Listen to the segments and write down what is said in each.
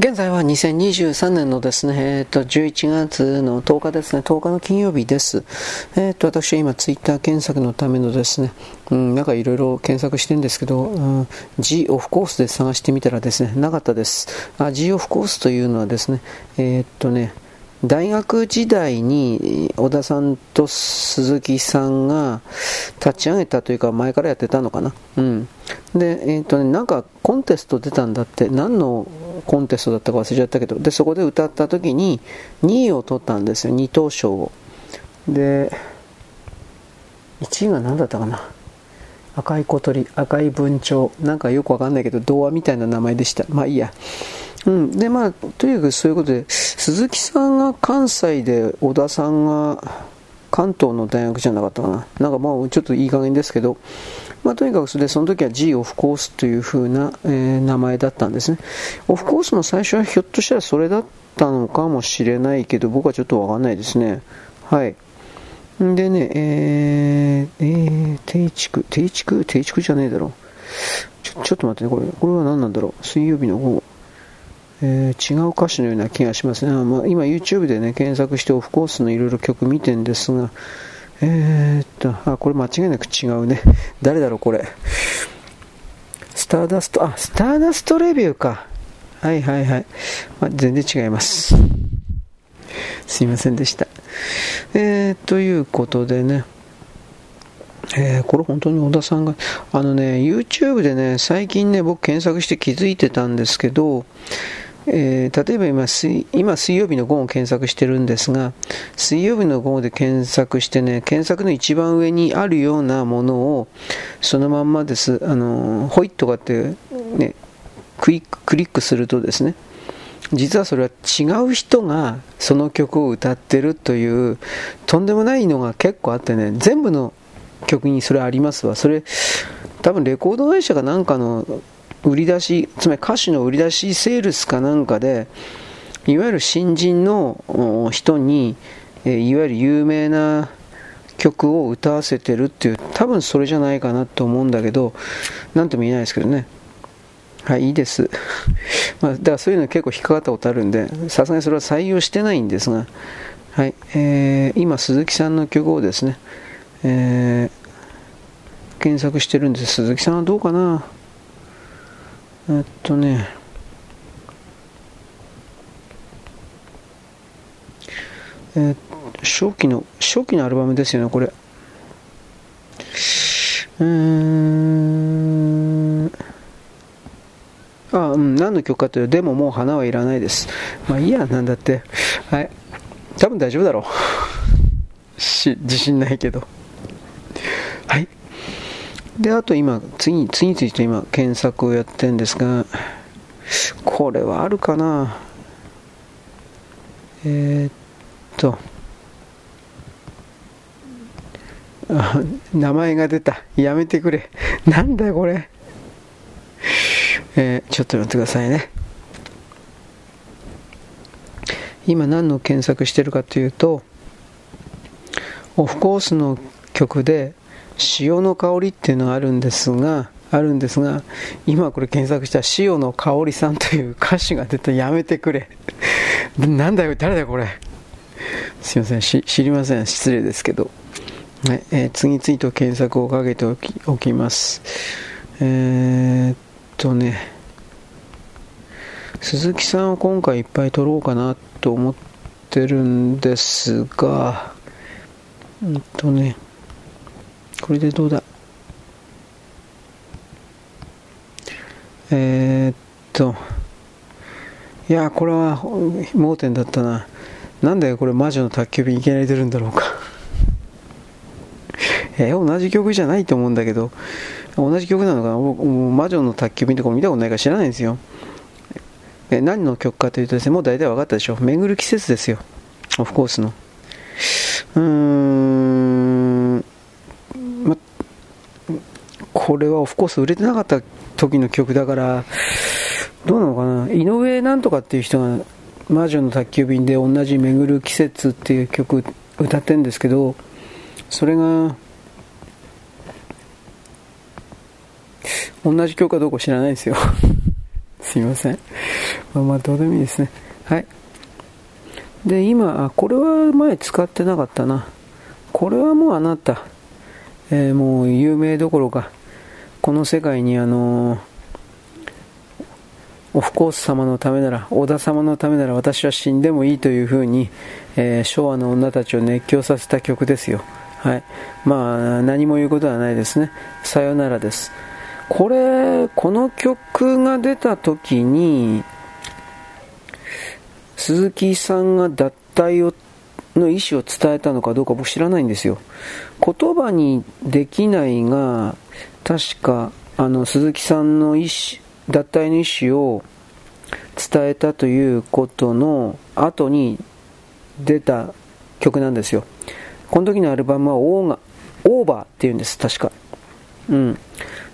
現在は2023年のですね、えっ、と、11月の10日ですね、10日の金曜日です。えっ、と、私は今、ツイッター検索のためのですね、うん、なんかいろいろ検索してるんですけど、うん、G of Course で探してみたらですね、なかったです。あ G of Course というのはですね、えっとね、大学時代に小田さんと鈴木さんが立ち上げたというか前からやってたのかな。うん。で、えっ、とね、なんかコンテスト出たんだって、何のコンテストだったか忘れちゃったけど、で、そこで歌った時に2位を取ったんですよ、2等賞を。で、1位が何だったかな？赤い小鳥、赤い文鳥、なんかよくわかんないけど、童話みたいな名前でした。まあいいや。うん。で、まあ、とにかくそういうことで、鈴木さんが関西で、小田さんが関東の大学じゃなかったかな。なんかまあ、ちょっといい加減ですけど、まあ、とにかくそれでその時は G オフコースという風な、えー、名前だったんですね。オフコースの最初はひょっとしたらそれだったのかもしれないけど、僕はちょっとわかんないですね。はい。でね、えー、えー、定畜、定畜、定畜じゃねえだろ。ちょ、ちょっと待ってね、これ、これは何なんだろう。水曜日の午後。えー、違う歌手のような気がしますね。まあ、今 YouTube でね、検索してオフコースのいろいろ曲見てんですが、えー、っと、あ、これ間違いなく違うね。誰だろう、これ。スターダスト、あ、スターダストレビューか。はいはいはい。まあ、全然違います。すいませんでした。えー、ということでね。えー、これ本当に小田さんが、あのね、YouTube でね、最近ね、僕検索して気づいてたんですけど、えー、例えば今水、今水曜日の午後検索してるんですが、水曜日の午後で検索してね、検索の一番上にあるようなものを、そのまんまです、あの、ホイットがって、ね、クリックするとですね、実はそれは違う人がその曲を歌ってるというとんでもないのが結構あってね全部の曲にそれありますわ。それ多分レコード会社かなんかの売り出し、つまり歌手の売り出しセールスかなんかで、いわゆる新人の人に、えいわゆる有名な曲を歌わせてるっていう、多分それじゃないかなと思うんだけど、なんとも言えないですけどね。はい、いいです。まあ、だからそういうの結構引っかかったことあるんで、さすがにそれは採用してないんですが、はい、えー、今、鈴木さんの曲をですね、えー、検索してるんです。鈴木さんはどうかな？えっとね。え、初期の初期のアルバムですよねこれ。うーんあうん何の曲かというとでももう花はいらないです。まあいいやなんだって。はい。多分大丈夫だろう。し自信ないけど。はい。で、あと今、次に、次々と今、検索をやってるんですが、これはあるかなえー、っと、名前が出た。やめてくれ。なんだよ、これ。えー、ちょっと待ってくださいね。今何の検索してるかというと、オフコースの曲で、潮の香りっていうのがあるんですが、あるんですが、今これ検索した塩の香りさんという歌詞が出たやめてくれ。なんだよ、誰だよ、これ。すいません、知りません。失礼ですけど。はいえー、次々と検索をかけておきおきます。えー、っとね、鈴木さんを今回いっぱい撮ろうかなと思ってるんですが、うんとね、これでどうだ？えー、っといやこれは盲点だったな。なんでこれ魔女の宅急便いきなり出るんだろうか。え同じ曲じゃないと思うんだけど同じ曲なのかな？魔女の宅急便とか見たことないか知らないんですよ。え何の曲かというとですねもう大体分かったでしょ。巡る季節ですよ。オフコースの。うーん。これはオフコース売れてなかった時の曲だから、どうなのかな、井上なんとかっていう人が、魔女の宅急便で同じ巡る季節っていう曲歌ってるんですけど、それが、同じ曲かどうか知らないですよ。すいません。まあまあ、どうでもいいですね。はい。で、今、あ、これは前使ってなかったな。これはもうあなた、えー、もう有名どころか、この世界にあの、オフコース様のためなら、織田様のためなら私は死んでもいいというふうに、えー、昭和の女たちを熱狂させた曲ですよ。はい。まあ、何も言うことはないですね。さよならです。これ、この曲が出た時に、鈴木さんが脱退をの意思を伝えたのかどうか僕知らないんですよ。言葉にできないが、確か、あの、鈴木さんの意思、脱退の意思を伝えたということの後に出た曲なんですよ。この時のアルバムはオーガオーバーっていうんです、確か。うん。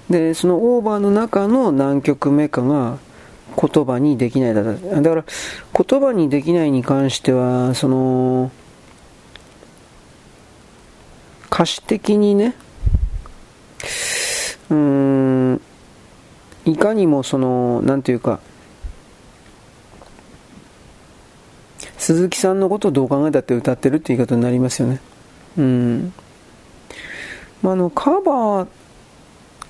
で、そのオーバーの中の何曲目かが言葉にできないだだから、言葉にできないに関しては、その、歌詞的にね、うーん、いかにもその、なんていうか、鈴木さんのことをどう考えたって歌ってるって言い方になりますよね。うん。まあ、あの、カバー、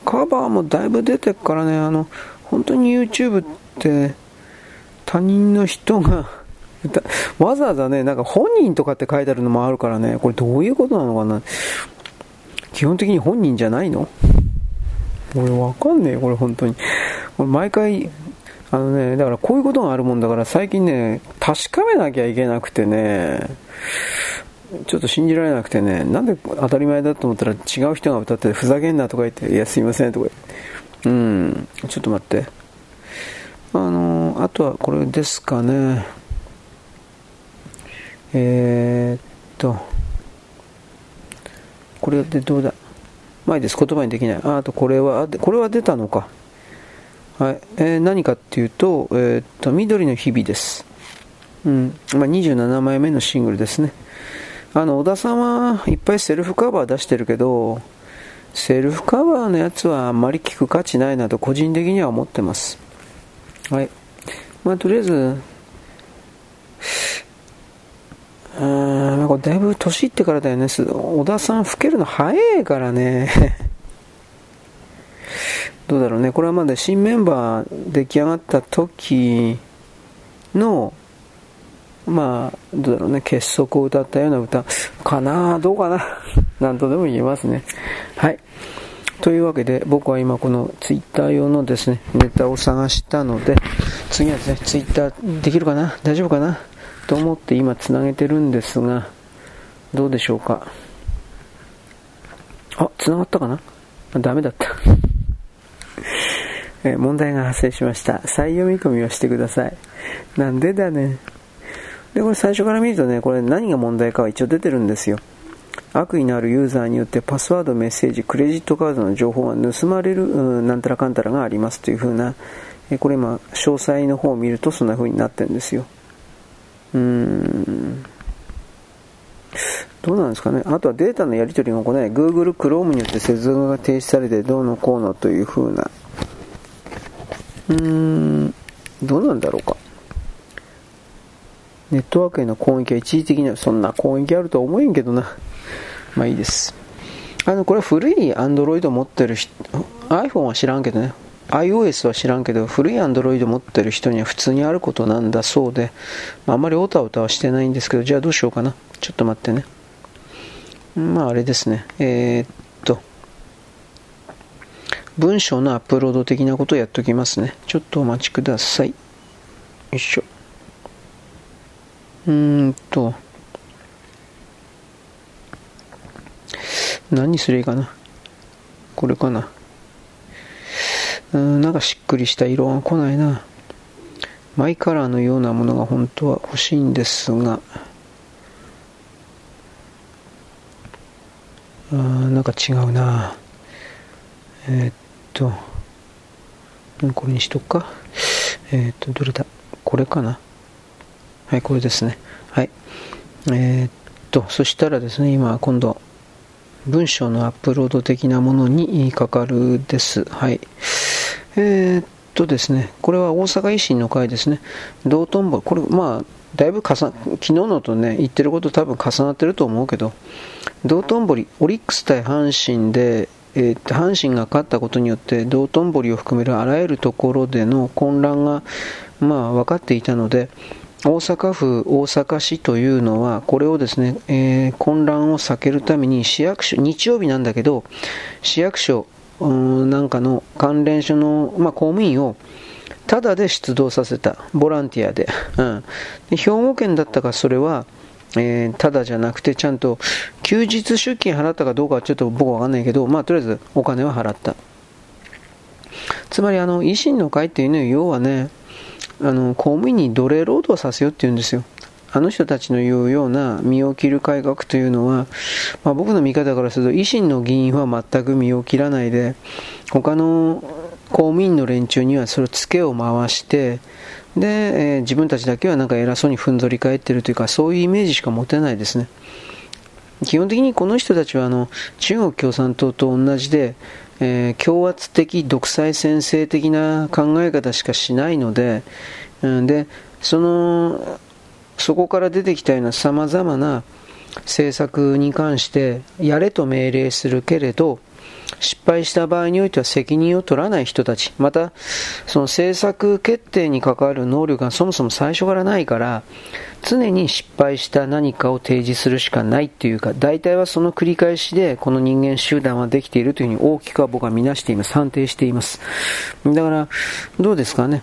カバーもだいぶ出てっからね、あの、本当に YouTube って他人の人が わざわざね、なんか本人とかって書いてあるのもあるからね、これどういうことなのかな。基本的に本人じゃないの？俺わかんねえ、これ本当に。これ毎回、あのね、だからこういうことがあるもんだから最近ね、確かめなきゃいけなくてね、ちょっと信じられなくてね、なんで当たり前だと思ったら違う人が歌ってふざけんなとか言って、いやすいませんとか言って、うん、ちょっと待って。あの、あとはこれですかね。えー、っと、これでどうだ？前です。言葉にできない。あ、あとこれは、これは出たのか。はい。えー、何かっていうと、えー、っと、緑の日々です。うん。まあ、27枚目のシングルですね。あの、小田さんはいっぱいセルフカバー出してるけど、セルフカバーのやつはあんまり聞く価値ないなと個人的には思ってます。はい。まあ、とりあえず、うん、これだいぶ年いってからだよね。小田さん老けるの早いからね。どうだろうね。これはまだ新メンバー出来上がった時の、まあ、どうだろうね。結束を歌ったような歌かな？どうかな？なんとでも言えますね。はい。というわけで、僕は今このツイッター用のですね、ネタを探したので、次はですね、ツイッターできるかな？大丈夫かな？と思って今つなげてるんですが、どうでしょうか？あ、つながったかな？ダメだった。え問題が発生しました。再読み込みをしてください。なんでだね？で、これ最初から見るとね、これ何が問題かは一応出てるんですよ。悪意のあるユーザーによってパスワード、メッセージ、クレジットカードの情報が盗まれる、うん、なんたらかんたらがありますというふうな、えこれ今、詳細の方を見るとそんな風になってるんですよ。うーん。どうなんですかね。あとはデータのやり取りが行え、Google Chrome によって接続が停止されてどうのこうのという風な。うーん、どうなんだろうか。ネットワークへの攻撃は一時的にはそんな攻撃あるとは思えんけどな。まあいいです。あの、これは古い Android 持ってる人、iPhone は知らんけどね。iOS は知らんけど、古い Android 持ってる人には普通にあることなんだそうで、まあ、あんまりオタオタはしてないんですけど、じゃあどうしようかな。ちょっと待ってね。まああれですね。えー、っと、文章のアップロード的なことをやっておきますね。ちょっとお待ちください。よいしょ。うーんと、何すればいいかな。これかな。うん、なんかしっくりした色が来ないな。マイカラーのようなものが本当は欲しいんですが、あなんか違うな。えー、っと、これにしとくか。えー、っと、どれだ？これかな。はい、これですね。はい。えー、っと、そしたらですね、今、今度、文章のアップロード的なものにかかるです。はい。えー、っとですね、これは大阪維新の会ですね。道頓堀、これ、まあ、だいぶ重昨日のとね、言ってること多分重なってると思うけど、道頓堀、オリックス対阪神で、えー、阪神が勝ったことによって、道頓堀を含めるあらゆるところでの混乱が、まあ、分かっていたので、大阪府大阪市というのは、これをですね、えー、混乱を避けるために市役所、日曜日なんだけど、市役所なんかの関連所の、まあ、公務員をただで出動させた、ボランティアで。うん、で兵庫県だったか、それは、えー、ただじゃなくて、ちゃんと休日出勤払ったかどうかはちょっと僕はわかんないけど、まあ、とりあえずお金は払った。つまり、あの、維新の会っていうのは、要はね、あの公務員に奴隷労働させようっていうんですよ。あの人たちの言うような身を切る改革というのは、まあ、僕の見方からすると維新の議員は全く身を切らないで他の公務員の連中にはそれをツケを回してで、えー、自分たちだけはなんか偉そうにふんぞり返ってるというかそういうイメージしか持てないですね基本的にこの人たちはあの中国共産党と同じでえー、強圧的、独裁先制的な考え方しかしないので、うん、でそのそこから出てきたようなさまざまな政策に関してやれと命令するけれど失敗した場合においては責任を取らない人たちまたその政策決定に関わる能力がそもそも最初からないから常に失敗した何かを提示するしかないっていうか、大体はその繰り返しでこの人間集団はできているというふうに大きくは僕は見なしています。判定しています。だから、どうですかね。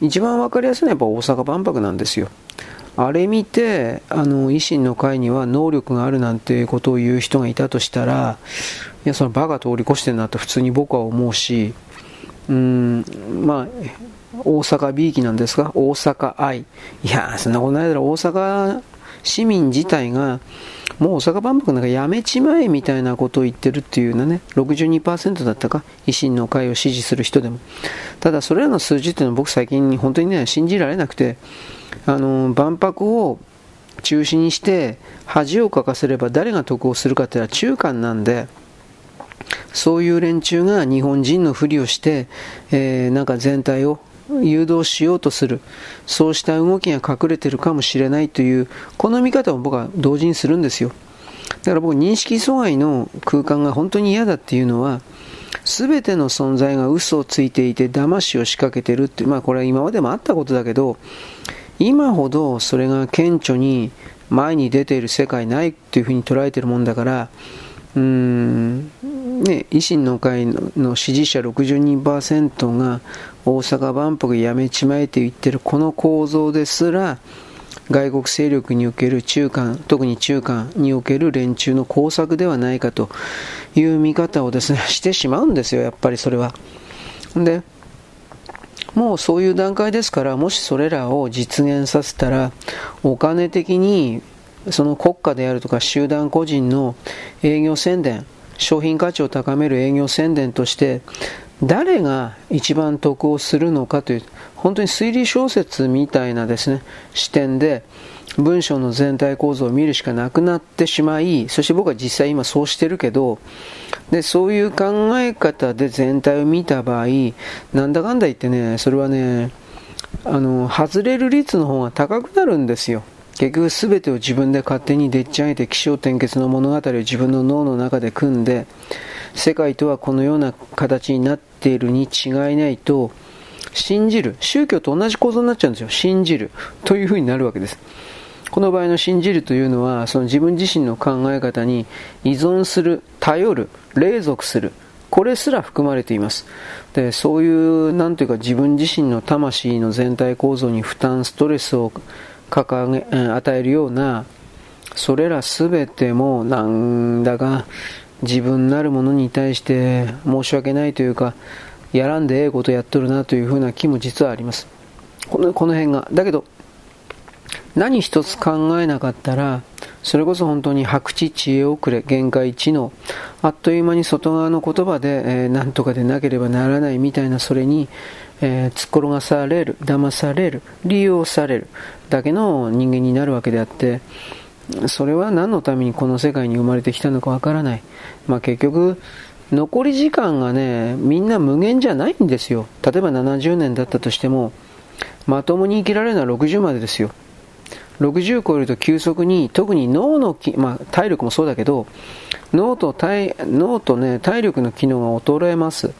一番わかりやすいのはやっぱ大阪万博なんですよ。あれ見て、あの、維新の会には能力があるなんてことを言う人がいたとしたら、いや、その場が通り越してるなと普通に僕は思うし、うん、まあ、大阪 B 期なんですか？大阪愛。いやそんなことないだろ。大阪市民自体が、もう大阪万博なんかやめちまえみたいなことを言ってるっていうのね、62%だったか、維新の会を支持する人でも。ただ、それらの数字っていうのは僕最近本当にね、信じられなくて、あの、万博を中止にして恥をかかせれば誰が得をするかっていうのは中間なんで、そういう連中が日本人のふりをして、えー、なんか全体を誘導しようとする、そうした動きが隠れているかもしれないという、この見方を僕は同時にするんですよ。だから僕、認識阻害の空間が本当に嫌だっていうのは、全ての存在が嘘をついていて騙しを仕掛けてるって、まあこれは今までもあったことだけど、今ほどそれが顕著に前に出ている世界ないっていうふうに捉えてるもんだから、うーん、ね、維新の会の支持者62%が大阪万博やめちまえと言ってるこの構造ですら外国勢力における中間、特に中間における連中の工作ではないかという見方をですね、してしまうんですよ、やっぱりそれは。で、もうそういう段階ですから、もしそれらを実現させたら、お金的にその国家であるとか集団個人の営業宣伝、商品価値を高める営業宣伝として誰が一番得をするのかという本当に推理小説みたいなですね視点で文章の全体構造を見るしかなくなってしまいそして僕は実際今そうしてるけどでそういう考え方で全体を見た場合なんだかんだ言ってねそれはねあの外れる率の方が高くなるんですよ。結局全てを自分で勝手にでっち上げて起承転結の物語を自分の脳の中で組んで世界とはこのような形になっているに違いないと信じる宗教と同じ構造になっちゃうんですよ。信じる。というふうになるわけです。この場合の信じるというのはその自分自身の考え方に依存する頼る隷属する。これすら含まれています。でそういう何というか自分自身の魂の全体構造に負担ストレスを掲げ与えるようなそれら全てもなんだか自分なるものに対して申し訳ないというか、やらんでええことやっとるなというふうな気も実はあります。このこの辺が。だけど、何一つ考えなかったら、それこそ本当に白知知恵遅れ、限界知能、あっという間に外側の言葉で、えー、何とかでなければならないみたいなそれに、えー、突っ転がされる、騙される、利用されるだけの人間になるわけであって、それは何のためにこの世界に生まれてきたのかわからない。まあ、結局、残り時間がね、みんな無限じゃないんですよ。例えば70年だったとしても、まともに生きられるのは60までですよ。60超えると急速に、特に脳のき、まあ、体力もそうだけど、脳と体、脳とね、体力の機能が衰えます。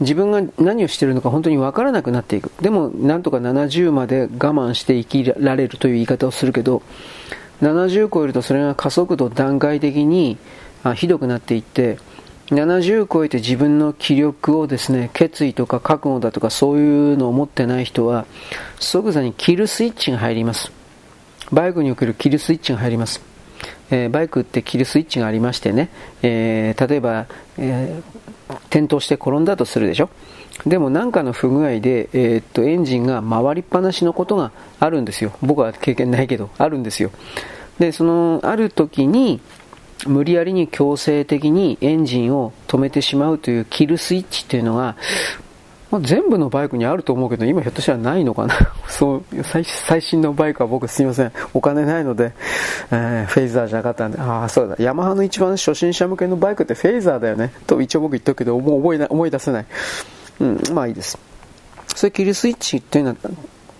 自分が何をしているのか本当に分からなくなっていく。でも、なんとか70まで我慢して生きられるという言い方をするけど、70超えるとそれが加速度段階的にひどくなっていって、70超えて自分の気力をですね、決意とか覚悟だとかそういうのを持ってない人は、即座にキルスイッチが入ります。バイクにおけるキルスイッチが入ります。えー、バイクってキルスイッチがありましてね、えー、例えば、えー、転倒して転んだとするでしょ。でも何かの不具合で、えー、っとエンジンが回りっぱなしのことがあるんですよ。僕は経験ないけど、あるんですよ。で、その、ある時に、無理やりに強制的にエンジンを止めてしまうというキルスイッチっていうのが、まあ、全部のバイクにあると思うけど、今ひょっとしたらないのかな そう最、最新のバイクは僕すいません。お金ないので、えー、フェイザーじゃなかったんで、ああ、そうだ。ヤマハの一番初心者向けのバイクってフェイザーだよね。と一応僕言っとくけど、もう覚えな思い出せない。うん、まあいいです。そういうキルスイッチっていうのは、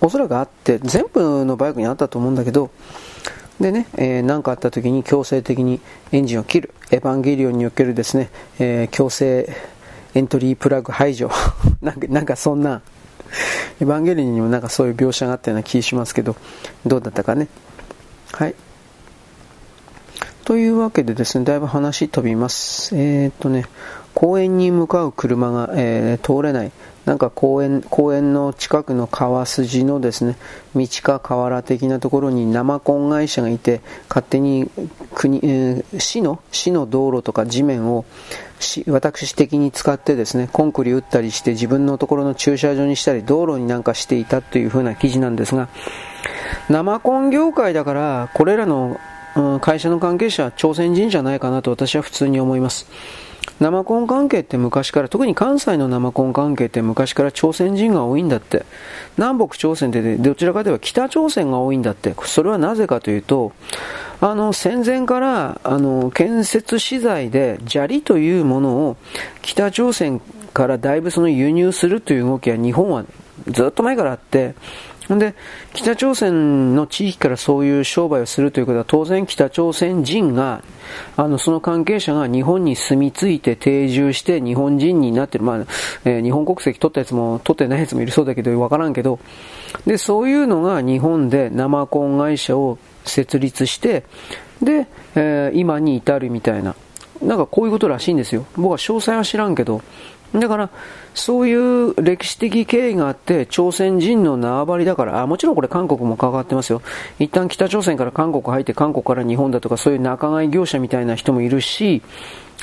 おそらくあって、全部のバイクにあったと思うんだけど、でね、えー、かあった時に強制的にエンジンを切る。エヴァンゲリオンにおけるですね、えー、強制エントリープラグ排除。なんか、なんかそんな、エヴァンゲリオンにもなんかそういう描写があったような気しますけど、どうだったかね。はい。というわけでですね、だいぶ話飛びます。えー、っとね、公園に向かう車が、えー、通れない。なんか公園、公園の近くの川筋のですね、道か河原的なところに生コン会社がいて、勝手に国、えー、市の、市の道路とか地面を私的に使ってですね、コンクリ打ったりして自分のところの駐車場にしたり道路になんかしていたという風な記事なんですが、生コン業界だから、これらの、うん、会社の関係者は朝鮮人じゃないかなと私は普通に思います。生コン関係って昔から、特に関西の生コン関係って昔から朝鮮人が多いんだって。南北朝鮮ってどちらかといえば北朝鮮が多いんだって。それはなぜかというと、あの、戦前から、あの、建設資材で砂利というものを北朝鮮からだいぶその輸入するという動きは日本はずっと前からあって、んで、北朝鮮の地域からそういう商売をするということは、当然北朝鮮人が、あの、その関係者が日本に住み着いて定住して日本人になってる。まあ、えー、日本国籍取ったやつも取ってないやつもいるそうだけど、わからんけど、で、そういうのが日本で生コン会社を設立して、で、えー、今に至るみたいな。なんかこういうことらしいんですよ。僕は詳細は知らんけど、だから、そういう歴史的経緯があって、朝鮮人の縄張りだから、あ、もちろんこれ韓国も関わってますよ。一旦北朝鮮から韓国入って、韓国から日本だとか、そういう仲買業者みたいな人もいるし、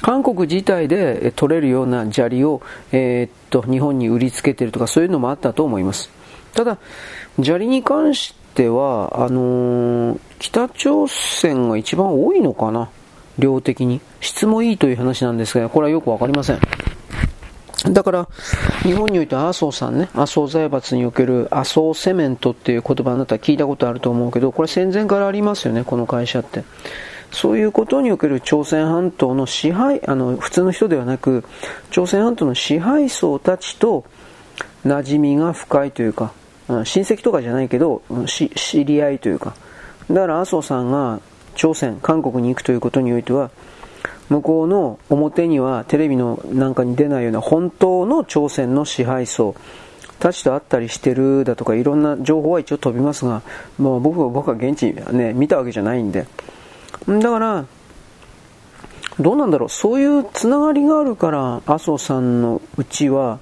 韓国自体で取れるような砂利を、えー、っと、日本に売りつけてるとか、そういうのもあったと思います。ただ、砂利に関しては、あのー、北朝鮮が一番多いのかな量的に。質もいいという話なんですが、これはよくわかりません。だから、日本において麻生さんね、麻生財閥における麻生セメントっていう言葉あなったら聞いたことあると思うけど、これ戦前からありますよね、この会社って。そういうことにおける朝鮮半島の支配、あの、普通の人ではなく、朝鮮半島の支配層たちと馴染みが深いというか、親戚とかじゃないけど、知り合いというか。だから麻生さんが朝鮮、韓国に行くということにおいては、向こうの表にはテレビのなんかに出ないような本当の朝鮮の支配層たちと会ったりしてるだとかいろんな情報は一応飛びますが、まあ僕は僕は現地ね、見たわけじゃないんで。だから、どうなんだろう、そういうつながりがあるから、麻生さんのうちは、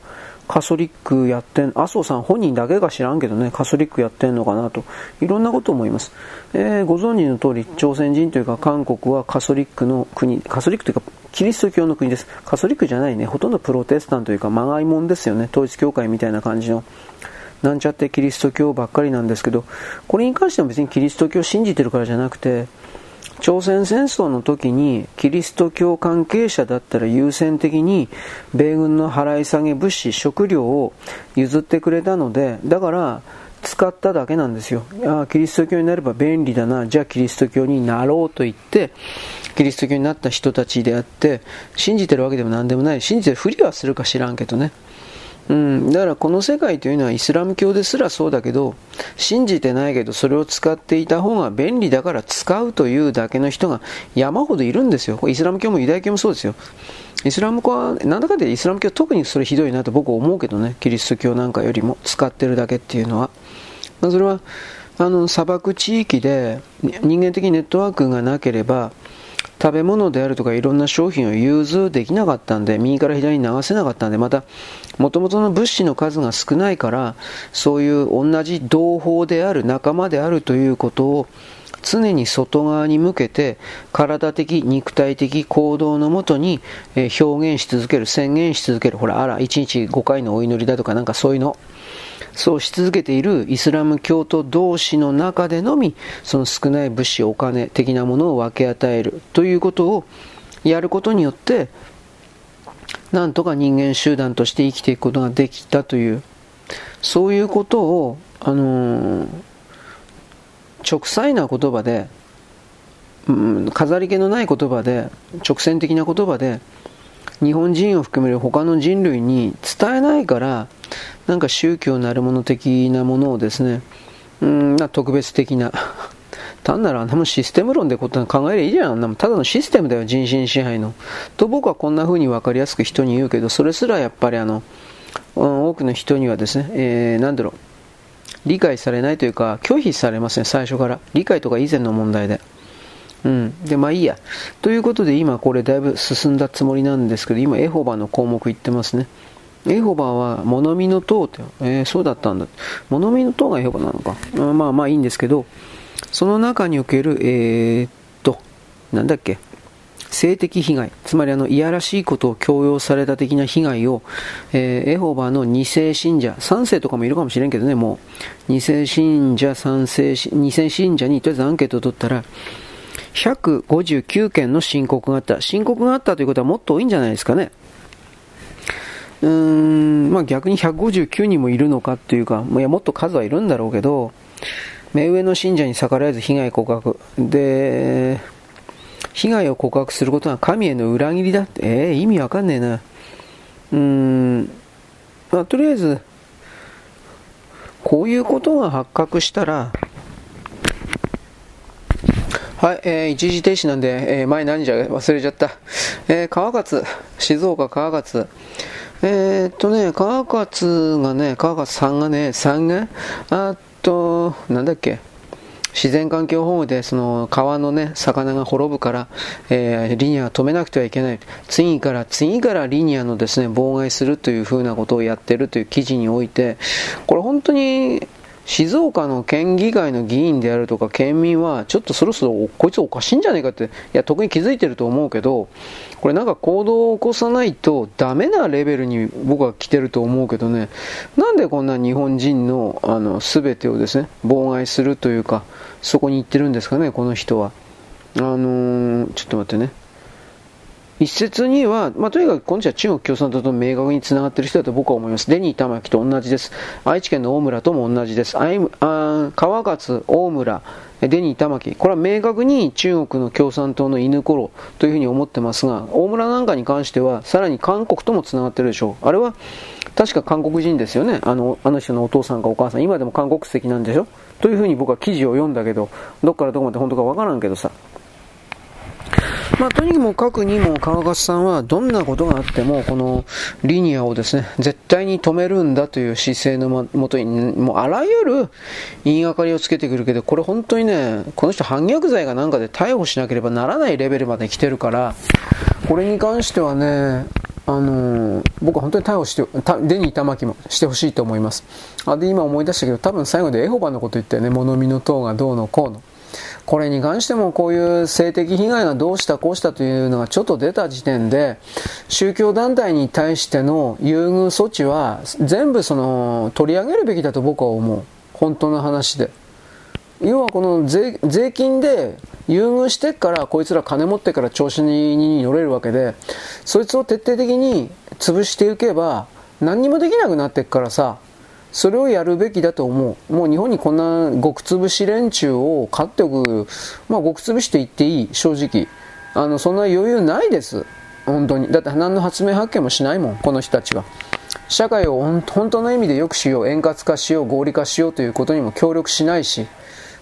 カソリックやってん、麻生さん本人だけが知らんけどね、カソリックやってんのかなと、いろんなこと思います。えー、ご存知の通り、朝鮮人というか韓国はカソリックの国、カソリックというかキリスト教の国です。カソリックじゃないね、ほとんどプロテスタントというか、まがいもんですよね、統一教会みたいな感じの。なんちゃってキリスト教ばっかりなんですけど、これに関しては別にキリスト教を信じてるからじゃなくて、朝鮮戦争の時にキリスト教関係者だったら優先的に米軍の払い下げ物資、食料を譲ってくれたので、だから使っただけなんですよ。あキリスト教になれば便利だな、じゃあキリスト教になろうと言って、キリスト教になった人たちであって、信じてるわけでも何でもない。信じてるふりはするか知らんけどね。うん、だからこの世界というのはイスラム教ですらそうだけど、信じてないけどそれを使っていた方が便利だから使うというだけの人が山ほどいるんですよ。イスラム教もユダヤ教もそうですよ。イスラム教は、なんだかでイスラム教特にそれひどいなと僕は思うけどね、キリスト教なんかよりも使ってるだけっていうのは。まあ、それは、あの、砂漠地域で人間的ネットワークがなければ、食べ物であるとかいろんな商品を融通できなかったんで、右から左に流せなかったんで、また、もともとの物資の数が少ないから、そういう同じ同胞である、仲間であるということを、常に外側に向けて体的、肉体的行動のもとに表現し続ける、宣言し続ける。ほら、あら、1日5回のお祈りだとかなんかそういうの。そうし続けているイスラム教徒同士の中でのみ、その少ない物資、お金的なものを分け与えるということをやることによって、なんとか人間集団として生きていくことができたという、そういうことを、あのー、直裁な言葉で、うん、飾り気のない言葉で、直線的な言葉で、日本人を含める他の人類に伝えないから、なんか宗教なるもの的なものをですね、うん、特別的な、単なるあんなもシステム論でこと考えればいいじゃん。あんなもただのシステムだよ、人心支配の。と僕はこんな風に分かりやすく人に言うけど、それすらやっぱりあの、多くの人にはですね、えー、だろう、理解されないというか、拒否されますね、最初から。理解とか以前の問題で。うん。で、まあいいや。ということで、今これだいぶ進んだつもりなんですけど、今、エホバの項目言ってますね。エホバは物見の塔って、えー、そうだったんだ。物見の塔がエホバなのか。まあまあいいんですけど、その中における、えー、っと、なんだっけ、性的被害、つまりあの、いやらしいことを強要された的な被害を、えー、エホバの二世信者、三世とかもいるかもしれんけどね、もう、二世信者、三世、二世信者にとりあえずアンケートを取ったら、159件の申告があった。申告があったということはもっと多いんじゃないですかね。うーん、まあ逆に159人もいるのかっていうか、いやもっと数はいるんだろうけど、目上の信者に逆らえず被害告白。で、被害を告白することは神への裏切りだって、えー、意味わかんねえな。うん、まあとりあえず、こういうことが発覚したら、はい、えー、一時停止なんで、えー、前何じゃ忘れちゃった。えー、川勝、静岡川勝。えー、っとね、川勝がね、川勝さんがね、さんが、あと、なんだっけ、自然環境保護でその川のね、魚が滅ぶから、えー、リニアは止めなくてはいけない。次から、次からリニアのですね、妨害するというふうなことをやってるという記事において、これ本当に、静岡の県議会の議員であるとか県民はちょっとそろそろこいつおかしいんじゃないかっていや特に気づいてると思うけどこれなんか行動を起こさないとダメなレベルに僕は来てると思うけどねなんでこんな日本人のあの全てをですね妨害するというかそこに行ってるんですかねこの人はあのー、ちょっと待ってね一説には、まあ、とにかくこの人は中国共産党と明確につながっている人だと僕は思います。デニー玉木と同じです。愛知県の大村とも同じです。あ川勝、大村、デニー玉木。これは明確に中国の共産党の犬ころというふうに思ってますが、大村なんかに関しては、さらに韓国ともつながってるでしょう。あれは、確か韓国人ですよね。あの、あの人のお父さんかお母さん。今でも韓国籍なんでしょ？というふうに僕は記事を読んだけど、どっからどこまで本当かわからんけどさ。まあ、とにかくにも川勝さんはどんなことがあってもこのリニアをですね絶対に止めるんだという姿勢のもとにもうあらゆる言いがかりをつけてくるけどこれ本当にねこの人反逆罪がなんかで逮捕しなければならないレベルまで来てるからこれに関してはねあのー、僕は本当に逮捕して、デニー玉木もしてほしいと思います。あ、で、今思い出したけど、多分最後でエホバのこと言ったよね。物見の塔がどうのこうの。これに関してもこういう性的被害がどうしたこうしたというのがちょっと出た時点で宗教団体に対しての優遇措置は全部その取り上げるべきだと僕は思う。本当の話で。要はこの税税金で優遇してからこいつら金持ってから調子に乗れるわけでそいつを徹底的に潰していけば何にもできなくなっていくからさそれをやるべきだと思う。もう日本にこんな極潰し連中を飼っておく、まあ極潰しと言っていい、正直。あの、そんな余裕ないです。本当に。だって何の発明発見もしないもん、この人たちは。社会を本当の意味で良くしよう、円滑化しよう、合理化しようということにも協力しないし、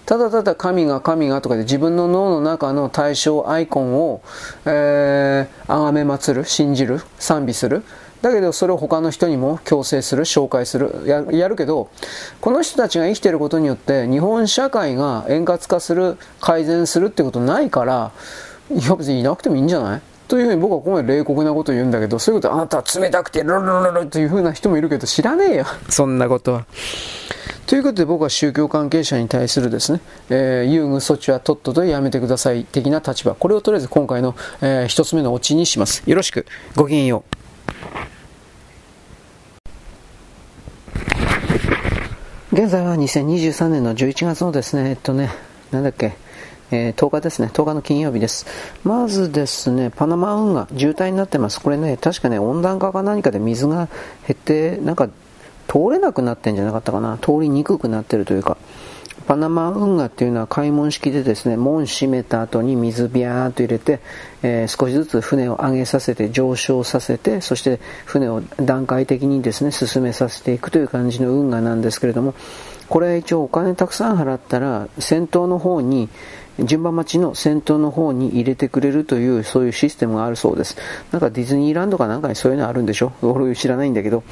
ただただ神が神がとかで自分の脳の中の対象アイコンを、えー、崇め祀る、信じる、賛美する。だけどそれを他の人にも強制する、紹介するや、やるけど、この人たちが生きていることによって日本社会が円滑化する、改善するってことないから、いや別にいなくてもいいんじゃない？というふうに僕はここまで冷酷なこと言うんだけど、そういうことあなたは冷たくて、ルルルルルというふうな人もいるけど、知らねえよ。そんなことは。ということで僕は宗教関係者に対するですね、えー、優遇措置はとっととやめてください的な立場。これをとりあえず今回の、えー、一つ目のオチにします。よろしく。ごきげんよう。現在は2023年の11月のですね、えっとね、なんだっけ、えー、10日ですね、10日の金曜日です。まずですね、パナマ運河、渋滞になってます。これね、確かね、温暖化か何かで水が減って、なんか通れなくなってんじゃなかったかな通りにくくなってるというかパナマ運河っていうのは開門式でですね門閉めた後に水ビャーっと入れて、えー、少しずつ船を上げさせて上昇させてそして船を段階的にですね進めさせていくという感じの運河なんですけれどもこれ一応お金たくさん払ったら先頭の方に順番待ちの先頭の方に入れてくれるというそういうシステムがあるそうです。なんかディズニーランドかなんかにそういうのあるんでしょ？俺知らないんだけど。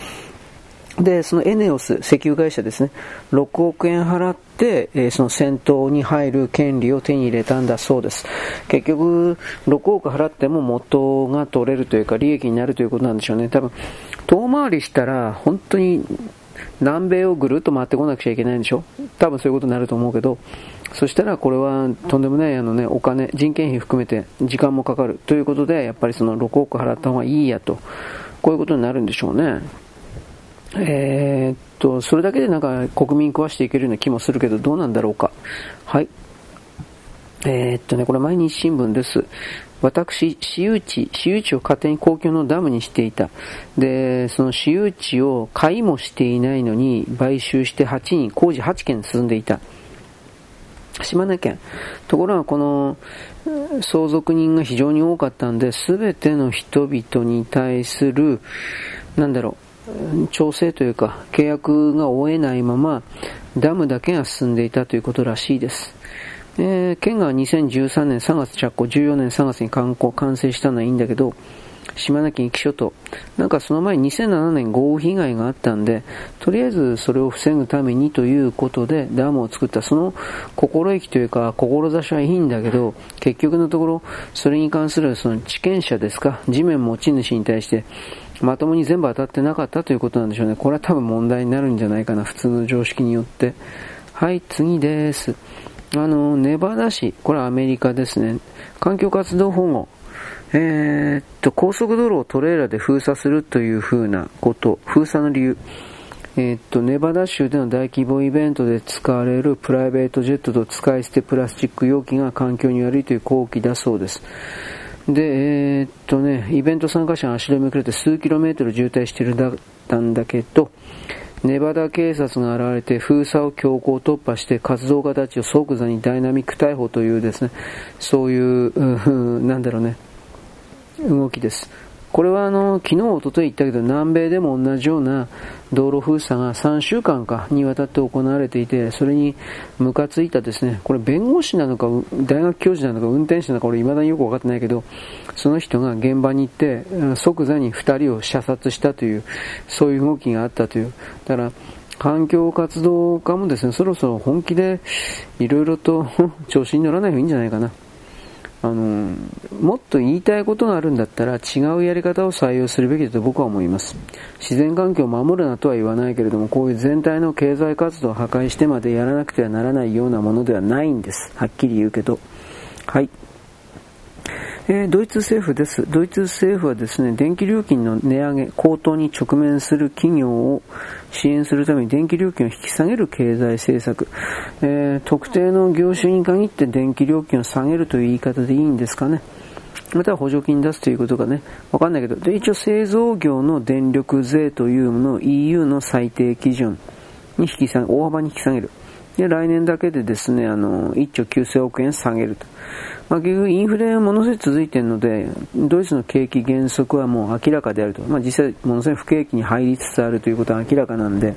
で、そのエネオス、石油会社ですね、6億円払って、えー、その戦闘に入る権利を手に入れたんだそうです。結局、6億払っても元が取れるというか、利益になるということなんでしょうね。多分、遠回りしたら、本当に南米をぐるっと回ってこなくちゃいけないんでしょ？多分そういうことになると思うけど、そしたらこれはとんでもないあの、ね、お金、人件費含めて時間もかかるということで、やっぱりその6億払った方がいいやと、こういうことになるんでしょうね。えー、っと、それだけでなんか国民食わしていけるような気もするけど、どうなんだろうか。はい。えー、っとね、これ毎日新聞です。私、私有地、私有地を勝手に公共のダムにしていた。で、その私有地を買いもしていないのに買収して8人、工事8件進んでいた。島根県。ところがこの相続人が非常に多かったんで、すべての人々に対する、なんだろう、調整というか契約が終えないままダムだけが進んでいたということらしいです。えー、県が2013年3月着工、14年3月に完工、完成したのはいいんだけど、島根県壱岐諸島。なんかその前に2007年豪雨被害があったんで、とりあえずそれを防ぐためにということでダムを作った。その心意気というか、志はいいんだけど、結局のところ、それに関するその地権者ですか、地面持ち主に対して、まともに全部当たってなかったということなんでしょうね。これは多分問題になるんじゃないかな、普通の常識によって。はい、次です。あの、ネバダ市、これはアメリカですね。環境活動保護。えー、っと、高速道路をトレーラーで封鎖するというふうなこと、封鎖の理由。えー、っと、ネバダ州での大規模イベントで使われるプライベートジェットと使い捨てプラスチック容器が環境に悪いという後期だそうです。で、えー、っとね、イベント参加者が足止めくれて数キロメートル渋滞してるだったんだけど、ネバダ警察が現れて封鎖を強行突破して活動家たちを即座にダイナミック逮捕というですね、そういう、うなんだろうね、動きです。これはあの、昨日、おととい言ったけど、南米でも同じような道路封鎖が3週間かにわたって行われていて、それにムカついたですね、これ弁護士なのか、大学教授なのか、運転手なのか、俺未だによくわかってないけど、その人が現場に行って、即座に2人を射殺したという、そういう動きがあったという。だから、環境活動家もですね、そろそろ本気でいろいろと調子に乗らない方がいいんじゃないかな。あの、もっと言いたいことがあるんだったら違うやり方を採用するべきだと僕は思います。自然環境を守るなとは言わないけれども、こういう全体の経済活動を破壊してまでやらなくてはならないようなものではないんです。はっきり言うけど。はい。えー、ドイツ政府です。ドイツ政府はですね、電気料金の値上げ、高騰に直面する企業を支援するために電気料金を引き下げる経済政策、えー、特定の業種に限って電気料金を下げるという言い方でいいんですかね。または補助金出すということがね、わかんないけど、で、一応製造業の電力税というものを EU の最低基準、に引き下げ、大幅に引き下げる。で、来年だけでですね、あの、1兆9000億円下げると。まあ、結局インフレはものすごい続いているので、ドイツの景気減速はもう明らかであると。まあ、実際ものすごい不景気に入りつつあるということは明らかなんで、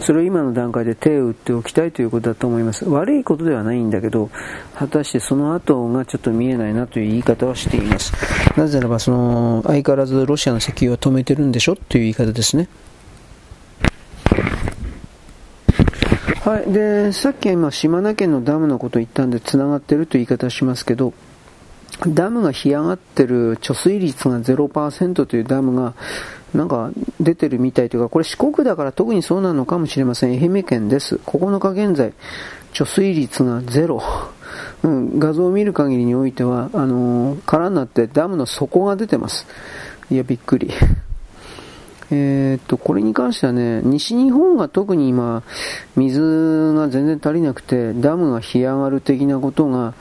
それを今の段階で手を打っておきたいということだと思います。悪いことではないんだけど、果たしてその後がちょっと見えないなという言い方はしています。なぜならば、その、相変わらずロシアの石油を止めてるんでしょという言い方ですね。はい。で、さっきは今、島根県のダムのこと言ったんで、繋がってるという言い方しますけど、ダムが干上がってる貯水率が0%というダムが、なんか出てるみたいというか、これ四国だから特にそうなのかもしれません。愛媛県です。9日現在、貯水率がゼロ。うん、画像を見る限りにおいては、あのー、空になってダムの底が出てます。いや、びっくり。えー、っと、これに関してはね、西日本が特に今、水が全然足りなくて、ダムが干上がる的なことが、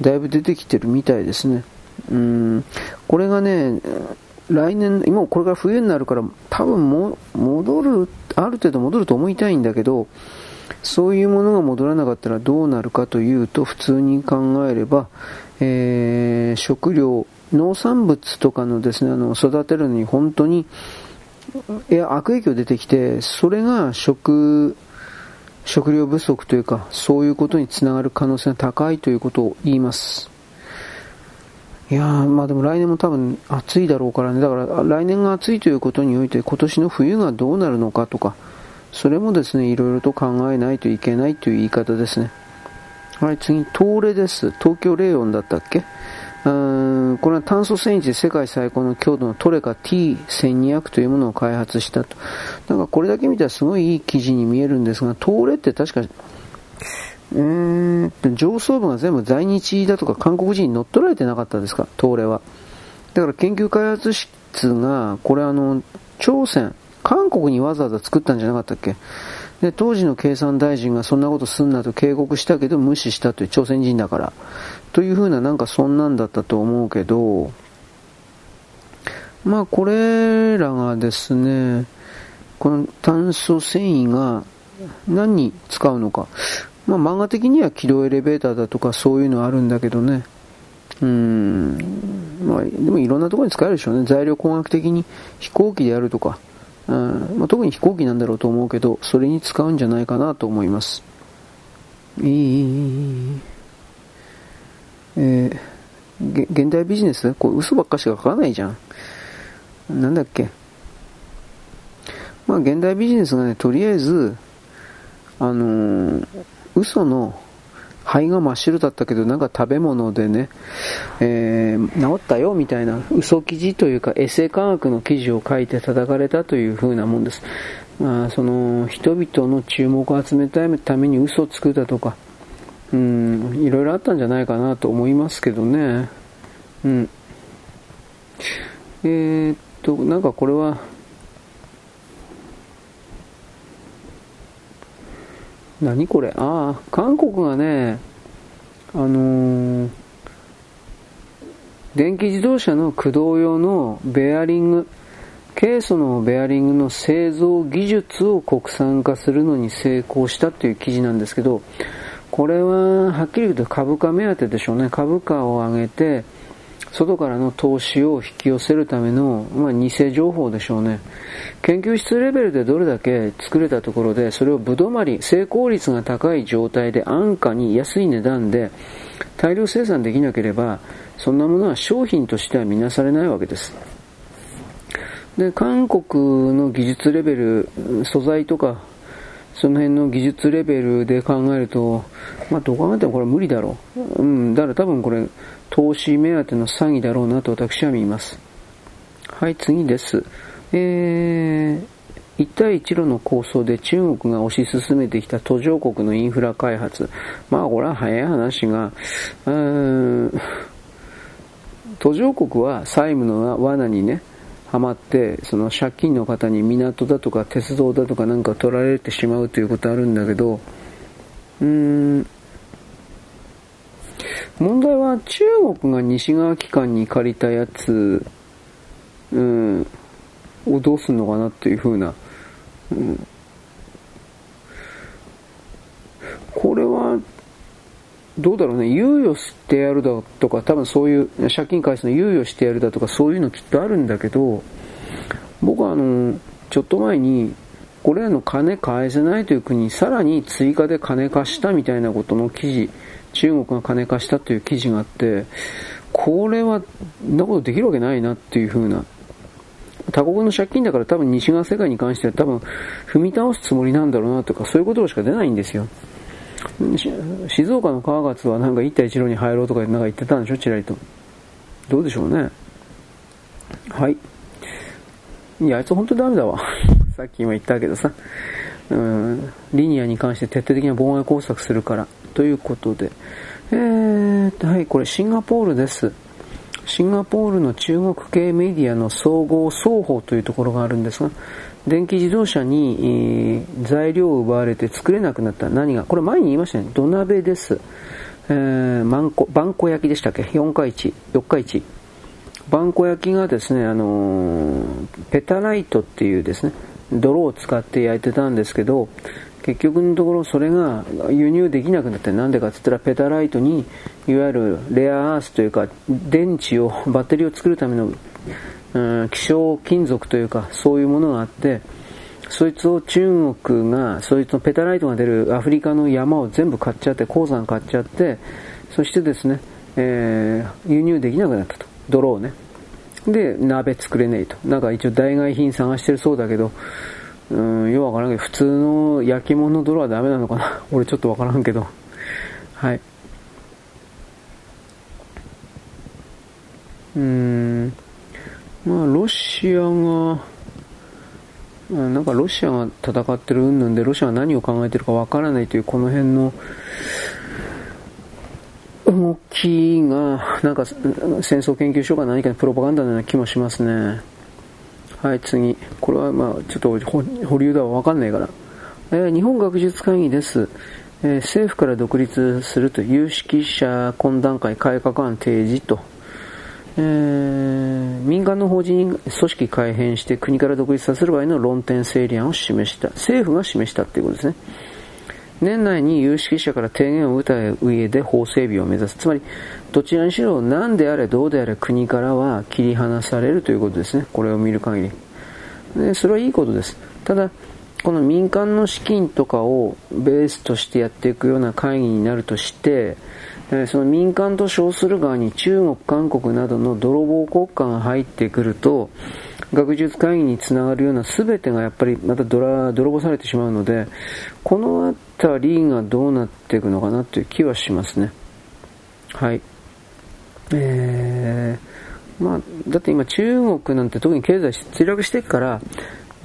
だいぶ出てきてるみたいですね。うん、これがね、来年、今これから冬になるから、多分も、戻る、ある程度戻ると思いたいんだけど、そういうものが戻らなかったらどうなるかというと、普通に考えれば、えー、食料、農産物とかのですね、あの、育てるのに本当に、いや、悪影響出てきて、それが食、食料不足というか、そういうことにつながる可能性が高いということを言います。いやー、まあでも来年も多分暑いだろうからね。だから来年が暑いということにおいて今年の冬がどうなるのかとか、それもですね、いろいろと考えないといけないという言い方ですね。はい、次、東レです。東京レオンだったっけ？これは炭素繊維で世界最高の強度のトレカ T1200 というものを開発したと。なんかこれだけ見たらすごいいい記事に見えるんですが、東レって確か、えー、上層部が全部在日だとか韓国人に乗っ取られてなかったですか、東レは。だから研究開発室が、これあの、朝鮮、韓国にわざわざ作ったんじゃなかったっけ？で、当時の経産大臣がそんなことすんなと警告したけど無視したという朝鮮人だから。というふうななんかそんなんだったと思うけど、まあこれらがですね、この炭素繊維が何に使うのか。まあ漫画的には軌道エレベーターだとかそういうのあるんだけどね。うん。まあでもいろんなところに使えるでしょうね。材料工学的に飛行機であるとか。うんまあ、特に飛行機なんだろうと思うけど、それに使うんじゃないかなと思います。いい。えー、現代ビジネス？こう嘘ばっかしか書かないじゃん。なんだっけ？まあ、現代ビジネスがね、とりあえず、あのー、嘘の肺が真っ白だったけど、なんか食べ物でね、えー、治ったよみたいな嘘記事というか、エセ科学の記事を書いて叩かれたという風なもんです。まあ、その、人々の注目を集めたいために嘘を作ったとか、うん、いろいろあったんじゃないかなと思いますけどね。うん。えー、っと、なんかこれは、何これ？ああ、韓国がね、あのー、電気自動車の駆動用のベアリング、ケイ素のベアリングの製造技術を国産化するのに成功したという記事なんですけど、これは、はっきり言うと株価目当てでしょうね。株価を上げて、外からの投資を引き寄せるための、まあ、偽情報でしょうね。研究室レベルでどれだけ作れたところで、それをぶどまり、成功率が高い状態で安価に安い値段で大量生産できなければ、そんなものは商品としては見なされないわけです。で、韓国の技術レベル、素材とかその辺の技術レベルで考えると、まあ、どう考えてもこれ無理だろう。うん、だから多分これ、投資目当ての詐欺だろうなと私は見ます。はい、次です。えー、一帯一路の構想で中国が推し進めてきた途上国のインフラ開発。まあ、これは早い話が、うーん、途上国は債務の罠にね、ハマって、その借金の方に港だとか鉄道だとかなんか取られてしまうということあるんだけど、うーん、問題は中国が西側機関に借りたやつ、うん、をどうすんのかなっていう風な、うん、これは、どうだろうね、猶予してやるだとか、多分そういう、借金返すの猶予してやるだとか、そういうのきっとあるんだけど、僕はあの、ちょっと前に、これらの金返せないという国にさらに追加で金貸したみたいなことの記事、中国が金貸したという記事があって、これは、なことできるわけないなっていう風な。他国の借金だから多分西側世界に関しては多分踏み倒すつもりなんだろうなとかそういうことしか出ないんですよ。静岡の川勝はなんか一帯一路に入ろうとかなんか言ってたんでしょ、ちらりと。どうでしょうね。はい。いや、あいつ本当ダメだわ。さっき今言ったけどさ。うん、リニアに関して徹底的な妨害工作するから。ということで。えーと、はい、これシンガポールです。シンガポールの中国系メディアの総合双方というところがあるんですが、電気自動車に、えー、材料を奪われて作れなくなった何が、これ前に言いましたね、土鍋です。えー、マンコ、バンコ焼きでしたっけ ?4 日市、4日市。バンコ焼きがですね、あのー、ペタライトっていうですね、泥を使って焼いてたんですけど、結局のところそれが輸入できなくなってなんでかって言ったらペタライトにいわゆるレアアースというか電池をバッテリーを作るための、うん、希少金属というかそういうものがあってそいつを中国がそいつのペタライトが出るアフリカの山を全部買っちゃって鉱山買っちゃってそしてですね、えー、輸入できなくなったと。泥をね。で鍋作れねえとなんか一応代替品探してるそうだけどうん、ようわからんけど、普通の焼き物の泥はダメなのかな？俺ちょっとわからんけど。はい。うーん、まあ、ロシアが、なんかロシアが戦ってる云々で、ロシアが何を考えてるかわからないという、この辺の、動きが、なんか戦争研究所か何かのプロパガンダのような気もしますね。はい、次。これはまあ、ちょっと保留だわわかんないから。えー、日本学術会議です。えー、政府から独立すると有識者懇談会改革案提示と、えー、民間の法人組織改編して国から独立させる場合の論点整理案を示した。政府が示したっていうことですね。年内に有識者から提言を打た上で法整備を目指す。つまり、どちらにしろ何であれどうであれ国からは切り離されるということですね。これを見る限り。でそれはいいことです。ただ、この民間の資金とかをベースとしてやっていくような会議になるとして、その民間と称する側に中国、韓国などの泥棒国家が入ってくると、学術会議につながるような全てがやっぱりまた泥棒されてしまうので、この辺りがどうなっていくのかなという気はしますね。はい。えー、まあ、だって今中国なんて特に経済墜落していくから、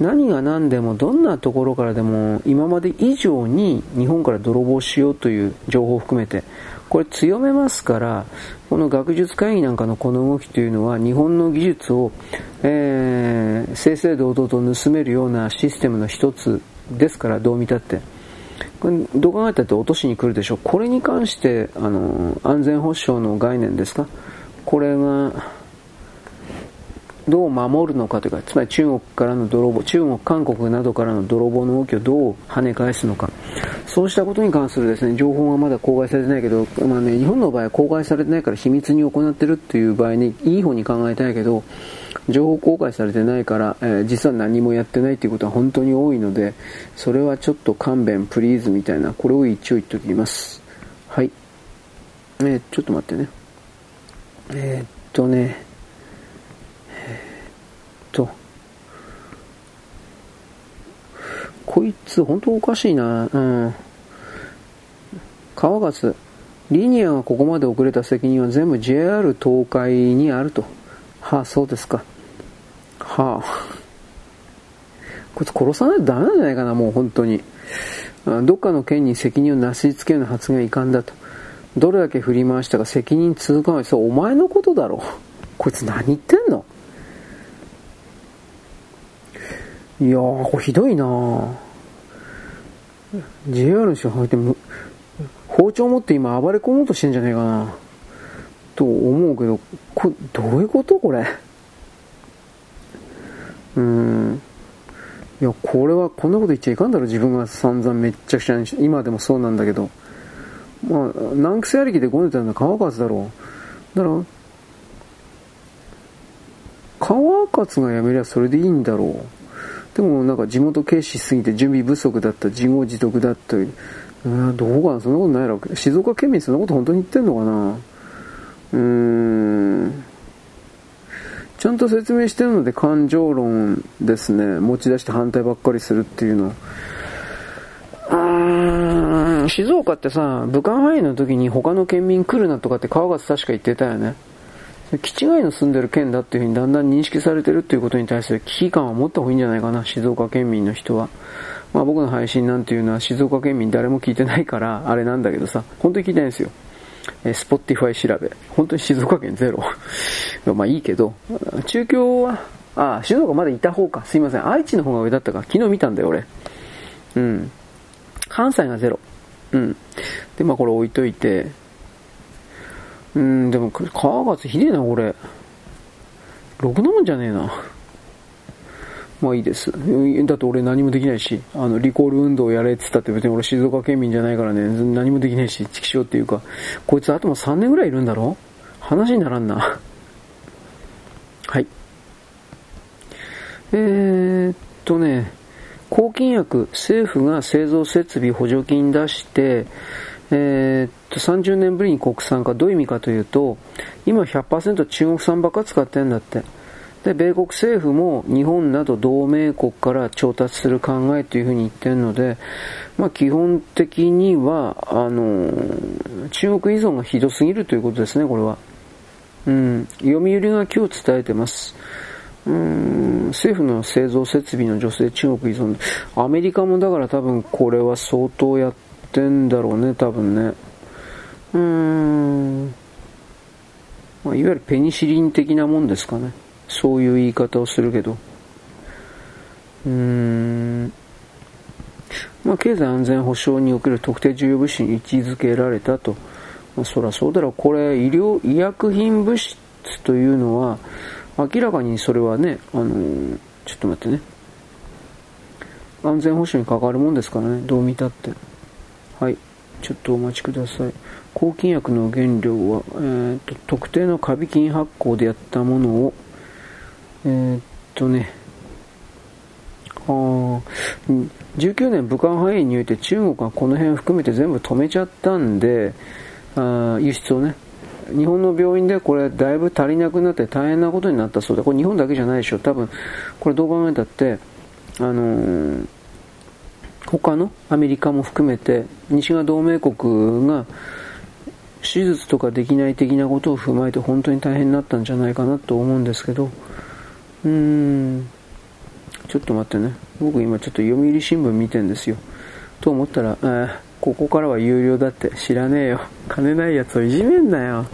何が何でもどんなところからでも今まで以上に日本から泥棒しようという情報を含めてこれ強めますからこの学術会議なんかのこの動きというのは日本の技術を、えー、正々堂々と盗めるようなシステムの一つですからどう見たってどう考えたって落としに来るでしょう。これに関してあの安全保障の概念ですか？これがどう守るのかというか、つまり中国からの泥棒、中国、韓国などからの泥棒の動きをどう跳ね返すのか、そうしたことに関するですね、情報がまだ公開されてないけど、まあね、日本の場合は公開されてないから秘密に行ってるっていう場合に、いい方に考えたいけど、情報公開されてないから、えー、実は何もやってないっていうことは本当に多いので、それはちょっと勘弁、プリーズみたいな、これを一応言っておきます。はい。えー、ちょっと待ってね。えー、っとね、えっと、こいつ本当おかしいな。うん。川勝、リニアがここまで遅れた責任は全部 JR 東海にあると。はあ、そうですか。はあ。こいつ殺さないとダメなんじゃないかな、もう本当に。どっかの県に責任をなすりつけるような発言はいかんだと。どれだけ振り回したか責任通過は、そう、お前のことだろ。こいつ何言ってんの？いやー、これひどいなぁ。JR の人入って包丁持って今暴れ込もうとしてんじゃねえかな。と思うけど、これ、どういうこと？これ。うん。いや、これはこんなこと言っちゃいかんだろ、自分が散々めっちゃくちゃにし今でもそうなんだけど。まあ、難癖ありきでごねたのは川勝だろう。だから、川勝が辞めりゃそれでいいんだろう。でもなんか地元軽視しすぎて準備不足だった、自業自得だったうどうかな、そんなことないだろう。静岡県民そんなこと本当に言ってんのかなうーん。ちゃんと説明してるので感情論ですね。持ち出して反対ばっかりするっていうの。あ静岡ってさ、武漢肺炎の時に他の県民来るなとかって川勝確か言ってたよね。気違いの住んでる県だっていうふうにだんだん認識されてるっていうことに対する危機感は持った方がいいんじゃないかな、静岡県民の人は。まあ僕の配信なんていうのは静岡県民誰も聞いてないから、あれなんだけどさ、本当に聞いてないんですよ。えー、スポッティファイ調べ。本当に静岡県ゼロ。まあいいけど、中京は、あ、静岡まだいた方か。すいません。愛知の方が上だったか。昨日見たんだよ、俺。うん。関西がゼロ。うん。で、まあこれ置いといて、うん、でも、川勝ひでえな、俺。ろくなもんじゃねえな。まあいいです。だって俺何もできないし、あの、リコール運動をやれって言ったって別に俺静岡県民じゃないからね、何もできないし、チキショっていうか、こいつあとも3年ぐらいいるんだろ？話にならんな。はい。えー、っとね、抗菌薬、政府が製造設備補助金出して、えー、っと、30年ぶりに国産化、どういう意味かというと、今100%中国産ばっか使ってんだって。で、米国政府も日本など同盟国から調達する考えというふうに言ってるので、まあ基本的には、あの、中国依存がひどすぎるということですね、これは。うん、読売が今日伝えてます。うん、政府の製造設備の女性中国依存。アメリカもだから多分これは相当やってんだろうね、多分ね。うーん。まあ、いわゆるペニシリン的なもんですかね。そういう言い方をするけど。うーん。まあ、経済安全保障における特定重要物資に位置づけられたと。まあ、そらそうだろう。これ、医療、医薬品物質というのは、明らかにそれはね、あのー、ちょっと待ってね。安全保障に関わるもんですからね、どう見たって。はい。ちょっとお待ちください。抗菌薬の原料は、えーと、特定のカビ菌発酵でやったものを、えー、っとね、あ19年武漢肺炎において中国はこの辺含めて全部止めちゃったんで、あ輸出をね、日本の病院でこれだいぶ足りなくなって大変なことになったそうで、これ日本だけじゃないでしょ。多分、これどう考えたって、あのー、他のアメリカも含めて、西側同盟国が手術とかできない的なことを踏まえて本当に大変になったんじゃないかなと思うんですけど、うーん、ちょっと待ってね。僕今ちょっと読売新聞見てんですよ。と思ったら、えー、ここからは有料だって知らねえよ。金ないやつをいじめんなよ。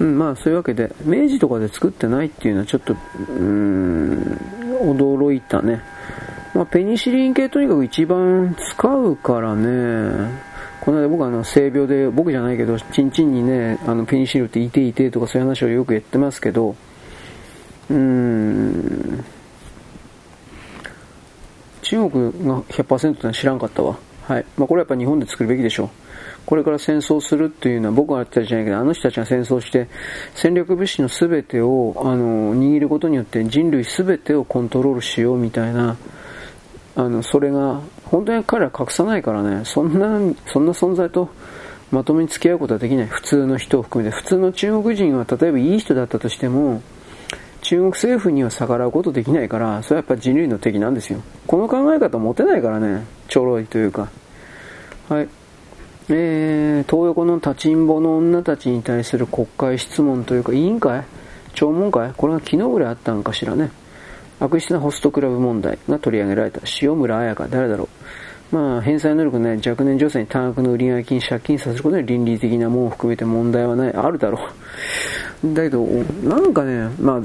うん、まあそういうわけで、明治とかで作ってないっていうのはちょっと、うーん、驚いたね。まあ、ペニシリン系とにかく一番使うからね、この間僕あの性病で、僕じゃないけど、チンチンにね、あのペニシリンっていていてとかそういう話をよく言ってますけど、うん、中国が100%ってのは知らんかったわ。はい。まあ、これはやっぱ日本で作るべきでしょう。これから戦争するっていうのは僕がやってたじゃないけど、あの人たちが戦争して戦略物資の全てをあの握ることによって人類全てをコントロールしようみたいな、あの、それが、本当に彼ら隠さないからね、そんな、そんな存在とまともに付き合うことはできない。普通の人を含めて。普通の中国人は例えばいい人だったとしても、中国政府には逆らうことできないから、それはやっぱ人類の敵なんですよ。この考え方持てないからね、ちょろいというか。はい。えー、東横の立ちんぼの女たちに対する国会質問というか、委員会？聴聞会？これが昨日ぐらいあったんかしらね。悪質なホストクラブ問題が取り上げられた塩村彩香、誰だろう？まあ、返済能力のない若年女性に多額の売上金、借金させることで倫理的なものを含めて問題はない、あるだろう。だけど、なんかね、まあ、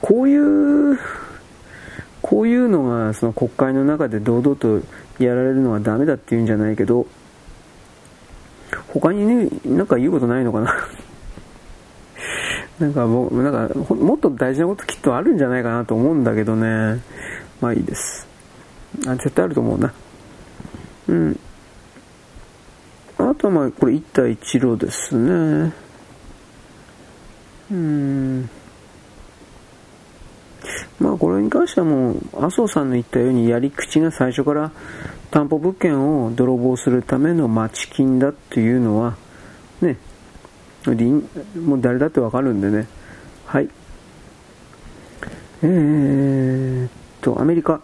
こういう、こういうのがその国会の中で堂々とやられるのはダメだって言うんじゃないけど、他にね、なんか言うことないのかな なんかもう、なんか、もっと大事なこときっとあるんじゃないかなと思うんだけどね。まあいいです。あ、絶対あると思うな。うん。あとはまあ、これ一帯一路ですね。うん。まあこれに関してはもう、麻生さんの言ったようにやり口が最初から担保物件を泥棒するための待ち金だっていうのは、ね、もう誰だってわかるんでね。はい。えーっと、アメリカ。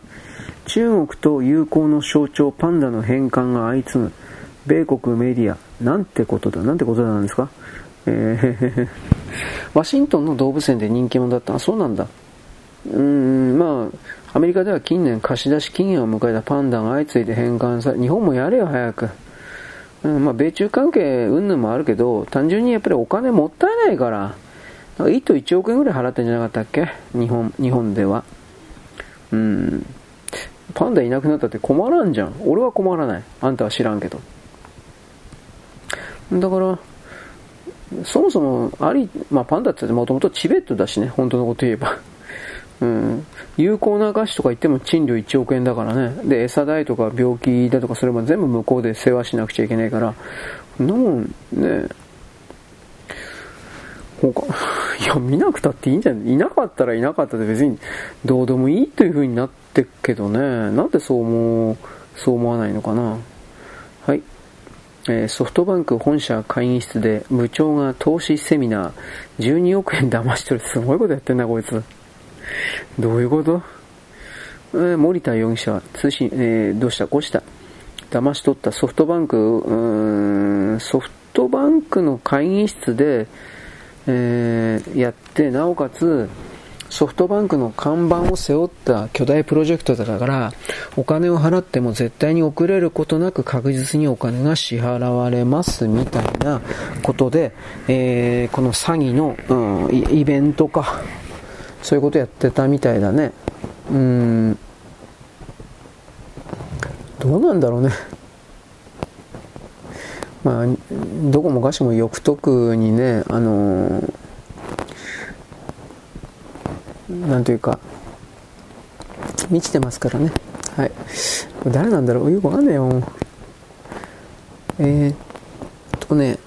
中国と友好の象徴パンダの返還が相次ぐ。米国メディア。なんてことだなんてことだなんですか？えー、ワシントンの動物園で人気者だったあ、そうなんだ。うん、まあ、アメリカでは近年貸し出し期限を迎えたパンダが相次いで返還され、日本もやれよ早く。うん、まあ、米中関係云々もあるけど、単純にやっぱりお金もったいないから、1都1億円ぐらい払ってんじゃなかったっけ？日本、日本では。うん。パンダいなくなったって困らんじゃん。俺は困らない。あんたは知らんけど。だから、そもそも、あり、まあパンダってもともとチベットだしね、本当のこと言えば。うん。有効な菓子とか言っても賃料1億円だからね。で、餌代とか病気だとかそれも全部向こうで世話しなくちゃいけないから、そんなもんね、他、いや、見なくたっていいんじゃない？いなかったらいなかったで別にどうでもいいという風になってっけどね。なんでそう思う、そう思わないのかな。ソフトバンク本社会議室で部長が投資セミナー12億円騙し取る。すごいことやってんな、こいつ。どういうこと？えー、森田容疑者は通信、えー、どうした？こうした？騙し取ったソフトバンク、うん、ソフトバンクの会議室で、えー、やって、なおかつ、ソフトバンクの看板を背負った巨大プロジェクトだから、お金を払っても絶対に遅れることなく確実にお金が支払われますみたいなことで、えー、この詐欺の、うん、イベントか、そういうことやってたみたいだね。うん、どうなんだろうね。まあ、どこもかしも欲得にね、あのー、なんというか、満ちてますからね。はい。誰なんだろう？よくわかんないよ。えー、っとね、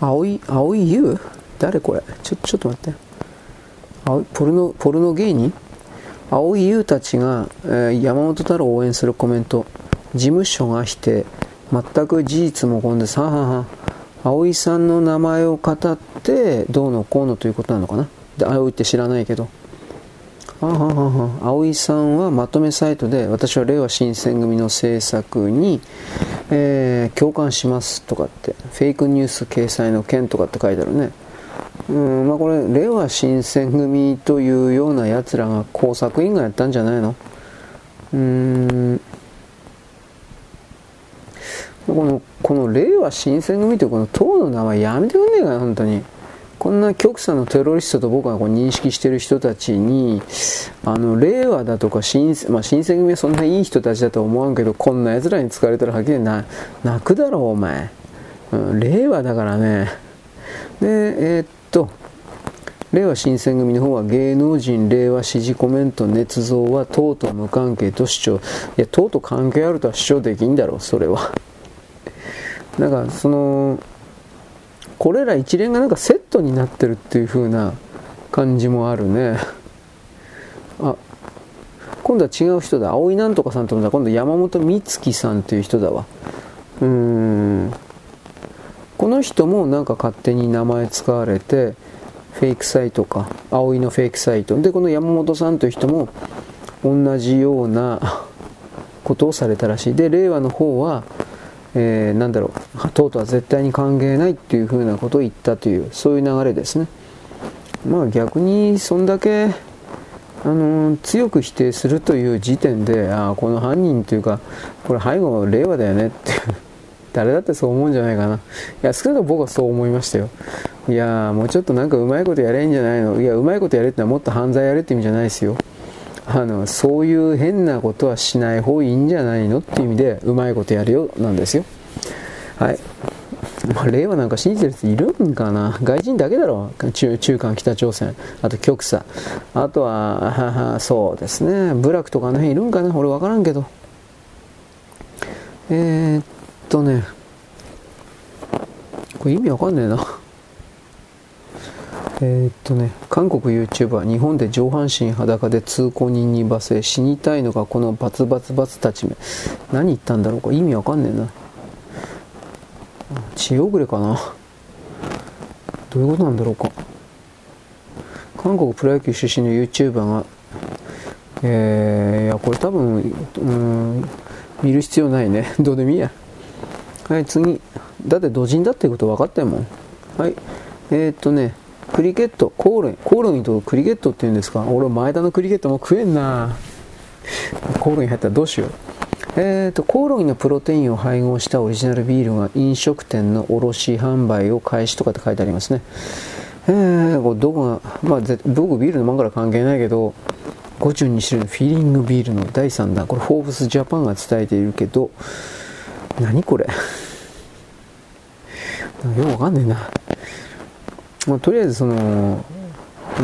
青い、青い優？誰これ？ちょ、ちょっと待って。青い、ポルノ、ポルノ芸人？青い優たちが、えー、山本太郎を応援するコメント。事務所がして、全く事実も今度さ、はは葵さんの名前を語ってどうのこうのということなのかな？で葵って知らないけど。はははは。葵さんはまとめサイトで私は令和新選組の政策に、えー、共感しますとかってフェイクニュース掲載の件とかって書いてあるね。うんまあこれ令和新選組というようなやつらが工作員がやったんじゃないの？うーんこの、この令和新選組というこの党の名前やめてくんねえかな、本当に。こんな極左のテロリストと僕がこう認識してる人たちに、あの、令和だとか新、まあ、新選組はそんないい人たちだと思わんけど、こんな奴らに使われたらはっきり、泣くだろう、お前。うん、令和だからね。で、えー、っと、令和新選組の方は芸能人令和支持コメント捏造は党と無関係と主張。いや、党と関係あるとは主張できんだろう、それは。なんかそのこれら一連がなんかセットになってるっていう風な感じもあるね。あ今度は違う人だ。葵なんとかさんと今度山本美月さんという人だわ。うーん。この人もなんか勝手に名前使われてフェイクサイトか。葵のフェイクサイト。でこの山本さんという人も同じようなことをされたらしい。で令和の方はえー、なんだろう、党とは絶対に関係ないっていうふうなことを言ったという、そういう流れですね。まあ逆に、そんだけ、あの強く否定するという時点で、ああ、この犯人というか、これ背後令和だよねっていう 誰だってそう思うんじゃないかな。いや、少なくとも僕はそう思いましたよ。いやもうちょっとなんかうまいことやれんじゃないのいや、うまいことやれってのはもっと犯罪やれって意味じゃないですよ。あのそういう変なことはしない方がいいんじゃないのっていう意味でうまいことやるよなんですよ。はい。まあ、令和なんか信じてる人いるんかな？外人だけだろ？中中間北朝鮮。あと極左。あとははは そうですね。部落とかあの辺いるんかな？俺分からんけど。えー、っとね、これ意味わかんねえな。えー、っとね、韓国 YouTuber、日本で上半身裸で通行人に罵声、死にたいのがこのバツバツバツ立ち目。何言ったんだろうこれ意味わかんねえな。血遅れかなどういうことなんだろうか。韓国プロ野球出身の YouTuber が、えー、いや、これ多分、うん、見る必要ないね。どうでもいいや。はい、次。だって土人だってこと分かったよもん。はい。えー、っとね、クリケット、コオロギ、コオロギとクリケットって言うんですか？俺、前田のクリケットも食えんなコオロギ入ったらどうしよう。えーと、コオロギのプロテインを配合したオリジナルビールが飲食店の卸販売を開始とかって書いてありますね。えー、こどこが、まあ、僕ビール飲まんから関係ないけど、52種類のフィーリングビールの第3弾、これ、フォーブスジャパンが伝えているけど、何これ？よくわかんねえな。まあ、とりあえずその、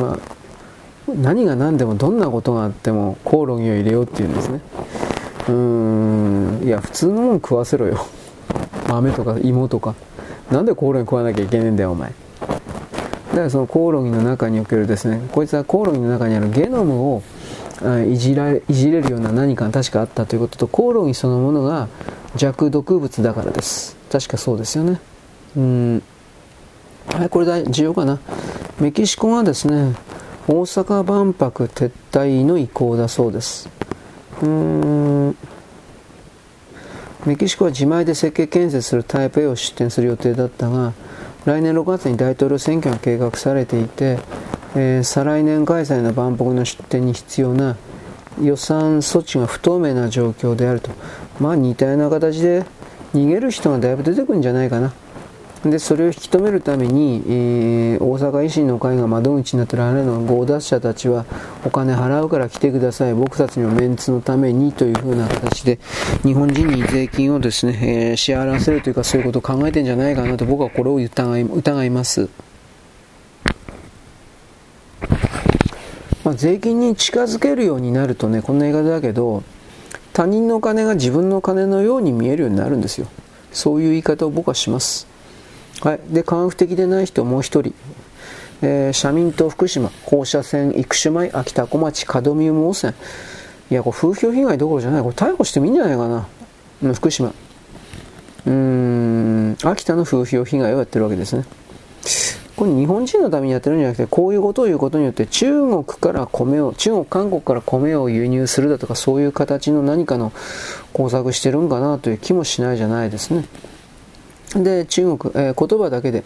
まあ、何が何でもどんなことがあってもコオロギを入れようっていうんですね。うーんいや普通のもん食わせろよ。豆とか芋とか。なんでコオロギ食わなきゃいけねえんだよお前。だからそのコオロギの中におけるですねこいつはコオロギの中にあるゲノムをいじられいじれるような何かが確かあったということとコオロギそのものが弱毒物だからです。確かそうですよね。うん。はい、これ大重要かな。メキシコがですね、大阪万博撤退の意向だそうです。うーん。メキシコは自前で設計建設する台北を出展する予定だったが、来年6月に大統領選挙が計画されていて、えー、再来年開催の万博の出展に必要な予算措置が不透明な状況であると。まあ似たような形で逃げる人がだいぶ出てくるんじゃないかな。でそれを引き止めるために、えー、大阪維新の会が窓口になっているあれの強奪者たちはお金払うから来てください。僕たちのメンツのためにというふうな形で日本人に税金をですね、えー、支払わせるというかそういうことを考えてんじゃないかなと僕はこれを疑い疑います。まあ、税金に近づけるようになるとねこんな言い方だけど他人の金が自分の金のように見えるようになるんですよ。そういう言い方を僕はします。はい、で科学的でない人もう一人、えー、社民党福島放射線生島秋田小町カドミウム汚染いやこれ風評被害どころじゃない。これ逮捕してもいいんじゃないかな、うん、福島。うん秋田の風評被害をやってるわけですね。これ日本人のためにやってるんじゃなくてこういうことを言うことによって中国から米を中国韓国から米を輸入するだとかそういう形の何かの工作してるんかなという気もしないじゃないですね。で、中国、えー、言葉だけで、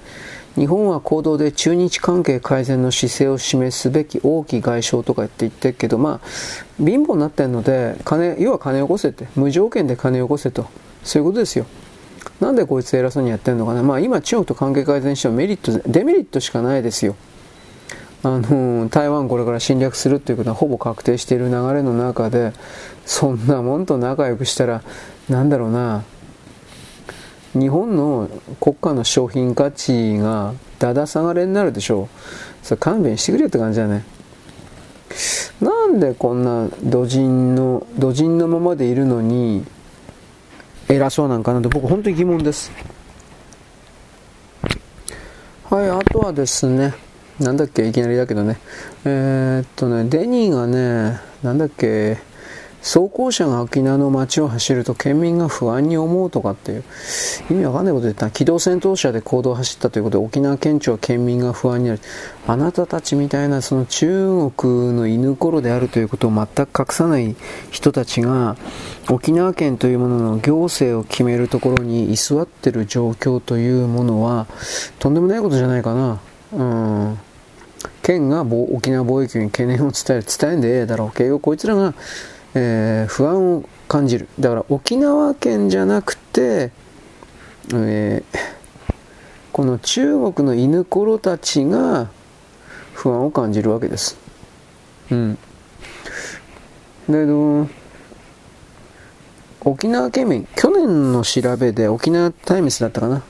日本は行動で中日関係改善の姿勢を示すべき大きい外相とか言って言ってるけど、まあ、貧乏になってるので、金、要は金をよこせって、無条件で金をよこせと、そういうことですよ。なんでこいつ偉そうにやってるのかな。まあ今中国と関係改善してもメリット、デメリットしかないですよ。あの、台湾これから侵略するっていうことはほぼ確定している流れの中で、そんなもんと仲良くしたら、なんだろうな、日本の国家の商品価値がだだ下がれになるでしょう。それ勘弁してくれって感じだね。なんでこんな土人の、土人のままでいるのに偉そうなんかなって僕本当に疑問です。はい、あとはですね、なんだっけ、いきなりだけどね。えー、っとね、デニーがね、なんだっけ、走行車が沖縄の街を走ると県民が不安に思うとかっていう意味わかんないこと言った機動戦闘車で行動を走ったということで沖縄県庁は県民が不安になる。あなたたちみたいなその中国の犬頃であるということを全く隠さない人たちが沖縄県というものの行政を決めるところに居座ってる状況というものはとんでもないことじゃないかな。うん。県が沖縄貿易に懸念を伝える伝えんでええだろう。結局こいつらがえー、不安を感じる。だから沖縄県じゃなくて、えー、この中国の犬ころたちが不安を感じるわけです。うん。だけど沖縄県民去年の調べで沖縄タイムスだったかな。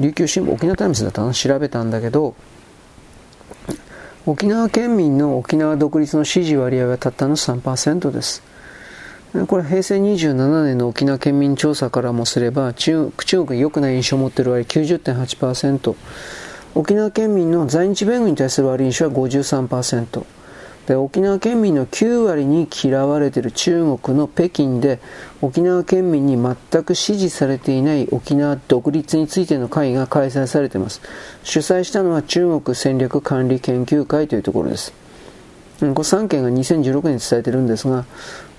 琉球新聞沖縄タイムスだったかな。調べたんだけど沖縄県民の沖縄独立の支持割合はたったの3%です。これ平成27年の沖縄県民調査からもすれば中国に良くない印象を持っている割合90.8%沖縄県民の在日米軍に対する悪い印象は53%で沖縄県民の9割に嫌われている中国の北京で沖縄県民に全く支持されていない沖縄独立についての会が開催されています。主催したのは中国戦略管理研究会というところです。この3件が2016年に伝えているんですが、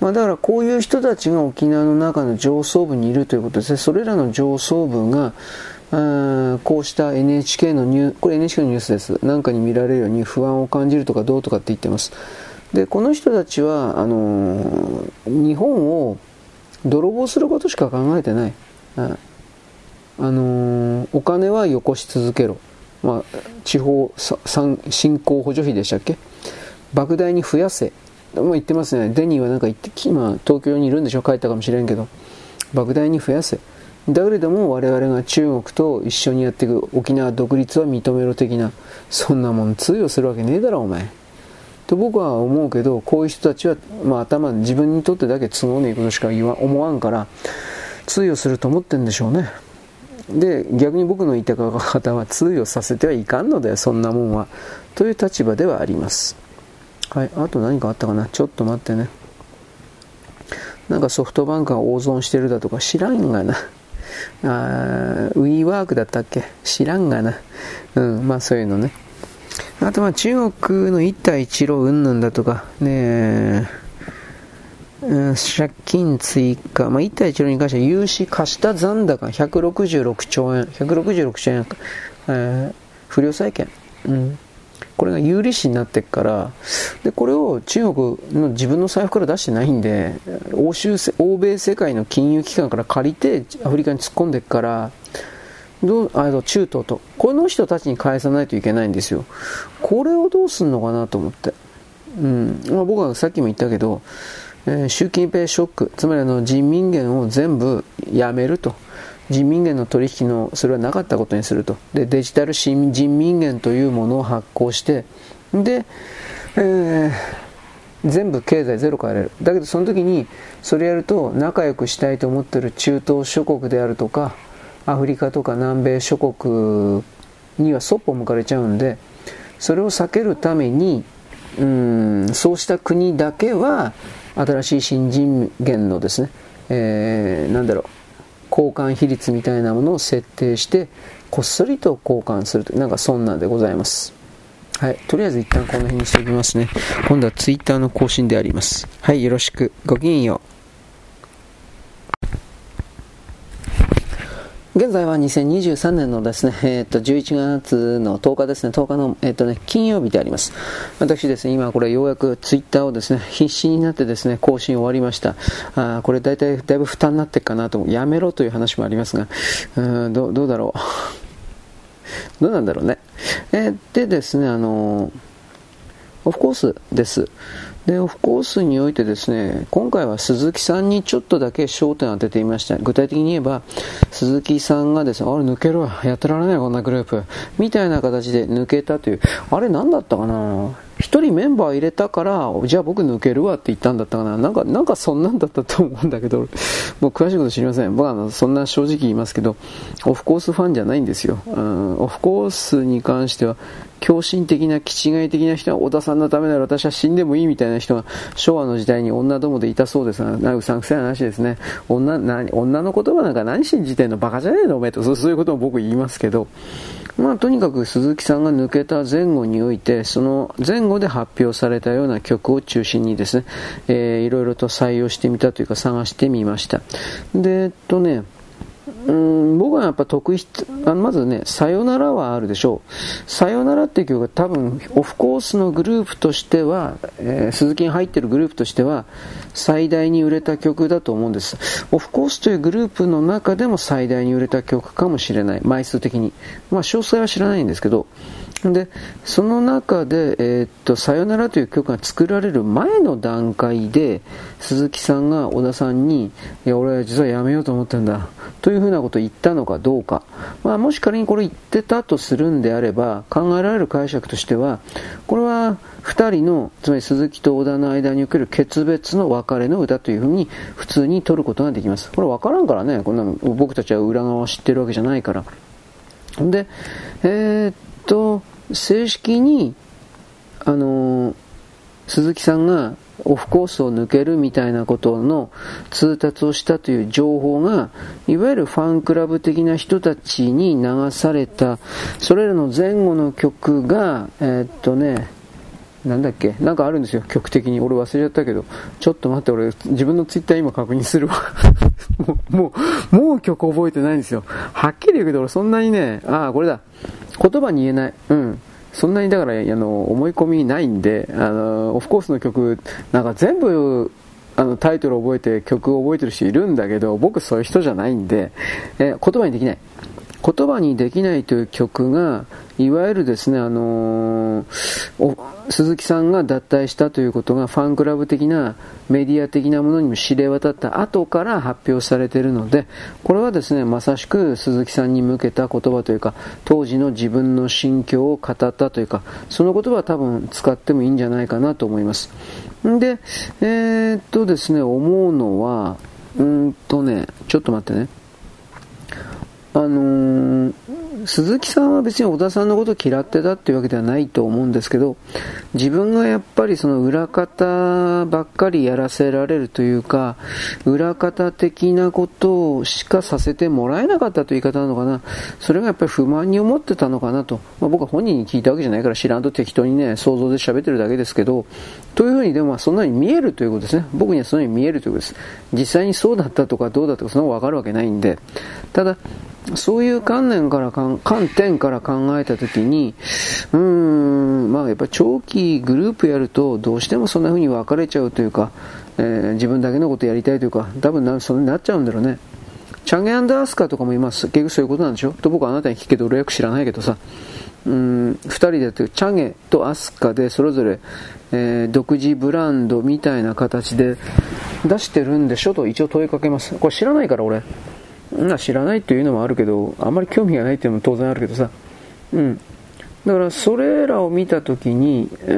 まあ、だからこういう人たちが沖縄の中の上層部にいるということですね。それらの上層部が、こうした NHK のニューこれ NHK のニュースです。なんかに見られるように不安を感じるとかどうとかって言ってます。で、この人たちは、あのー、日本を泥棒することしか考えてない。あのー、お金はよこし続けろ。まあ、地方振興補助費でしたっけ？莫大に増やせ。まあ、言ってますね。デニーはなんか言って、今東京にいるんでしょ？帰ったかもしれんけど。莫大に増やせ。だけれども我々が中国と一緒にやっていく沖縄独立は認めろ的な、そんなもん通用するわけねえだろお前。と僕は思うけど、こういう人たちは、まあ頭、自分にとってだけ都合のいいことしか言わ思わんから、通用すると思ってんでしょうね。で、逆に僕の言った方は通用させてはいかんのだよ、そんなもんは。という立場ではあります。はい、あと何かあったかな？ちょっと待ってね。なんかソフトバンクが大損してるだとか知らんがな。あウィーワークだったっけ？知らんがな。うん、まあそういうのね。あとまあ中国の一帯一路うんぬんだとか、ねうん、借金追加、まあ、一帯一路に関しては融資貸した残高166兆円、166兆円、えー、不良債権。うんこれが有利子になってから、で、これを中国の自分の財布から出してないんで、欧州、欧米世界の金融機関から借りてアフリカに突っ込んでいくから、どうあの中東と、この人たちに返さないといけないんですよ。これをどうすんのかなと思って。うん。まあ、僕はさっきも言ったけど、えー、習近平ショック、つまりあの人民元を全部やめると。人民元の取引のそれはなかったことにすると。でデジタル新人民元というものを発行してで、えー、全部経済ゼロからやる。だけどその時にそれやると仲良くしたいと思ってる中東諸国であるとかアフリカとか南米諸国にはそっぽ向かれちゃうんでそれを避けるためにうんそうした国だけは新しい新人元のですね、えー、なんだろう交換比率みたいなものを設定してこっそりと交換するというなんかそんなんでございます。はいとりあえず一旦この辺にしておきますね。今度はツイッターの更新であります。はいよろしく。ごきげんよう。現在は2023年のですね、えっ、ー、と、11月の10日ですね、10日の、えっ、ー、とね、金曜日であります。私ですね、今これようやくツイッターをですね、必死になってですね、更新終わりました。あこれ大体だいぶ負担になってるかなと、やめろという話もありますが、うんどどうだろう。どうなんだろうね。えー、でですね、あのオフコースです。で、オフコースにおいてですね、今回は鈴木さんにちょっとだけ焦点を当てていました。具体的に言えば、鈴木さんがですね、あれ抜ける、やってられないこんなグループ、みたいな形で抜けたという、あれ何だったかな？一人メンバー入れたから、じゃあ僕抜けるわって言ったんだったかな。なんか、なんかそんなんだったと思うんだけど、もう詳しいこと知りません。僕はあのそんな正直言いますけど、オフコースファンじゃないんですよ。うん、オフコースに関しては、狂信的な、気違い的な人は、小田さんのためなら私は死んでもいいみたいな人が、昭和の時代に女どもでいたそうですが、なうさんくさい話ですね。女、な女の言葉なんか何信じてんのバカじゃねえのおめえと、そういうことも僕言いますけど、まあとにかく鈴木さんが抜けた前後において、その前後で発表されたような曲を中心にですね、えー、いろいろと採用してみたというか探してみました。で、えっとね、うん僕はやっぱ得意あまずね、さよならはあるでしょう。さよならっていう曲が多分、オフコースのグループとしては、えー、鈴木に入ってるグループとしては、最大に売れた曲だと思うんです。オフコースというグループの中でも最大に売れた曲かもしれない。枚数的に。まあ、詳細は知らないんですけど、で、その中で、えー、っと、さよならという曲が作られる前の段階で、鈴木さんが小田さんに、いや、俺は実はやめようと思ってんだ、というふうなことを言ったのかどうか。まあ、もし仮にこれ言ってたとするんであれば、考えられる解釈としては、これは二人の、つまり鈴木と小田の間における決別の別れの歌というふうに、普通に取ることができます。これ分からんからね、こんな僕たちは裏側を知ってるわけじゃないから。で、えー、っと、正式に、あの鈴木さんがオフコースを抜けるみたいなことの通達をしたという情報が、いわゆるファンクラブ的な人たちに流された、それらの前後の曲が、えー、っとね、なんだっけ？なんかあるんですよ、曲的に。俺忘れちゃったけど。ちょっと待って、俺、自分のツイッター今確認するわ もう、もう、曲覚えてないんですよ。はっきり言うけど、俺そんなにね、ああ、これだ。言葉に言えない。うん。そんなにだから、あの、思い込みないんで、あの、オフコースの曲、なんか全部、あの、タイトル覚えて曲覚えてる人いるんだけど、僕そういう人じゃないんで、え言葉にできない。言葉にできないという曲が、いわゆるですね、あのー、鈴木さんが脱退したということがファンクラブ的なメディア的なものにも知れ渡った後から発表されているので、これはですね、まさしく鈴木さんに向けた言葉というか、当時の自分の心境を語ったというか、その言葉は多分使ってもいいんじゃないかなと思います。んで、えー、っとですね、思うのは、うんとね、ちょっと待ってね。あのー、鈴木さんは別に小田さんのことを嫌ってたっていうわけではないと思うんですけど、自分がやっぱりその裏方ばっかりやらせられるというか、裏方的なことをしかさせてもらえなかったという言い方なのかな。それがやっぱり不満に思ってたのかなと。まあ、僕は本人に聞いたわけじゃないから知らんと適当にね、想像で喋ってるだけですけど、というふうにでもそんなに見えるということですね。僕にはそんなに見えるということです。実際にそうだったとかどうだとかそんなのわかるわけないんで。ただ、そういう観念から観点から考えたときに、うーん、まあやっぱ長期グループやるとどうしてもそんな風に分かれちゃうというか、えー、自分だけのことやりたいというか、多分なそになっちゃうんだろうね。チャンゲアンダースカとかもいます。結局そういうことなんでしょ？と僕はあなたに聞くけど俺はよく知らないけどさ。うん、二人でやってるチャゲとアスカでそれぞれ、えー、独自ブランドみたいな形で出してるんでしょ？と一応問いかけます。これ知らないから俺。な知らないっていうのもあるけど、あんまり興味がないっていうのも当然あるけどさ。うん。だからそれらを見たときに、う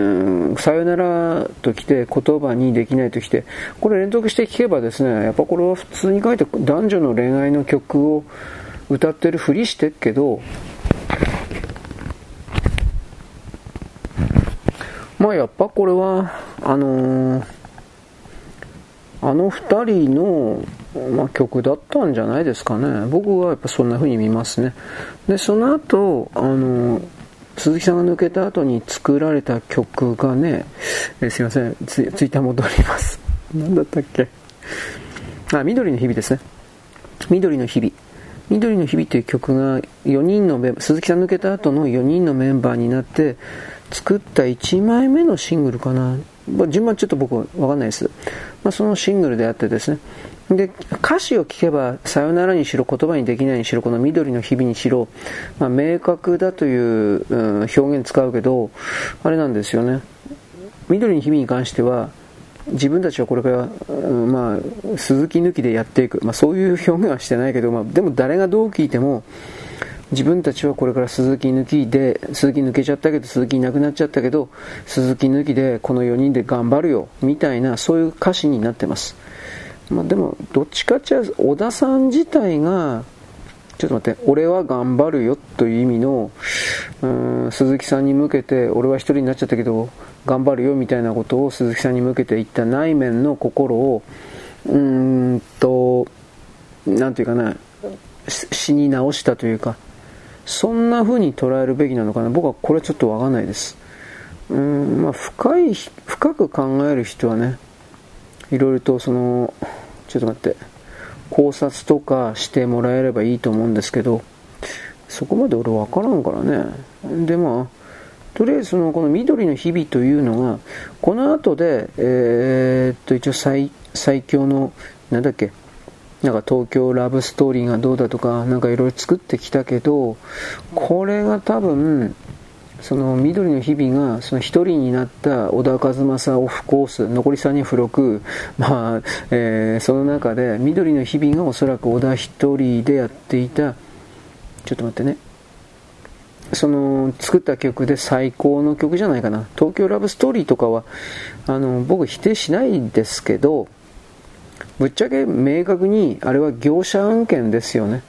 ん、さよならときて言葉にできないときて、これ連続して聞けばですね、やっぱこれは普通に書いて男女の恋愛の曲を歌ってるふりしてっけど、まあやっぱこれは、あのー、あの二人のまあ、曲だったんじゃないですかね。僕はやっぱそんな風に見ますね。で、その後、あの、鈴木さんが抜けた後に作られた曲がね、えすいませんツ、ツイッター戻ります。何だったっけ？あ、緑の日々ですね。緑の日々。緑の日々という曲が4人のメンバー、鈴木さん抜けた後の4人のメンバーになって作った1枚目のシングルかな。順番ちょっと僕わかんないです。まあ、そのシングルであってですね。で、歌詞を聞けば、さよならにしろ、言葉にできないにしろ、この緑の日々にしろ、まあ、明確だという、うん、表現使うけど、あれなんですよね。緑の日々に関しては、自分たちはこれから、うん、まあ、鈴木抜きでやっていく。まあ、そういう表現はしてないけど、まあ、でも誰がどう聞いても、自分たちはこれから鈴木抜きで、鈴木抜けちゃったけど、鈴木いなくなっちゃったけど、鈴木抜きでこの4人で頑張るよ、みたいな、そういう歌詞になってます。まあ、でも、どっちかっちゃ、小田さん自体が、ちょっと待って、俺は頑張るよという意味の、うん、鈴木さんに向けて、俺は一人になっちゃったけど、頑張るよみたいなことを鈴木さんに向けて言った内面の心を、うーんと、なんていうかな、死に直したというか、そんな風に捉えるべきなのかな？僕はこれちょっとわかんないです。うん、まあ、深い、深く考える人はね、いろいろとその、ちょっと待って、考察とかしてもらえればいいと思うんですけど、そこまで俺分からんからね。で、まあ、とりあえずその、この緑の日々というのが、この後で、えー、っと、一応最、最強の、なんだっけ、なんか東京ラブストーリーがどうだとか、なんかいろいろ作ってきたけど、これが多分、その緑の日々がその一人になった小田和正オフコース残り3人付録、まあえー、その中で緑の日々がおそらく小田一人でやっていたちょっと待ってね。その作った曲で最高の曲じゃないかな。東京ラブストーリーとかはあの僕否定しないんですけどぶっちゃけ明確にあれは業者案件ですよね、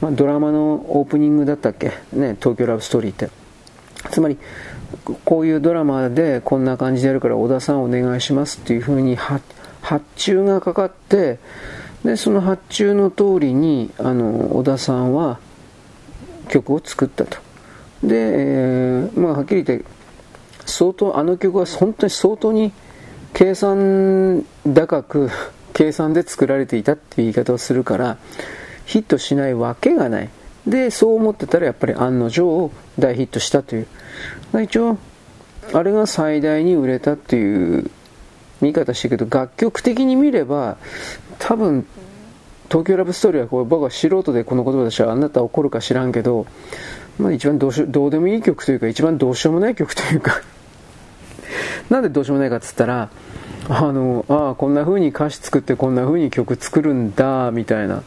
まあ、ドラマのオープニングだったっけ？ね東京ラブストーリーって。つまりこういうドラマでこんな感じでやるから小田さんお願いしますっていうふうに発注がかかってでその発注の通りにあの小田さんは曲を作ったと。で、えー、まあ、はっきり言って相当あの曲は本当に相当に計算高く計算で作られていたっていう言い方をするからヒットしないわけがない。でそう思ってたらやっぱり案の定大ヒットしたという。一応あれが最大に売れたっていう見方してるけど楽曲的に見れば多分東京ラブストーリーはこう僕は素人でこの言葉でしたあなた怒るか知らんけど、まあ、一番どうしどうでもいい曲というか一番どうしようもない曲というか。なんでどうしようもないかっつったらあのああこんな風に歌詞作ってこんな風に曲作るんだみたいな。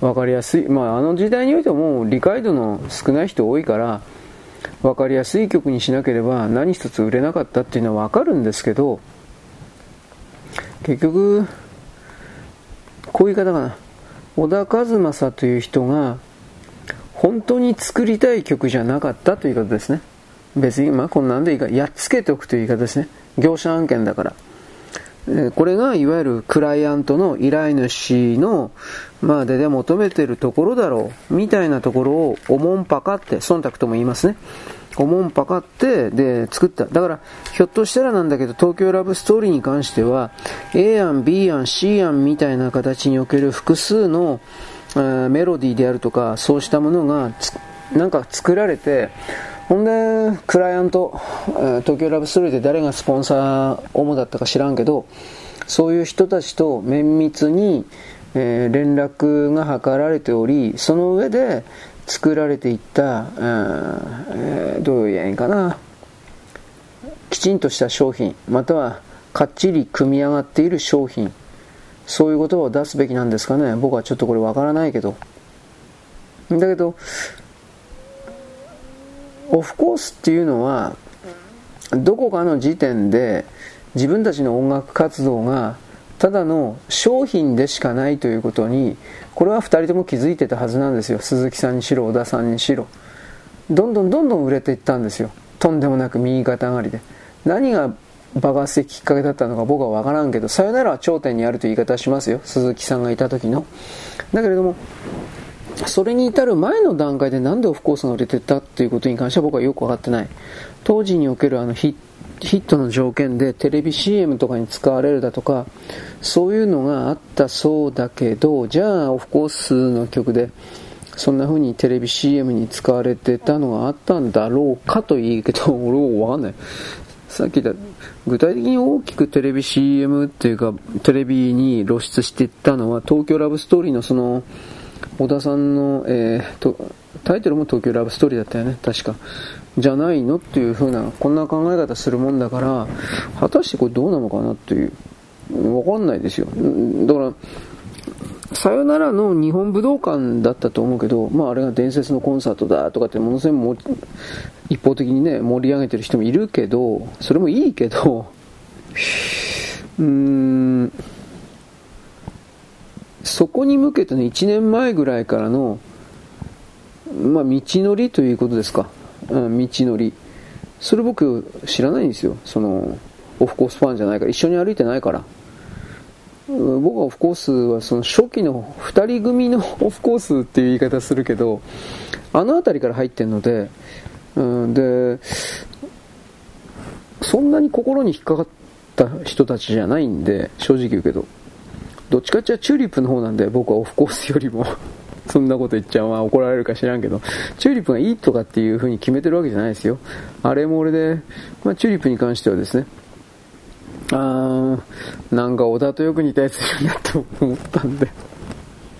分かりやすい、まあ、あの時代においても理解度の少ない人多いから分かりやすい曲にしなければ何一つ売れなかったっていうのは分かるんですけど結局こういう言い方かな。小田和正という人が本当に作りたい曲じゃなかったという言い方ですね。別にまあこんなんでいいか。やっつけておくという言い方ですね。業者案件だから。これがいわゆるクライアントの依頼主の、まあ、でで求めてるところだろう、みたいなところをおもんぱかって、忖度とも言いますね。おもんぱかって、で、作った。だから、ひょっとしたらなんだけど、東京ラブストーリーに関しては、A 案、B 案、C 案みたいな形における複数の、メロディーであるとか、そうしたものが、なんか作られて、ほんで、クライアント、東京ラブストーリーで誰がスポンサー主だったか知らんけど、そういう人たちと綿密に、えー、連絡が図られており、その上で作られていった、えー、どういうやいいかな、きちんとした商品、またはかっちり組み上がっている商品、そういう言葉を出すべきなんですかね。僕はちょっとこれわからないけど。だけど、オフコースっていうのはどこかの時点で自分たちの音楽活動がただの商品でしかないということにこれは2人とも気づいてたはずなんですよ。鈴木さんにしろ小田さんにしろ。どんどんどんどん売れていったんですよ。とんでもなく右肩上がりで。何が爆発的きっかけだったのか僕は分からんけどさよならは頂点にあるという言い方しますよ。鈴木さんがいた時の。だけれどもそれに至る前の段階でなんでオフコースが売れてたっていうことに関しては僕はよく分かってない。当時におけるあのヒットの条件でテレビ CM とかに使われるだとか、そういうのがあったそうだけど、じゃあオフコースの曲でそんな風にテレビ CM に使われてたのがあったんだろうかと言うけど、俺はわかんない。さっき言った、具体的に大きくテレビ CM っていうか、テレビに露出してったのは、東京ラブストーリーのその、小田さんの、えー、とタイトルも東京ラブストーリーだったよね、確か。じゃないのっていう風な、こんな考え方するもんだから、果たしてこれどうなのかなっていう、わかんないですよ。だから、さよならの日本武道館だったと思うけど、まああれが伝説のコンサートだとかってものすごい一方的にね、盛り上げてる人もいるけど、それもいいけど、うーん、そこに向けてね、1年前ぐらいからの、まあ、道のりということですか。うん、道のり。それ僕知らないんですよ。その、オフコースファンじゃないから、一緒に歩いてないから。僕はオフコースはその初期の2人組の オフコースっていう言い方するけど、あの辺りから入ってるので、うん、で、そんなに心に引っかかった人たちじゃないんで、正直言うけど。どっちかっていうとチューリップの方なんで、僕はオフコースよりも そんなこと言っちゃう、まあ怒られるか知らんけど、チューリップがいいとかっていう風に決めてるわけじゃないですよ。あれも俺で、まあチューリップに関してはですね、あー、なんか小田とよく似たやつだなと思ったんで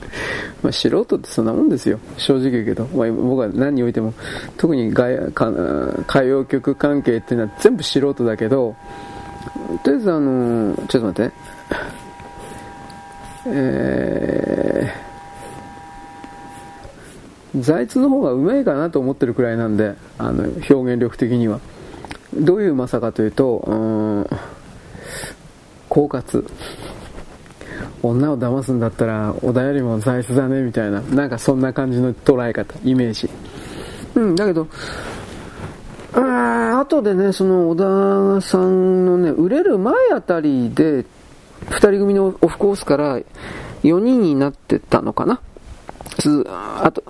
まあ、素人ってそんなもんですよ。正直言うけど。まあ、僕は何においても、特に歌謡曲関係っていうのは全部素人だけど、とりあえずあの、ちょっと待って。えー、財津の方がうまいかなと思ってるくらいなんで、あの、表現力的には。どういううまさかというと、うん、狡猾。女を騙すんだったら、小田よりも財津だね、みたいな。なんかそんな感じの捉え方、イメージ。うん、だけど、あ後でね、その小田さんのね、売れる前あたりで、二人組のオフコースから4人になってたのかな？あと、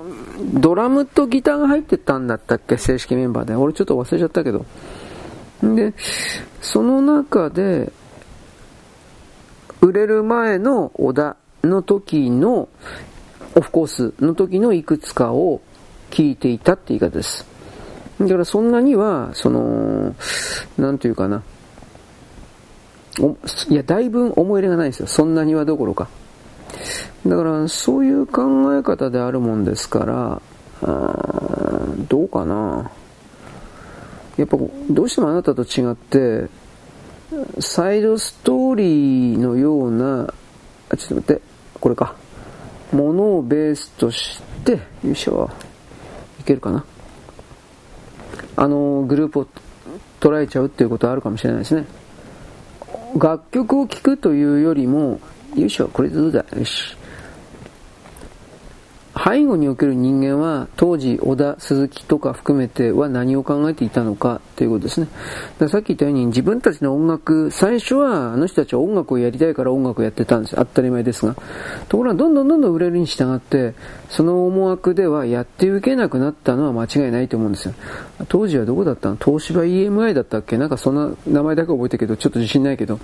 ドラムとギターが入ってたんだったっけ？正式メンバーで。俺ちょっと忘れちゃったけど。で、その中で、売れる前の小田の時の、オフコースの時のいくつかを聞いていたって言い方です。だからそんなには、その、なんというかな。いや、だいぶ思い入れがないですよ。そんなにはどころか。だから、そういう考え方であるもんですから、あどうかな。やっぱ、どうしてもあなたと違って、サイドストーリーのような、あ、ちょっと待って、これか。ものをベースとして、よいしょ。いけるかな。あの、グループを捉えちゃうっていうことはあるかもしれないですね。楽曲を聴くというよりも、よいしょ、これでどうだ？よし。背後における人間は当時小田、鈴木とか含めては何を考えていたのかということですね。ださっき言ったように自分たちの音楽、最初はあの人たちは音楽をやりたいから音楽をやってたんです。当たり前ですが。ところがどんどんどんどん売れるに従って、その思惑ではやっていけなくなったのは間違いないと思うんですよ。当時はどこだったの？東芝 EMI だったっけ？なんかそんな名前だけ覚えてるけど、ちょっと自信ないけど、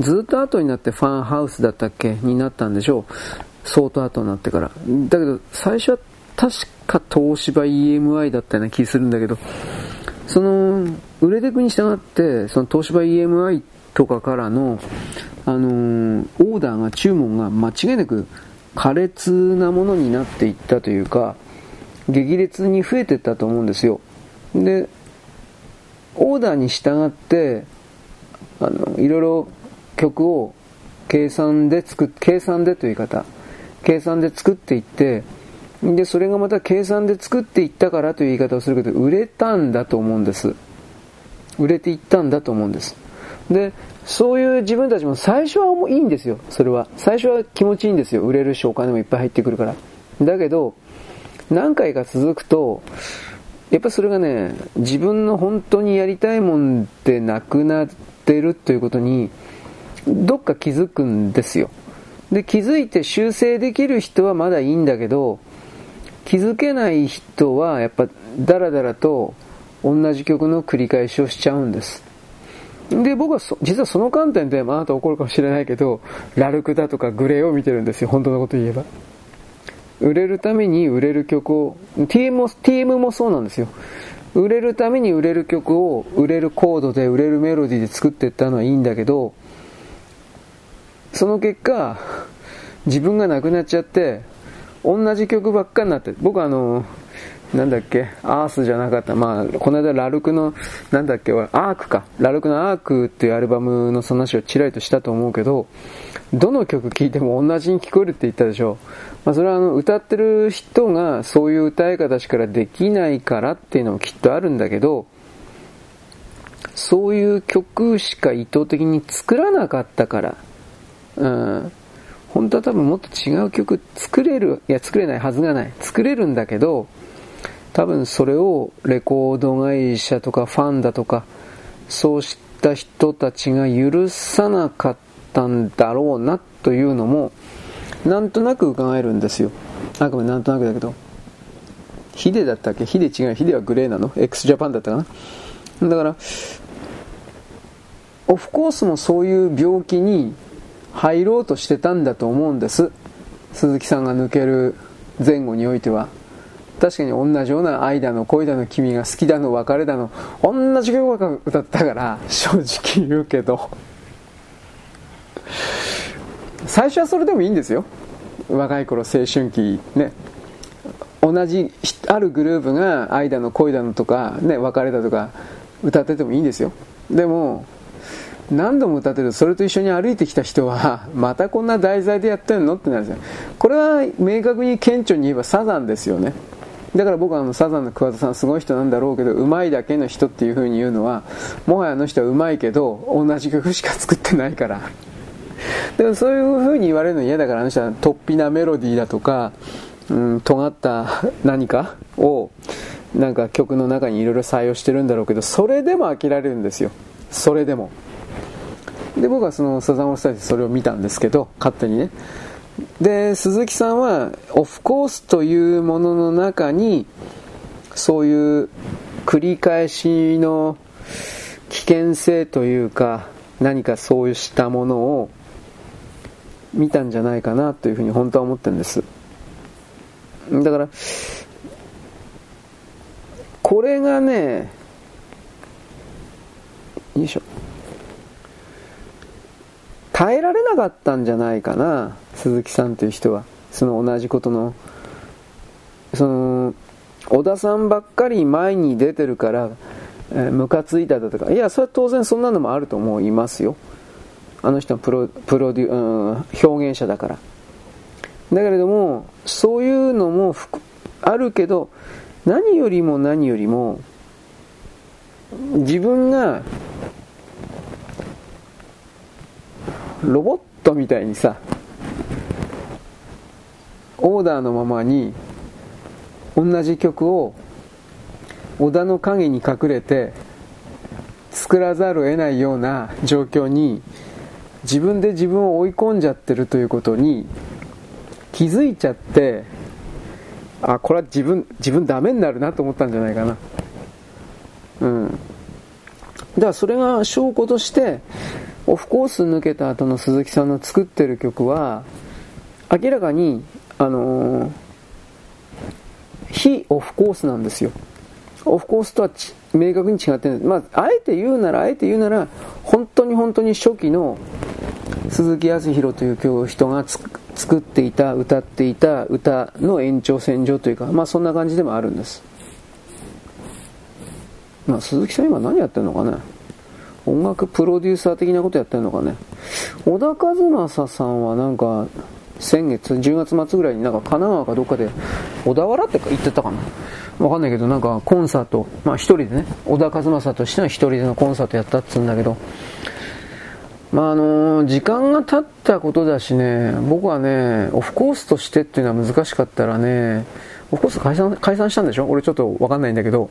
ずっと後になってファンハウスだったっけ？になったんでしょう。相当後になってから。だけど、最初は確か東芝 EMI だったような気するんだけど、その、売れてくに従って、その東芝 EMI とかからの、あのー、オーダーが、注文が間違いなく苛烈なものになっていったというか、激烈に増えていったと思うんですよ。で、オーダーに従って、あの、いろいろ曲を計算で作っ、計算でという言い方、計算で作っていって、で、それがまた計算で作っていったからという言い方をするけど、売れたんだと思うんです。売れていったんだと思うんです。で、そういう自分たちも最初はもういいんですよ、それは。最初は気持ちいいんですよ。売れるしお金もいっぱい入ってくるから。だけど、何回か続くと、やっぱそれがね、自分の本当にやりたいもんってなくなってるということに、どっか気づくんですよ。で、気づいて修正できる人はまだいいんだけど、気づけない人はやっぱダラダラと同じ曲の繰り返しをしちゃうんです。で、僕は実はその観点で、まあ、あなた怒るかもしれないけど、ラルクだとかグレーを見てるんですよ、本当のこと言えば。売れるために売れる曲を、TM も TM もそうなんですよ。売れるために売れる曲を売れるコードで売れるメロディーで作っていったのはいいんだけど、その結果、自分がなくなっちゃって、同じ曲ばっかになって、僕あの、なんだっけ、アースじゃなかった。まあ、この間ラルクの、なんだっけ、アークか。ラルクのアークっていうアルバムのその話をちらりとしたと思うけど、どの曲聴いても同じに聞こえるって言ったでしょ。まあ、それはあの、歌ってる人がそういう歌い方しかできないからっていうのもきっとあるんだけど、そういう曲しか意図的に作らなかったから、うん。本当は多分もっと違う曲作れる、いや作れないはずがない。作れるんだけど、多分それをレコード会社とかファンだとか、そうした人たちが許さなかったんだろうなというのも、なんとなく伺えるんですよ。あくまでなんとなくだけど。ヒデだったっけ？ヒデ違う。ヒデはグレーなの ?x ジャパンだったかな？だから、オフコースもそういう病気に入ろうとしてたんだと思うんです。鈴木さんが抜ける前後においては。確かに同じような愛だの恋だの君が好きだの別れだの同じ曲を歌ったから正直言うけど。最初はそれでもいいんですよ。若い頃青春期ね。同じあるグループが愛だの恋だのとか、ね、別れだとか歌っててもいいんですよ。でも何度も歌ってるそれと一緒に歩いてきた人は またこんな題材でやってんのってなるんですよこれは明確に顕著に言えばサザンですよね。だから僕はあのサザンの桑田さんすごい人なんだろうけどうまいだけの人っていう風に言うのはもはやあの人はうまいけど同じ曲しか作ってないから。でもそういう風に言われるの嫌だからあの人は突飛なメロディーだとか、うん、尖った何かをなんか曲の中にいろいろ採用してるんだろうけどそれでも飽きられるんですよ。それでも。で僕はそのサザンオールスターでそれを見たんですけど勝手にね。で鈴木さんはオフコースというものの中にそういう繰り返しの危険性というか何かそうしたものを見たんじゃないかなというふうに本当は思ってるんです。だからこれがねよいしょ。耐えられなかったんじゃないかな鈴木さんという人は。その同じことのその小田さんばっかり前に出てるからえー、ついただとか。いやそれは当然そんなのもあると思いますよ。あの人はプロプロデュ、うん、表現者だから。だけれどもそういうのもあるけど何よりも何よりも自分がロボットみたいにさオーダーのままに同じ曲を織田の影に隠れて作らざるを得ないような状況に自分で自分を追い込んじゃってるということに気づいちゃってあこれは自分自分ダメになるなと思ったんじゃないかな。うん。だからそれが証拠としてオフコース抜けた後の鈴木さんの作ってる曲は明らかにあのー、非オフコースなんですよ。オフコースとは明確に違って、まあ、あえて言うならあえて言うなら本当に本当に初期の鈴木康弘という人が作っていた歌っていた歌の延長線上というかまあそんな感じでもあるんです。まあ鈴木さん今何やってんのかね？音楽プロデューサー的なことやってんのかね？小田和正さんはなんか先月10月末ぐらいになんか神奈川かどっかで小田原って言ってたかな？わかんないけどなんかコンサートまあ一人でね小田和正としては一人でのコンサートやったっつうんだけど。まああの時間が経ったことだしね僕はねオフコースとしてっていうのは難しかったらねオフコース解散解散したんでしょ？俺ちょっとわかんないんだけど。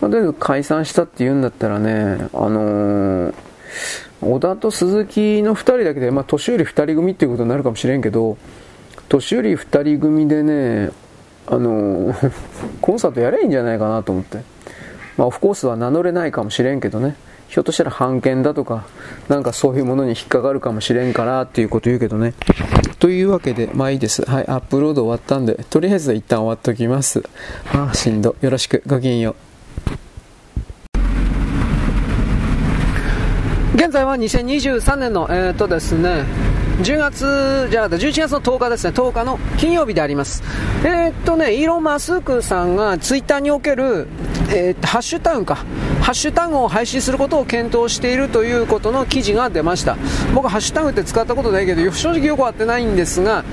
まあ、とりあえず解散したって言うんだったらねあのー、小田と鈴木の2人だけで、まあ、年寄り2人組っていうことになるかもしれんけど年寄り2人組でねあのー、コンサートやればいいんじゃないかなと思って。まあ、オフコースは名乗れないかもしれんけどね。ひょっとしたら判権だとか、なんかそういうものに引っかかるかもしれんからっていうこと言うけどね。というわけで、まあいいです。はい、アップロード終わったんで、とりあえず一旦終わっときます。ああ、しんど。よろしく。ごきげんよう。現在は2023年の、えー、とですね、10月、じゃなくて11月の10日ですね、10日の金曜日であります。えー、っとね、イーロン・マスクさんがツイッターにおける、えー、ハッシュタグか、ハッシュタグを配信することを検討しているということの記事が出ました。僕ハッシュタグって使ったことないけど、正直よくわってないんですが、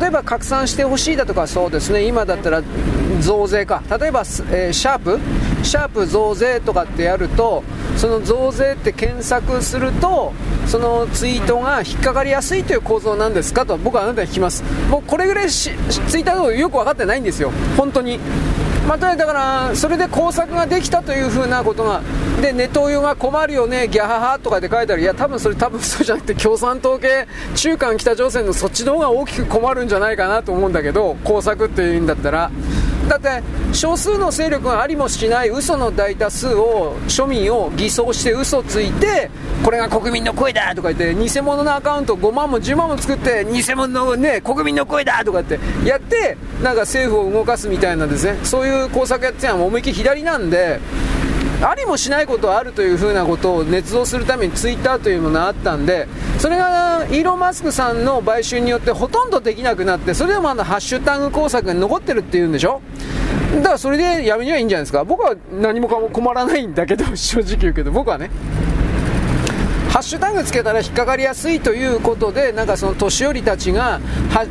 例えば拡散してほしいだとか、そうですね、今だったら増税か。例えば、えー、シャープ？シャープ増税とかってやると、その増税って検索すると、そのツイートが引っかかりやすいという構造なんですかと僕はあなたに聞きます。もうこれぐらいツイッターのよく分かってないんですよ。本当に。まあ、だからそれで工作ができたというふうなことがでネトウヨが困るよねギャハハとかで書いてあるいや多分それ多分そうじゃなくて共産党系中韓北朝鮮のそっちの方が大きく困るんじゃないかなと思うんだけど工作っていうんだったら。だって少数の勢力がありもしない嘘の大多数を庶民を偽装して嘘ついてこれが国民の声だとか言って偽物のアカウント5万も10万も作って偽物のね国民の声だとかってやってなんか政府を動かすみたいなですね。そういう工作やってたのは思いっきり左なんでありもしないことはあるというふうなことを捏造するためにツイッターというものがあったんでそれがイーロン・マスクさんの買収によってほとんどできなくなってそれでもあのハッシュタグ工作が残ってるっていうんでしょ？だからそれでやめにはいいんじゃないですか？僕は何もかも困らないんだけど正直言うけど僕はね。ハッシュタグつけたら引っかかりやすいということで、なんかその年寄りたちが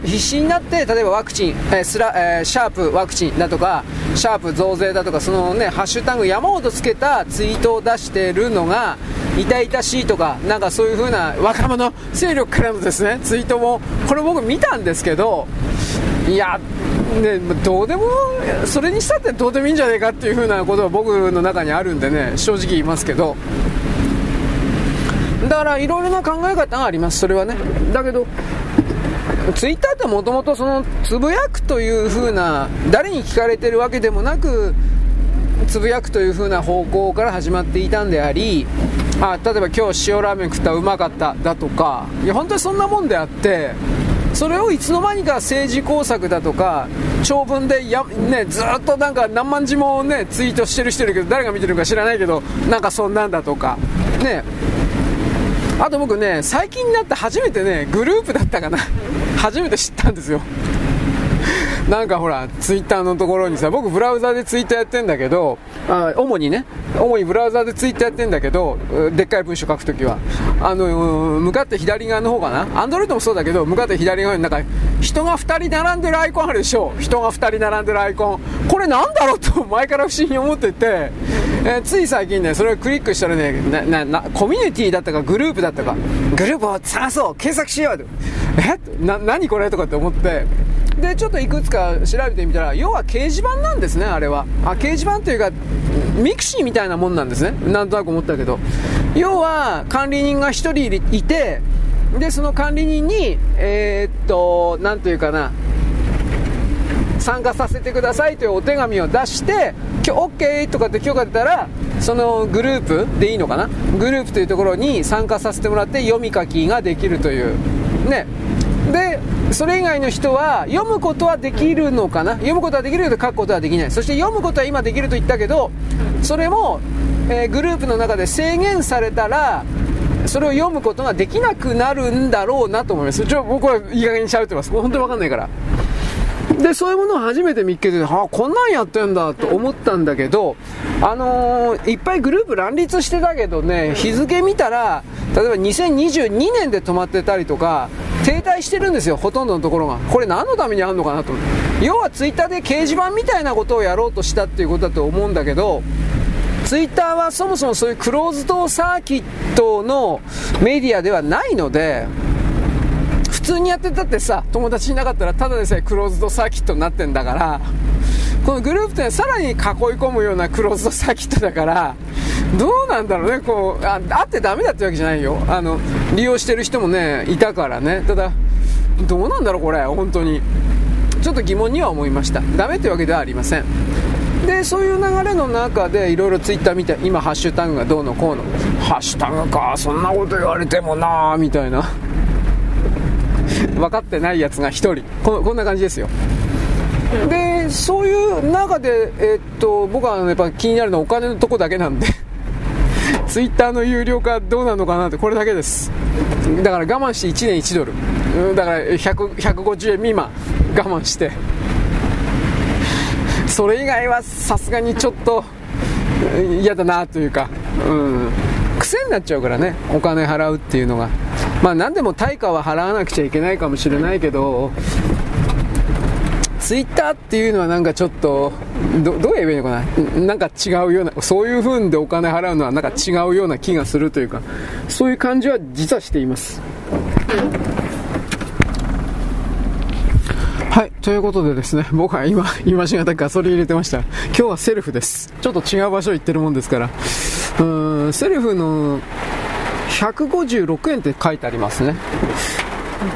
必死になって、例えばワクチン、えー、スラえー、シャープワクチンだとか、シャープ増税だとか、そのね、ハッシュタグ山ほどつけたツイートを出しているのが、痛々しいとか、なんかそういう風な若者勢力からのですね、ツイートも、これ僕見たんですけど、いや、ね、どうでも、それにしたってどうでもいいんじゃないかっていう風なことは僕の中にあるんでね、正直言いますけど、だからいろいろな考え方があります、それはね。だけど、ツイッターってもともとそのつぶやくという風な誰に聞かれてるわけでもなくつぶやくという風な方向から始まっていたんでありあ例えば今日塩ラーメン食ったうまかっただとかいや本当にそんなもんであってそれをいつの間にか政治工作だとか長文でや、ね、ずっとなんか何万字も、ね、ツイートしてる人いるけど誰が見てるか知らないけどなんかそんなんだとかねあと僕ね、最近になって初めてね、グループだったかな。初めて知ったんですよ。なんかほら、ツイッターのところにさ、僕ブラウザでツイッターやってんだけど、あ主にね、主にブラウザでツイッターやってんだけど、でっかい文章書くときは。あの、向かって左側の方かな？アンドロイドもそうだけど、向かって左側になんか、人が2人並んでるアイコンあるでしょ？人が2人並んでるアイコン。これなんだろうと前から不思議に思ってて、えー、つい最近ね、それをクリックしたらね、コミュニティだったかグループだったか、グループを探そう検索しようえ？な、何これ？とかって思って、でちょっといくつか調べてみたら要は掲示板なんですねあれはあ掲示板というかミクシーみたいなもんなんですねなんとなく思ったけど要は管理人が1人いてでその管理人にえー、っと何というかな参加させてくださいというお手紙を出して、OK とかって許可出たら、そのグループでいいのかな？グループというところに参加させてもらって読み書きができるという。ね。で、それ以外の人は読むことはできるのかな？読むことはできるけど書くことはできない。そして読むことは今できると言ったけどそれも、えー、グループの中で制限されたらそれを読むことができなくなるんだろうなと思います。ちょ僕はいい加減に喋ってます。本当に分かんないから。でそういうものを初めて見つけて、あこんなんやってんだと思ったんだけど、あのー、いっぱいグループ乱立してたけどね、日付見たら、例えば2022年で止まってたりとか、停滞してるんですよ、ほとんどのところが。これ何のためにあるのかなと。要はツイッターで掲示板みたいなことをやろうとしたっていうことだと思うんだけど、ツイッターはそもそもそういうクローズドサーキットのメディアではないので、普通にやってたってさ、友達いなかったらただでさえクローズドサーキットになってんだから、このグループってさらに囲い込むようなクローズドサーキットだから、どうなんだろうね、こう、ああってダメだってわけじゃないよ。あの、利用してる人もね、いたからね。ただ、どうなんだろう、これ、本当に。ちょっと疑問には思いました。ダメってわけではありません。で、そういう流れの中でいろいろツイッター見て、今ハッシュタグがどうのこうの。ハッシュタグか、そんなこと言われてもなみたいな。分かってないやつが1人。ここんな感じですよ。でそういう中で、え、っと僕はやっぱ気になるのはお金のとこだけなんで。ツイッターの有料化どうなのかなってこれだけです。だから我慢して1年1ドル。だから150円未満。我慢して。それ以外はさすがにちょっと嫌だなというか。うん。癖になっちゃうからね。お金払うっていうのが。まあ何でも対価は払わなくちゃいけないかもしれないけどツイッターっていうのはなんかちょっとどどう言えばいいのかな？なんか違うようなそういう風でお金払うのはなんか違うような気がするというかそういう感じは実はしていますはい、ということでですね、僕は今、今しがたガソリン入れてました。今日はセルフです。ちょっと違う場所行ってるもんですから、うん、セルフの156円って書いてありますね。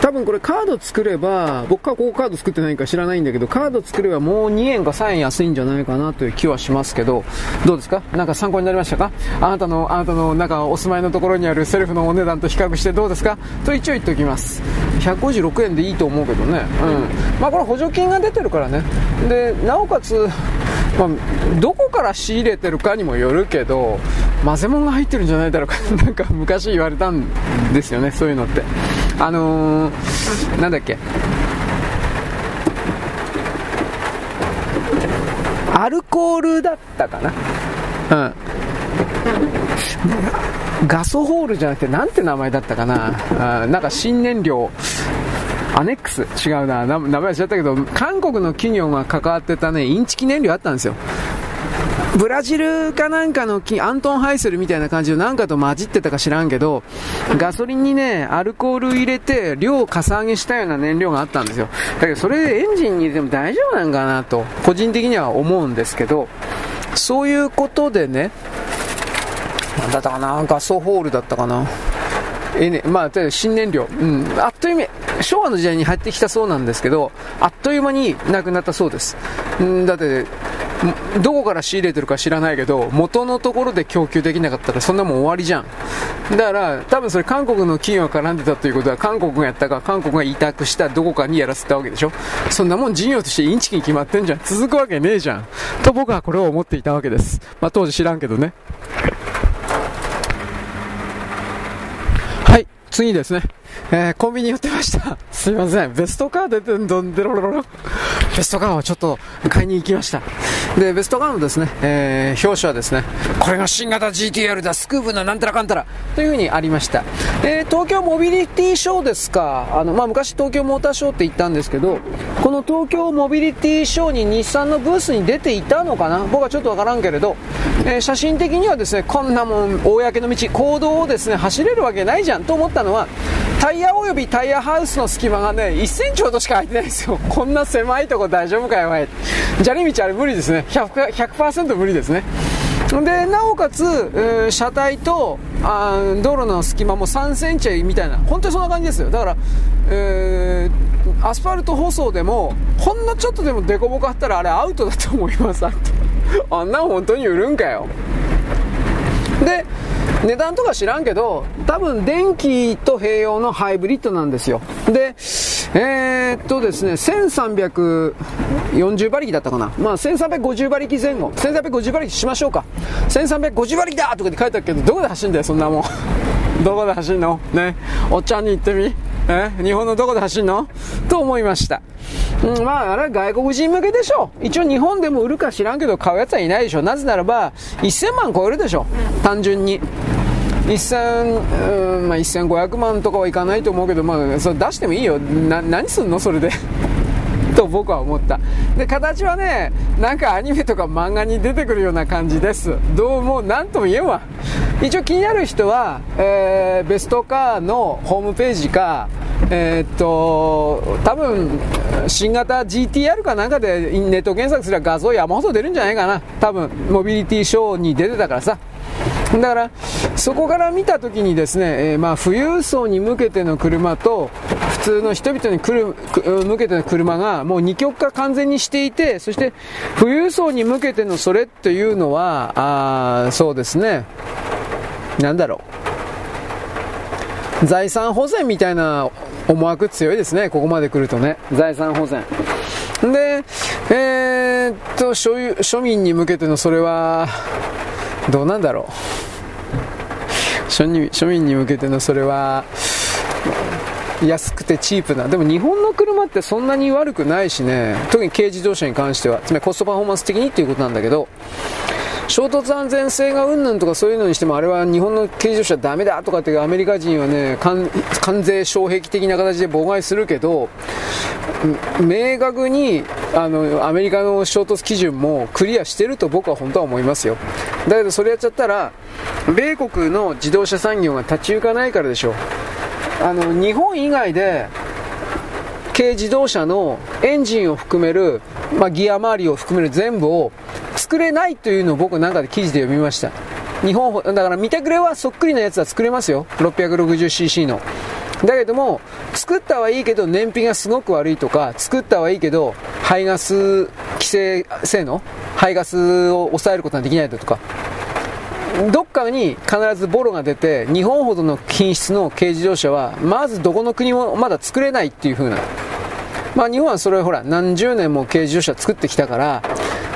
多分これカード作れば、僕はここカード作ってないか知らないんだけど、カード作ればもう2円か3円安いんじゃないかなという気はしますけど、どうですか？なんか参考になりましたか？あなたの、あなたのなんかお住まいのところにあるセルフのお値段と比較してどうですか？と一応言っておきます。156円でいいと思うけどね。うん。まあこれ補助金が出てるからね。で、なおかつ、まあ、どこから仕入れてるかにもよるけど混ぜ物が入ってるんじゃないだろうか なんか昔言われたんですよねそういうのってあのー、なんだっけアルコールだったかなうんガソホールじゃなくて、なんて名前だったかな。あなんか新燃料。アネックス違うな。名前はちゃったけど、韓国の企業が関わってたね、インチキ燃料あったんですよ。ブラジルかなんかのアントンハイセルみたいな感じでなんかと混じってたか知らんけど、ガソリンにね、アルコール入れて量をかさ上げしたような燃料があったんですよ。だけどそれでエンジンに入れても大丈夫なんかなと、個人的には思うんですけど、そういうことでね、なんだったかな、ガソホールだったかな。えね、まあ、新燃料、うん、あっという間、昭和の時代に入ってきたそうなんですけど、あっという間になくなったそうです。うんだって、どこから仕入れてるか知らないけど、元のところで供給できなかったらそんなもん終わりじゃん。だから、多分それ韓国の企業が絡んでたということは、韓国がやったか、韓国が委託したどこかにやらせたわけでしょそんなもん事業としてインチキに決まってんじゃん。続くわけねえじゃん。と僕はこれを思っていたわけです。まあ当時知らんけどね。はい次ですね。えー、コンビニ寄ってました。すいません。ベストカー出てんどんでろろろ。ベストカーをちょっと買いに行きました。で、ベストカーのですね、えー、表紙はですね、これが新型 GTR だ、スクーブななんたらかんたら、というふうにありました。えー、東京モビリティショーですか。あの、まあ、昔東京モーターショーって言ったんですけど、この東京モビリティショーに日産のブースに出ていたのかな僕はちょっとわからんけれど、えー、写真的にはですね、こんなもん、公の道、公道をですね、走れるわけないじゃんと思ったのは、タイヤおよびタイヤハウスの隙間がね、1センチほどしか空いてないんですよ。こんな狭いとこ大丈夫かよ、お前。砂利道あれ無理ですね。100%, 100無理ですね。で、なおかつ、えー、車体とあ道路の隙間も3センチみたいな、本当にそんな感じですよ。だから、えー、アスファルト舗装でも、ほんのちょっとでも凸凹あったらあれアウトだと思います。あんな本当に売るんかよ。で、値段とか知らんけど、多分電気と併用のハイブリッドなんですよ。で、えー、っとですね、1340馬力だったかな。まあ、1350馬力前後。1350馬力しましょうか。1350馬力だとかって書いてあるけど、どこで走るんだよ、そんなもん。どこで走んの？ね。おっちゃんに言ってみ。え日本のどこで走んの？と思いました。うん、まあ、あれは外国人向けでしょ。一応日本でも売るか知らんけど買うやつはいないでしょなぜならば、1000万超えるでしょ単純に。1000、うんまあ、1500万とかはいかないと思うけど、まあ、それ出してもいいよ。な、何すんの？それで。と僕は思った。で、形はね、なんかアニメとか漫画に出てくるような感じです。どうも、なんとも言えんわ。一応気になる人は、えー、ベストカーのホームページか、えー、っと、多分、新型 GTR かなんかでネット検索すれば画像山ほど出るんじゃないかな。多分、モビリティショーに出てたからさ。だから、そこから見たときにですね、えー、まあ、富裕層に向けての車と、通の人々に来る向けての車がもう二極化完全にしていて、そして富裕層に向けてのそれっていうのは、あそうですね、なんだろう。財産保全みたいな思惑強いですね、ここまで来るとね。財産保全。で、えー、っと、所有、庶民に向けてのそれは、どうなんだろう庶民に向けてのそれは安くてチープな。でも日本の車ってそんなに悪くないしね。特に軽自動車に関しては。つまりコストパフォーマンス的にっていうことなんだけど。衝突安全性がうんぬんとかそういうのにしてもあれは日本の軽自動車ダメだとかってアメリカ人はね関税障壁的な形で妨害するけど明確にあのアメリカの衝突基準もクリアしてると僕は本当は思いますよ。だけどそれやっちゃったら米国の自動車産業が立ち行かないからでしょ。うあの日本以外で軽自動車のエンジンを含める、まあ、ギア周りを含める全部を作れないというのを僕なんかで記事で読みました。日本だから見てくれはそっくりなやつは作れますよ。660cc の。だけども作ったはいいけど燃費がすごく悪いとか作ったはいいけど排ガス規制性能排ガスを抑えることができないだとかどっかに必ずボロが出て日本ほどの品質の軽自動車はまずどこの国もまだ作れないっていう風なまあ日本はそれをほら何十年も軽自動車作ってきたから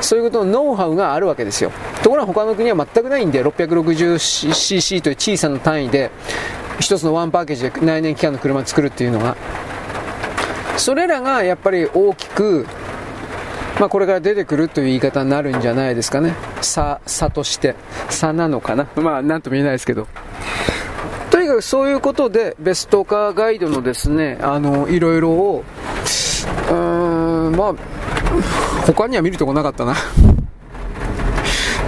そういうことのノウハウがあるわけですよ。ところが他の国は全くないんで、660cc という小さな単位で、一つのワンパッケージで内燃機関の車を作るっていうのが、それらがやっぱり大きく、まあ、これから出てくるという言い方になるんじゃないですかね。差、差として。差なのかな。まあ、なんとも言えないですけど。とにかくそういうことで、ベストカーガイドのですね、あの、いろいろを、うーん、まあ、他には見るとこなかったな。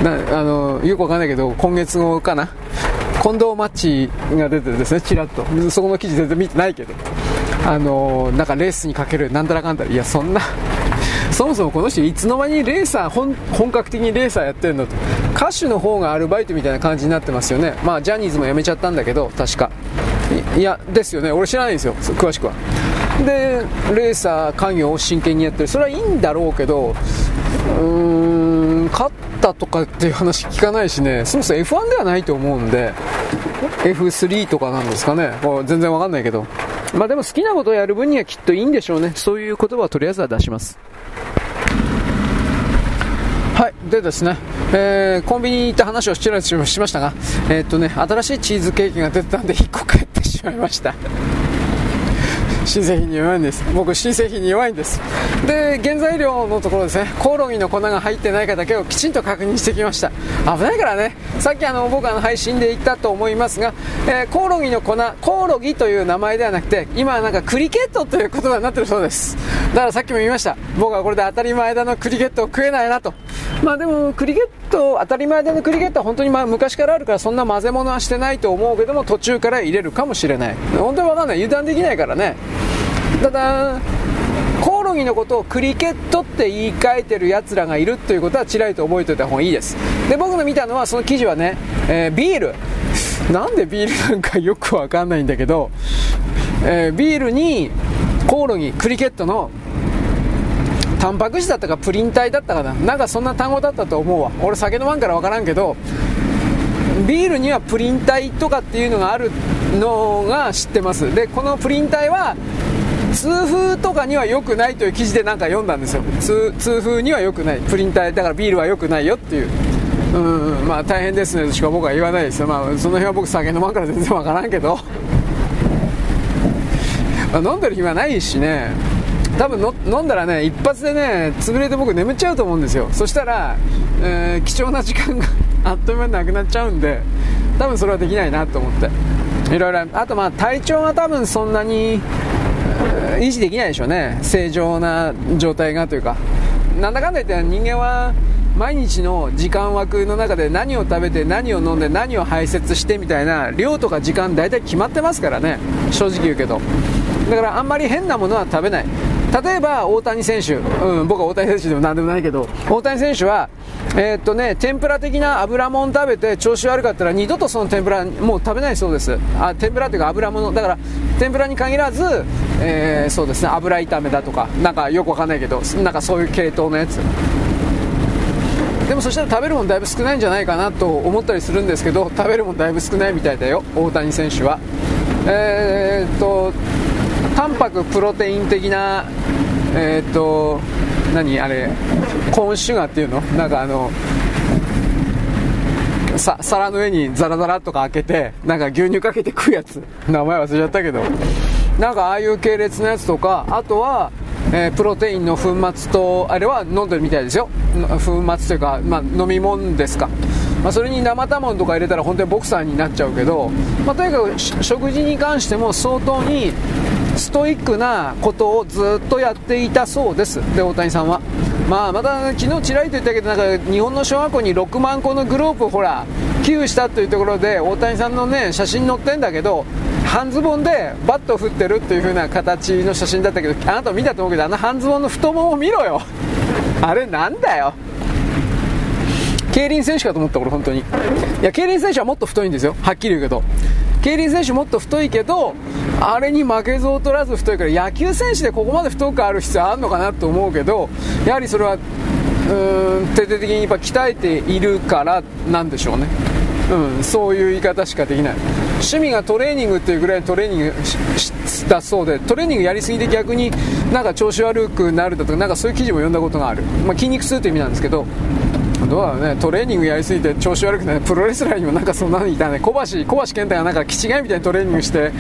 なあの、よくわかんないけど、今月号かな。近藤マッチが出てですね、ちらっと。そこの記事全然見てないけど。あのなんかレースにかけるなんだらかんだら。いや、そんなそもそもこの人いつの間にレーサー本本格的にレーサーやってるのと歌手の方がアルバイトみたいな感じになってますよね。まあジャニーズも辞めちゃったんだけど確か。いやですよね。俺知らないんですよ。詳しくは。でレーサー家業を真剣にやってる。それはいいんだろうけどうーん。勝ったとかっていう話聞かないしね。そもそも F1 ではないと思うんで。F3 とかなんですかね。こ全然わかんないけど。まあでも好きなことをやる分にはきっといいんでしょうね。そういう言葉はとりあえずは出します。はい。でですね、えー、コンビニに行った話をしましたが、えー、っとね、新しいチーズケーキが出てたんで1個買ってしまいました。新製品に弱いんです。僕新製品に弱いんです。で原材料のところですね。コオロギの粉が入ってないかだけをきちんと確認してきました。危ないからね。さっきあの僕あの配信で言ったと思いますが、えー、コオロギの粉コオロギという名前ではなくて今はなんかクリケットという言葉になってるそうです。だからさっきも言いました。僕はこれで当たり前だのクリケットを食えないなと。まあでもクリケット当たり前でのクリケットは本当にまあ昔からあるからそんな混ぜ物はしてないと思うけども途中から入れるかもしれない。本当に分かんない。油断できないからね。ただコオロギのことをクリケットって言い換えてるやつらがいるということはちらりと覚えておいた方がいいです。で僕の見たのはその記事はね、えー、ビール。なんでビールなんかよくわかんないんだけど、えー、ビールにコオロギクリケットのタンパク質だったかプリン体だったかな。なんかそんな単語だったと思うわ。俺酒飲まんから分からんけどビールにはプリン体とかっていうのがあるのが知ってます。でこのプリン体は痛風とかには良くないという記事でなんか読んだんですよ。痛風には良くない。プリン体だからビールは良くないよっていう。うんまあ大変ですね。としか僕は言わないですよ。まあその辺は僕酒飲まんから全然わからんけど、飲んでる暇ないしね。多分の飲んだらね一発でね潰れて僕眠っちゃうと思うんですよ。そしたら、えー、貴重な時間が あっという間になくなっちゃうんで多分それはできないなと思って。いろいろあとまあ体調が多分そんなに維持できないでしょうね。正常な状態がというか。なんだかんだ言って人間は毎日の時間枠の中で何を食べて何を飲んで何を排泄してみたいな量とか時間大体決まってますからね。正直言うけど。だからあんまり変なものは食べない。例えば大谷選手、うん、僕は大谷選手でも何でもないけど大谷選手はえー、っとね、天ぷら的な油もん食べて調子悪かったら二度とその天ぷらもう食べないそうです。あ天ぷらというか油ものだから天ぷらに限らず、えー、そうですね油炒めだとかなんかよくわかんないけどなんかそういう系統のやつ。でもそしたら食べるもんだいぶ少ないんじゃないかなと思ったりするんですけど食べるもんだいぶ少ないみたいだよ大谷選手は。えー、っとタンパクプロテイン的なえー、っと何？あれ？コーンシュガーっていうの？なんかあのさ皿の上にザラザラとか開けてなんか牛乳かけて食うやつ。名前忘れちゃったけど。なんかああいう系列のやつとかあとは、えー、プロテインの粉末とあれは飲んでるみたいですよ。粉末というか、まあ、飲み物ですか。まあ、それに生卵とか入れたら本当にボクサーになっちゃうけど、まあ、とにかく食事に関しても相当にストイックなことをずっとやっていたそうです。で大谷さんは。まあまた昨日ちらりと言ったけどなんか日本の小学校に6万個のグループほら寄付したというところで大谷さんのね写真載ってんだけど半ズボンでバット振ってるっていう風な形の写真だったけどあなた見たと思うけどあの半ズボンの太ももを見ろよ。あれなんだよ。競輪選手かと思った俺本当に。いや競輪選手はもっと太いんですよ。はっきり言うけど。競輪選手もっと太いけどあれに負けず劣らず太いから野球選手でここまで太くある必要あるのかなと思うけどやはりそれはうーん徹底的にやっぱ鍛えているからなんでしょうね。うん、そういう言い方しかできない。趣味がトレーニングっていうぐらいのトレーニングだそうでトレーニングやりすぎて逆になんか調子悪くなるだとかなんかそういう記事も読んだことがある、まあ、筋肉痛という意味なんですけどどうだろうね。トレーニングやりすぎて調子悪くなるプロレスラーにもなんかそんなのいたね。小橋小橋健太がなんか気違いみたいにトレーニングして。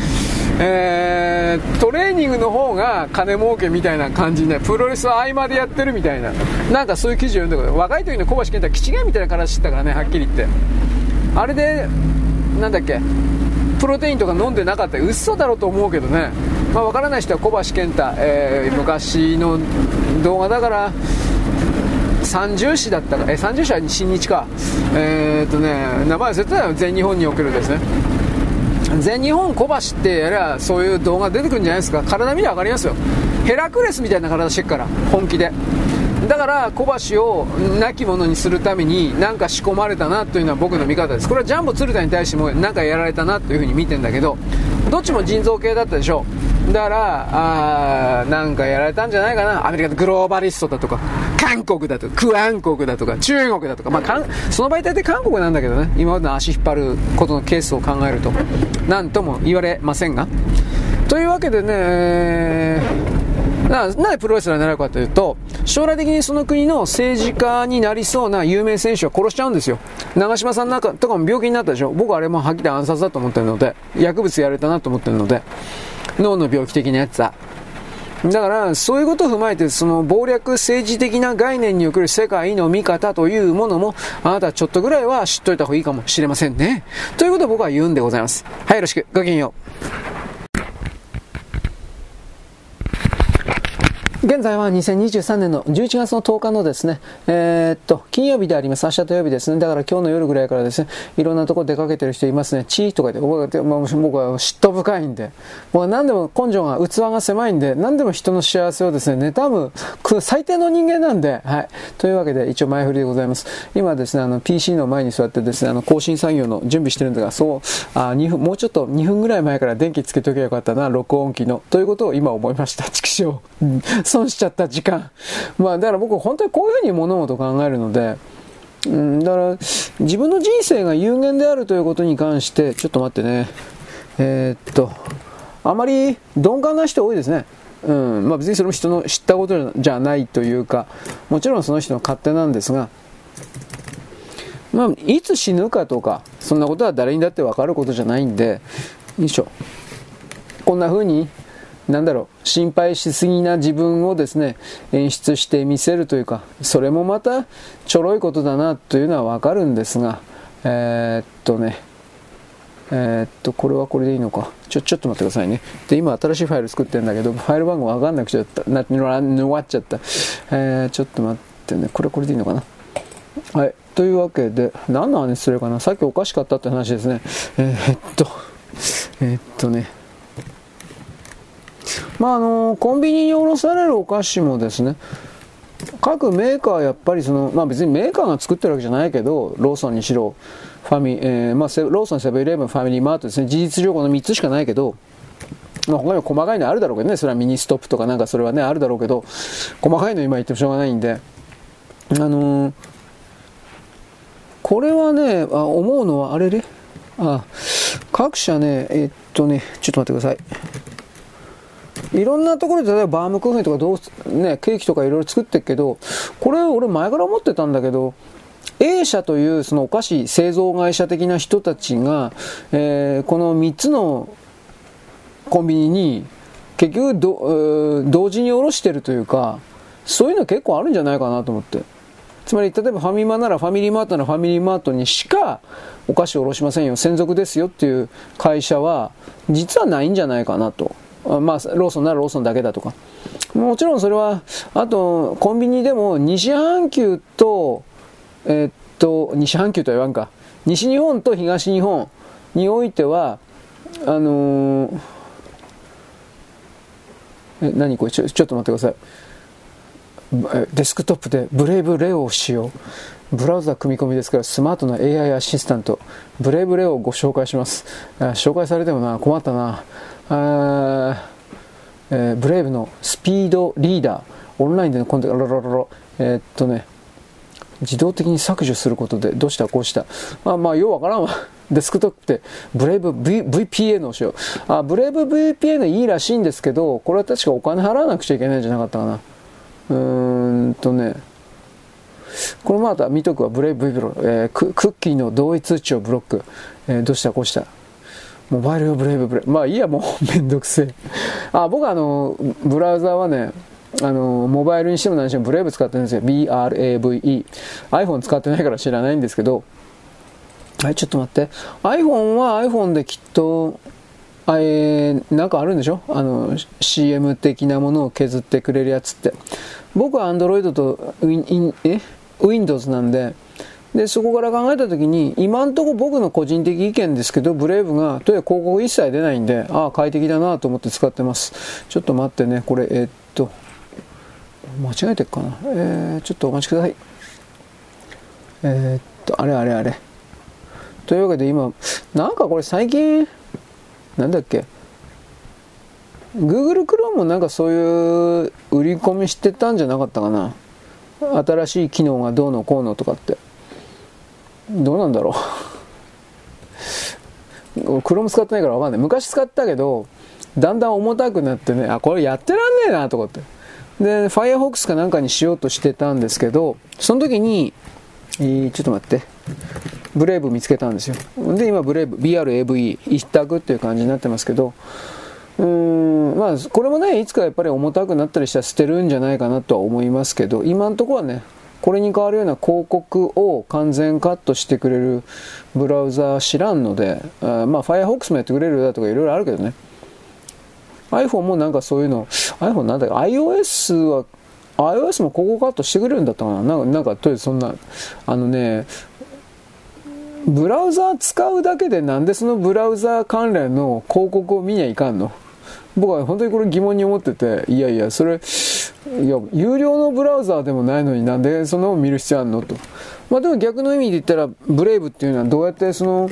えー、トレーニングの方が金儲けみたいな感じで、プロレスは合間でやってるみたいな、なんかそういう記事を読んだけど、若い時の小橋健太は気違いみたいな形してたからね、はっきり言って。あれで、なんだっけ、プロテインとか飲んでなかったら嘘だろうと思うけどね、まあ、分からない人は小橋健太、えー、昔の動画だから、三重市だったか、え三重市は新日か、えー、っとね、名前忘れてたよ、全日本におけるですね。全日本小橋ってやりゃそういう動画出てくるんじゃないですか。体見りゃ分かりますよ。ヘラクレスみたいな体してるから本気で。だから小橋を亡き者にするために何か仕込まれたなというのは僕の見方です。これはジャンボ鶴田に対しても何かやられたなというふうに見てんだけどどっちも腎臓系だったでしょ。だからあなんかやられたんじゃないかな。アメリカのグローバリストだとか。韓国だとかクアン国だとか中国だとか、まあ、かんその場合大体韓国なんだけどね。今までの足引っ張ることのケースを考えると。何とも言われませんが。というわけでねなぜプロレスラーになるかというと、将来的にその国の政治家になりそうな有名選手を殺しちゃうんですよ。長嶋さんなんかとかも病気になったでしょ。僕あれもはっきり暗殺だと思ってるので、薬物やれたなと思ってるので、脳の病気的なやつだ。だから、そういうことを踏まえて、その謀略政治的な概念における世界の見方というものも、あなたちょっとぐらいは知っといた方がいいかもしれませんね。ということを僕は言うんでございます。はい、よろしく。ごきげんよう。現在は2023年の11月の10日のですね、えー、っと、金曜日であります。明日土曜日ですね。だから今日の夜ぐらいからですね、いろんなところ出かけてる人いますね。チーとかで、僕は嫉妬深いんで、僕は何でも根性が、器が狭いんで、何でも人の幸せをですね、妬む、最低の人間なんで、はい。というわけで、一応前振りでございます。今ですね、あの、PC の前に座ってですね、あの、更新作業の準備してるんですが、そう、あ、2分、もうちょっと2分ぐらい前から電気つけとけばよかったな、録音機の。ということを今思いました。畜生。損しちゃった時間。まあ、だから僕本当にこういうふうに物事を考えるので、うん、だから自分の人生が有限であるということに関して、ちょっと待ってね。えー、っと、あまり鈍感な人多いですね。うん、まあ別にその人の知ったことじゃないというか、もちろんその人の勝手なんですが、まあ、いつ死ぬかとか、そんなことは誰にだって分かることじゃないんで、よいしょ。こんな風になんだろう、心配しすぎな自分をですね、演出してみせるというか、それもまたちょろいことだなというのはわかるんですが、えー、っとね、えー、っと、これはこれでいいのか。ちょ、ちょっと待ってくださいね。で、今新しいファイル作ってるんだけど、ファイル番号わかんなくちゃった。な、ぬわっちゃった。えー、ちょっと待ってね。これこれでいいのかな。はい。というわけで、何の話するかな。さっきおかしかったって話ですね。えー、っと、えー、っとね、まあ、あのコンビニに卸されるお菓子もですね各メーカーやっぱりその、まあ、別にメーカーが作ってるわけじゃないけどローソンにしろファミ、えーまあ、ローソンセブンイレブンファミリーマートですね事実上この3つしかないけどまあ、他にも細かいのあるだろうけどね、それはミニストップとかなんかそれはね、あるだろうけど、細かいの今言ってもしょうがないんで、あのー、これはね、あ思うのは、あれれあ、各社ね、えっとね、ちょっと待ってください。いろんなところで例えばバームクーヘンとかどう、ね、ケーキとかいろいろ作ってるけど、これ俺前から思ってたんだけど、A 社というそのお菓子製造会社的な人たちが、えー、この3つのコンビニに結局ど同時に卸してるというか、そういうの結構あるんじゃないかなと思って。つまり、例えばファミマならファミリーマートならファミリーマートにしかお菓子を卸しませんよ、専属ですよっていう会社は、実はないんじゃないかなと。まあ、ローソンならローソンだけだとか。もちろんそれは、あと、コンビニでも西半球と、えー、っと、西半球とは言わんか。西日本と東日本においては、あのー、え、何これ？ちょ、ちょっと待ってください。デスクトップでブレイブレオを使用。ブラウザ組み込みですからスマートな AI アシスタント、ブレイブレオをご紹介します。紹介されてもな、困ったな。あえー、ブレイブのスピードリーダー、オンラインでのコンテンツ、えー、っとね、自動的に削除することで、どうしたこうした。まあまあ、ようわからんわ。デスクトップって、ブレイブ、v、VPN をしよう。あ、ブレイブ VPN いいらしいんですけど、これは確かお金払わなくちゃいけないんじゃなかったかな。うーんとね、これまた見とくわ、ブレイブ VPN、えー、クッキーの同意通知をブロック。えー、どうしたこうした。モバイルブレイブブレイ。まあいいや、もうめんどくせえ。あ、僕あの、ブラウザーはね、あの、モバイルにしても何してもブレイブ使ってるんですよ。BRAVE。iPhone 使ってないから知らないんですけど、はい、ちょっと待って。iPhone は iPhone できっと、あえー、なんかあるんでしょ？あの、CM 的なものを削ってくれるやつって。僕は Android と Win え？Windows なんで、で、そこから考えたときに、今んとこ僕の個人的意見ですけど、ブレイブが、とにかく広告一切出ないんで、ああ、快適だなと思って使ってます。ちょっと待ってね、これ、えー、っと、間違えてるかな。えー、ちょっとお待ちください。えー、っと、あれあれあれ。というわけで今、なんかこれ最近、なんだっけ、Google Chrome もなんかそういう売り込みしてたんじゃなかったかな。新しい機能がどうのこうのとかって。どうなんだろう。Chrome 使ってないからわかんない。昔使ったけど、だんだん重たくなってね、あ、これやってらんねえなとかって。で、Firefox かなんかにしようとしてたんですけど、その時に、えー、ちょっと待って。ブレイブ見つけたんですよ。で、今、ブレイブ、BRAVE 一択っていう感じになってますけど、うーん、まあ、これもね、いつかやっぱり重たくなったりしたら捨てるんじゃないかなとは思いますけど、今のとこはね、これに代わるような広告を完全カットしてくれるブラウザー知らんので、あまあ、Firefox もやってくれるだとかいろいろあるけどね。iPhone もなんかそういうの、iPhone なんだか iOS は、iOS も広告カットしてくれるんだったかななんか、なんかとりあえずそんな、あのね、ブラウザー使うだけでなんでそのブラウザー関連の広告を見にゃいかんの？僕は本当にこれ疑問に思ってて、いやいや、それ、いや、有料のブラウザーでもないのになんでその見る必要あるのと。まあでも逆の意味で言ったら、ブレイブっていうのはどうやってその、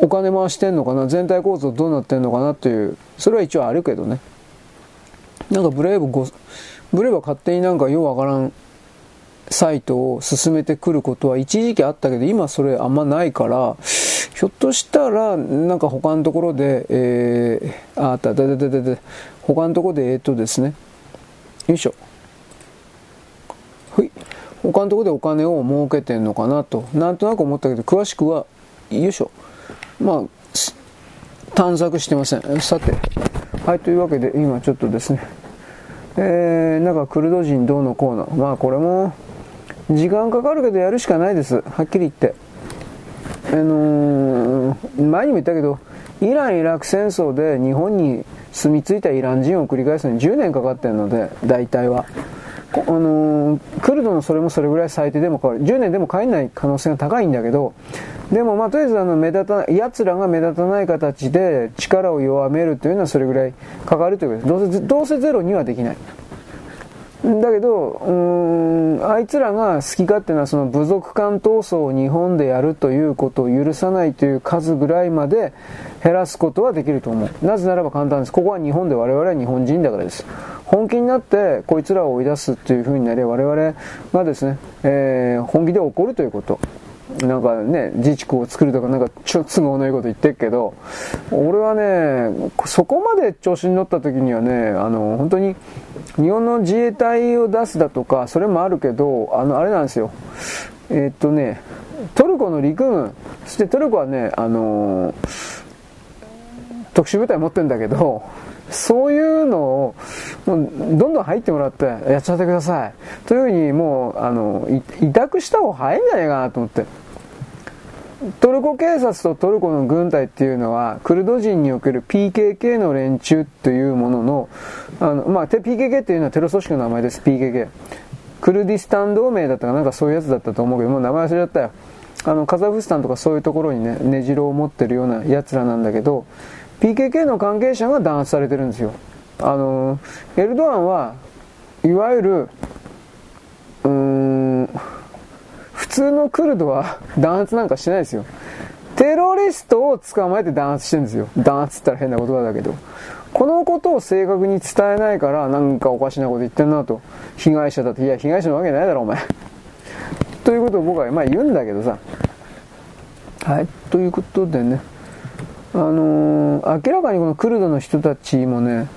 お金回してんのかな全体構造どうなってんのかなっていう、それは一応あるけどね。なんかブレイブご、ブレイブは勝手になんかようわからんサイトを進めてくることは一時期あったけど、今それあんまないから、ひょっとしたら、なんか他のところで、えー、あ、った、だだだだだ、他のところで、えっ、とですね、よいしょ。はい。他のところでお金を儲けてんのかなと、なんとなく思ったけど、詳しくは、よいしょ。まあ、探索してません。さて、はい、というわけで、今ちょっとですね、えー、なんかクルド人どうのこうの、まあこれも、時間かかるけどやるしかないです。はっきり言って。あのー、前にも言ったけど、イラン・イラク戦争で日本に住み着いたイラン人を繰り返すのに10年かかってるので、大体は。あのー、クルドのそれもそれぐらい最低でも変わる。10年でも帰んない可能性が高いんだけど、でもまあとりあえずあの目立たない、奴らが目立たない形で力を弱めるというのはそれぐらいかかるということです。どうせ、どうせゼロにはできない。だけど、うーん、あいつらが好き勝手なその部族間闘争を日本でやるということを許さないという数ぐらいまで減らすことはできると思う。なぜならば簡単です。ここは日本で我々は日本人だからです。本気になってこいつらを追い出すというふうになり我々がですね、えー、本気で怒るということ。なんかね、自治区を作るとかなんかちょ都合のいいこと言ってるけど、俺はね、そこまで調子に乗った時にはね、あの、本当に日本の自衛隊を出すだとか、それもあるけど、あの、あれなんですよ。えー、っとね、トルコの陸軍、そしてトルコはね、あの特殊部隊持ってるんだけど、そういうのを、もう、どんどん入ってもらって、やっちゃってください。というふうに、もう、あの、委託した方が早いんじゃないかなと思って。トルコ警察とトルコの軍隊っていうのは、クルド人における PKK の連中というものの、あの、まあ、PKK っていうのはテロ組織の名前です、PKK。クルディスタン同盟だったかなんかそういうやつだったと思うけど、もう名前忘れちゃったよ。あの、カザフスタンとかそういうところにね、根城を持ってるような奴らなんだけど、PKK の関係者が弾圧されてるんですよ。あの、エルドアンは、いわゆる、うーん、普通のクルドは 弾圧なんかしてないですよ。テロリストを捕まえて弾圧してるんですよ。弾圧って言ったら変な言葉だけど。このことを正確に伝えないから、なんかおかしなこと言ってんなと。被害者だって、いや、被害者なわけないだろ、お前。ということを僕はまあ言うんだけどさ。はい。ということでね。あのー、明らかにこのクルドの人たちもね、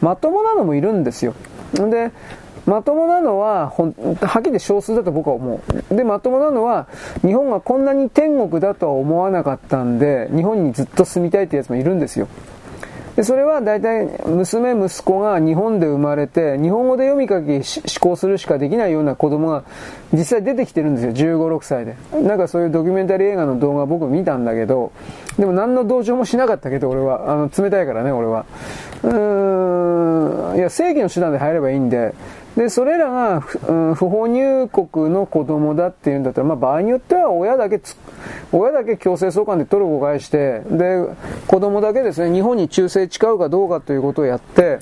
まともなのもいるんですよ。で、まともなのは、はっきり少数だと僕は思う。で、まともなのは、日本がこんなに天国だとは思わなかったんで、日本にずっと住みたいってやつもいるんですよ。でそれは大体娘息子が日本で生まれて日本語で読み書き思考するしかできないような子供が実際出てきてるんですよ。15、6歳で。なんかそういうドキュメンタリー映画の動画僕見たんだけどでも何の同情もしなかったけど俺は。あの冷たいからね俺は。うーん。いや正義の手段で入ればいいんでで、それらが、不法入国の子供だっていうんだったら、まあ場合によっては親だけ親だけ強制送還でトルコ返して、で、子供だけですね、日本に忠誠誓うかどうかということをやって、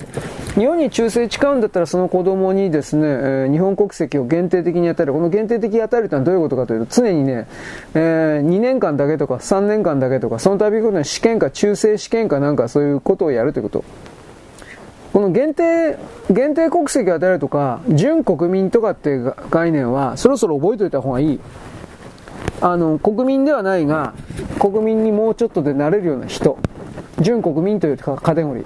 日本に忠誠誓うんだったらその子供にですね、えー、日本国籍を限定的に与える。この限定的に与えるというのはどういうことかというと、常にね、えー、2年間だけとか3年間だけとか、その度ごとに試験か忠誠試験かなんかそういうことをやるということ。この限定、限定国籍を与えるとか、準国民とかっていう概念は、そろそろ覚えておいた方がいい。あの、国民ではないが、国民にもうちょっとでなれるような人。準国民というカテゴリー。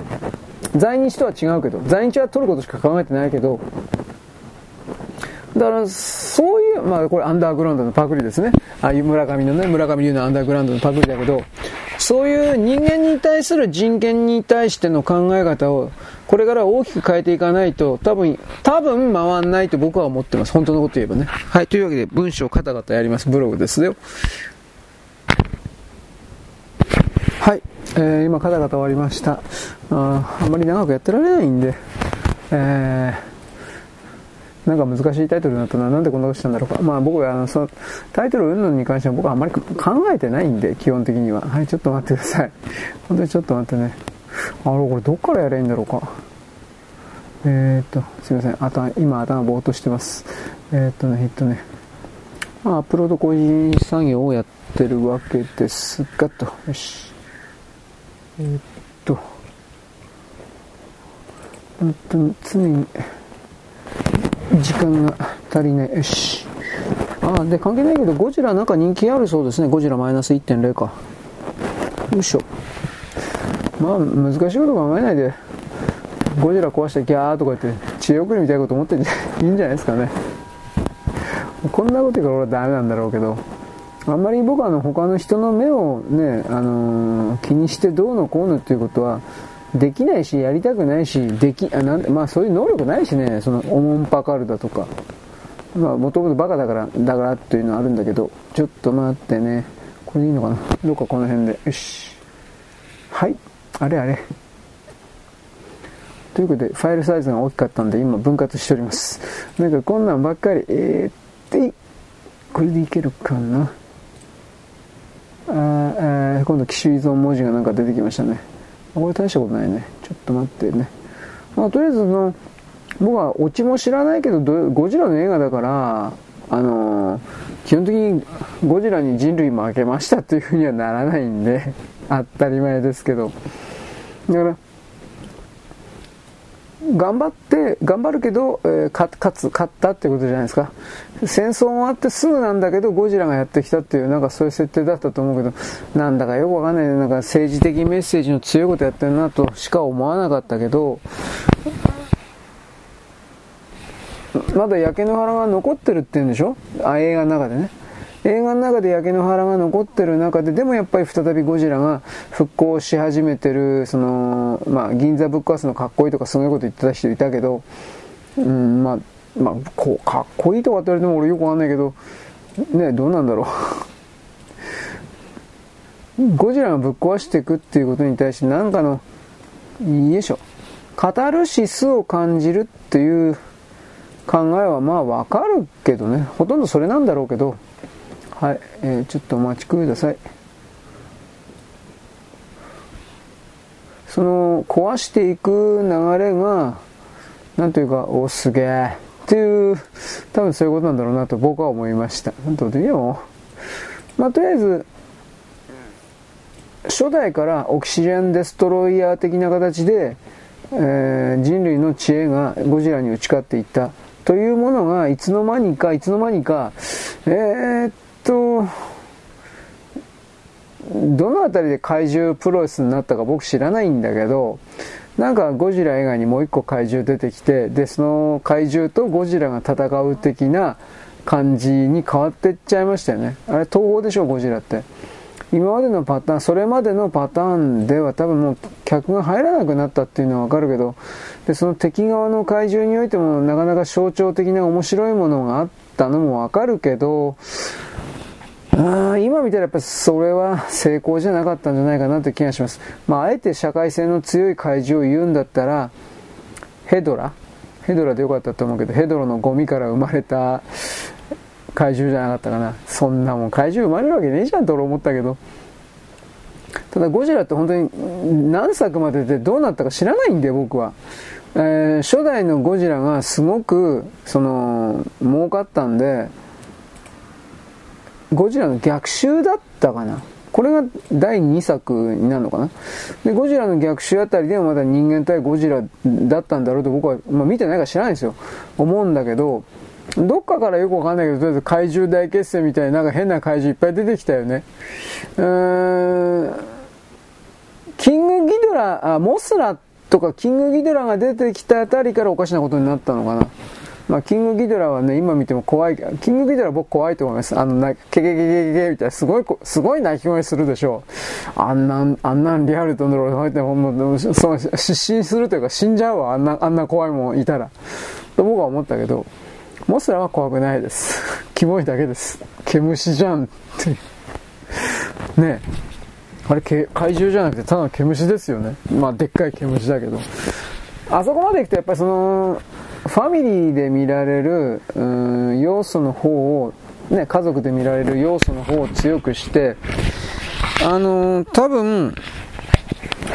在日とは違うけど、在日は取ることしか考えてないけど、だから、そういう、まあこれアンダーグラウンドのパクリですね。ああいう村上のね、村上龍のアンダーグラウンドのパクリだけど、そういう人間に対する人権に対しての考え方を、これから大きく変えていかないと、多分、多分回んないと僕は思ってます。本当のこと言えばね。はい、というわけで文章をカタカタやります。ブログですよ。はい、えー、今カタカタ終わりました。ああんまり長くやってられないんで、えーなんか難しいタイトルになったな。なんでこんなことしたんだろうか。まあ僕はあの、その、タイトルを読むのに関しては僕はあんまり考えてないんで、基本的には。はい、ちょっと待ってください。本当にちょっと待ってね。あれ、これどっからやればいいんだろうか。えー、っと、すいません。頭、今頭ぼーっとしてます。えー、っとね、えっとね。まあ、アップロード個人作業をやってるわけですが、と。よし。えー、っと。本当に常に、時間が足りない。よし。ああ、で、関係ないけど、ゴジラなんか人気あるそうですね。ゴジラマイナス1.0か。よいしょ。まあ、難しいこと考えないで、ゴジラ壊してギャーとか言って、知恵送りみたいなこと思って いいんじゃないですかね。こんなこと言うから俺はダメなんだろうけど、あんまり僕はあの他の人の目をね、あのー、気にしてどうのこうのっていうことは、できないし、やりたくないし、でき、あなんまあそういう能力ないしね、その、おもんぱかるだとか。まあ、もともとバカだから、だからっていうのはあるんだけど、ちょっと待ってね。これでいいのかな？どっかこの辺で。よし。はい。あれあれ。ということで、ファイルサイズが大きかったんで、今分割しております。なんかこんなんばっかり、えー、ってこれでいけるかな？ああ今度機種依存文字がなんか出てきましたね。これ大したことないね。ちょっと待ってね。まあ、とりあえずの、僕はオチも知らないけど、ゴジラの映画だから、あのー、基本的にゴジラに人類負けましたっていうふうにはならないんで、当たり前ですけど。だから、頑張って、頑張るけど、えー、勝つ、勝ったってことじゃないですか。戦争終わってすぐなんだけど、ゴジラがやってきたっていう、なんかそういう設定だったと思うけど、なんだかよくわかんない、なんか政治的メッセージの強いことやってるなとしか思わなかったけど、まだ焼け野原が残ってるって言うんでしょ？あ、映画の中でね。映画の中で焼け野原が残ってる中で、でもやっぱり再びゴジラが復興し始めてる、その、まあ、銀座ブックハウスのかっこいいとかそういうこと言ってた人いたけど、うん、まあ、まあ、こう、かっこいいとかって言われても俺よくわかんないけど、ね、どうなんだろう。ゴジラがぶっ壊していくっていうことに対して何かの、よいしょ、カタルシスを感じるっていう考えはまあわかるけどね、ほとんどそれなんだろうけど、はい、えー、ちょっとお待ちください。その壊していく流れが、なんというか、お、すげえっていう、多分そういうことなんだろうなと僕は思いました。どうでもまあ、とりあえず、初代からオキシジェンデストロイヤー的な形で、えー、人類の知恵がゴジラに打ち勝っていったというものがいつの間にかいつの間にかえー、っと、どの辺りで怪獣プロレスになったか僕知らないんだけど、なんかゴジラ以外にもう一個怪獣出てきて、で、その怪獣とゴジラが戦う的な感じに変わってっちゃいましたよね。あれ東宝でしょ、ゴジラって。今までのパターン、それまでのパターンでは多分もう客が入らなくなったっていうのはわかるけど、で、その敵側の怪獣においてもなかなか象徴的な面白いものがあったのもわかるけど、あ今見たらやっぱりそれは成功じゃなかったんじゃないかなという気がします。まあ、あえて社会性の強い怪獣を言うんだったら、ヘドラ？ヘドラでよかったと思うけど、ヘドロのゴミから生まれた怪獣じゃなかったかな。そんなもん怪獣生まれるわけねえじゃんと俺思ったけど。ただゴジラって本当に何作まででどうなったか知らないんで僕は。えー、初代のゴジラがすごく、その、儲かったんで、ゴジラの逆襲だったかな？これが第2作になるのかな？で、ゴジラの逆襲あたりではまだ人間対ゴジラだったんだろうと僕は、まあ、見てないか知らないんですよ。思うんだけど、どっかからよくわかんないけど、とりあえず怪獣大決戦みたいななんか変な怪獣いっぱい出てきたよね。うーん、キングギドラ、あ、モスラとかキングギドラが出てきたあたりからおかしなことになったのかな。まあ、キングギドラはね、今見ても怖い、キングギドラ僕怖いと思います。あの、な、ケケケケケケみたいな、すごい、すごい鳴き声するでしょう。あんな、あんなんリアルとのろいて、ほんま、その、失神するというか死んじゃうわ、あんな、あんな怖いもんいたら。と僕は思ったけど、モスラは怖くないです。キモいだけです。毛虫じゃんって。ねえあれ、怪獣じゃなくてただの毛虫ですよね。まあ、でっかい毛虫だけど。あそこまで行くとやっぱりその、ファミリーで見られる、うん、要素の方を、ね、家族で見られる要素の方を強くして、あのー、多分、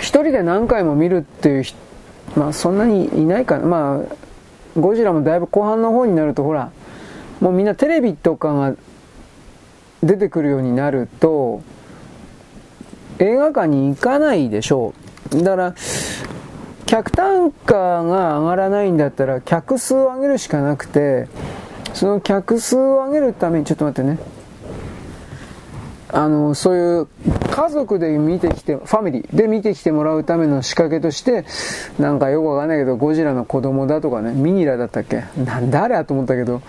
一人で何回も見るっていうまあそんなにいないかな。まあ、ゴジラもだいぶ後半の方になるとほら、もうみんなテレビとかが出てくるようになると、映画館に行かないでしょう。だから、客単価が上がらないんだったら客数を上げるしかなくて、その客数を上げるために、ちょっと待ってね。あの、そういう家族で見てきて、ファミリーで見てきてもらうための仕掛けとして、なんかよくわかんないけど、ゴジラの子供だとかね、ミニラだったっけ？なんだあれやと思ったけど、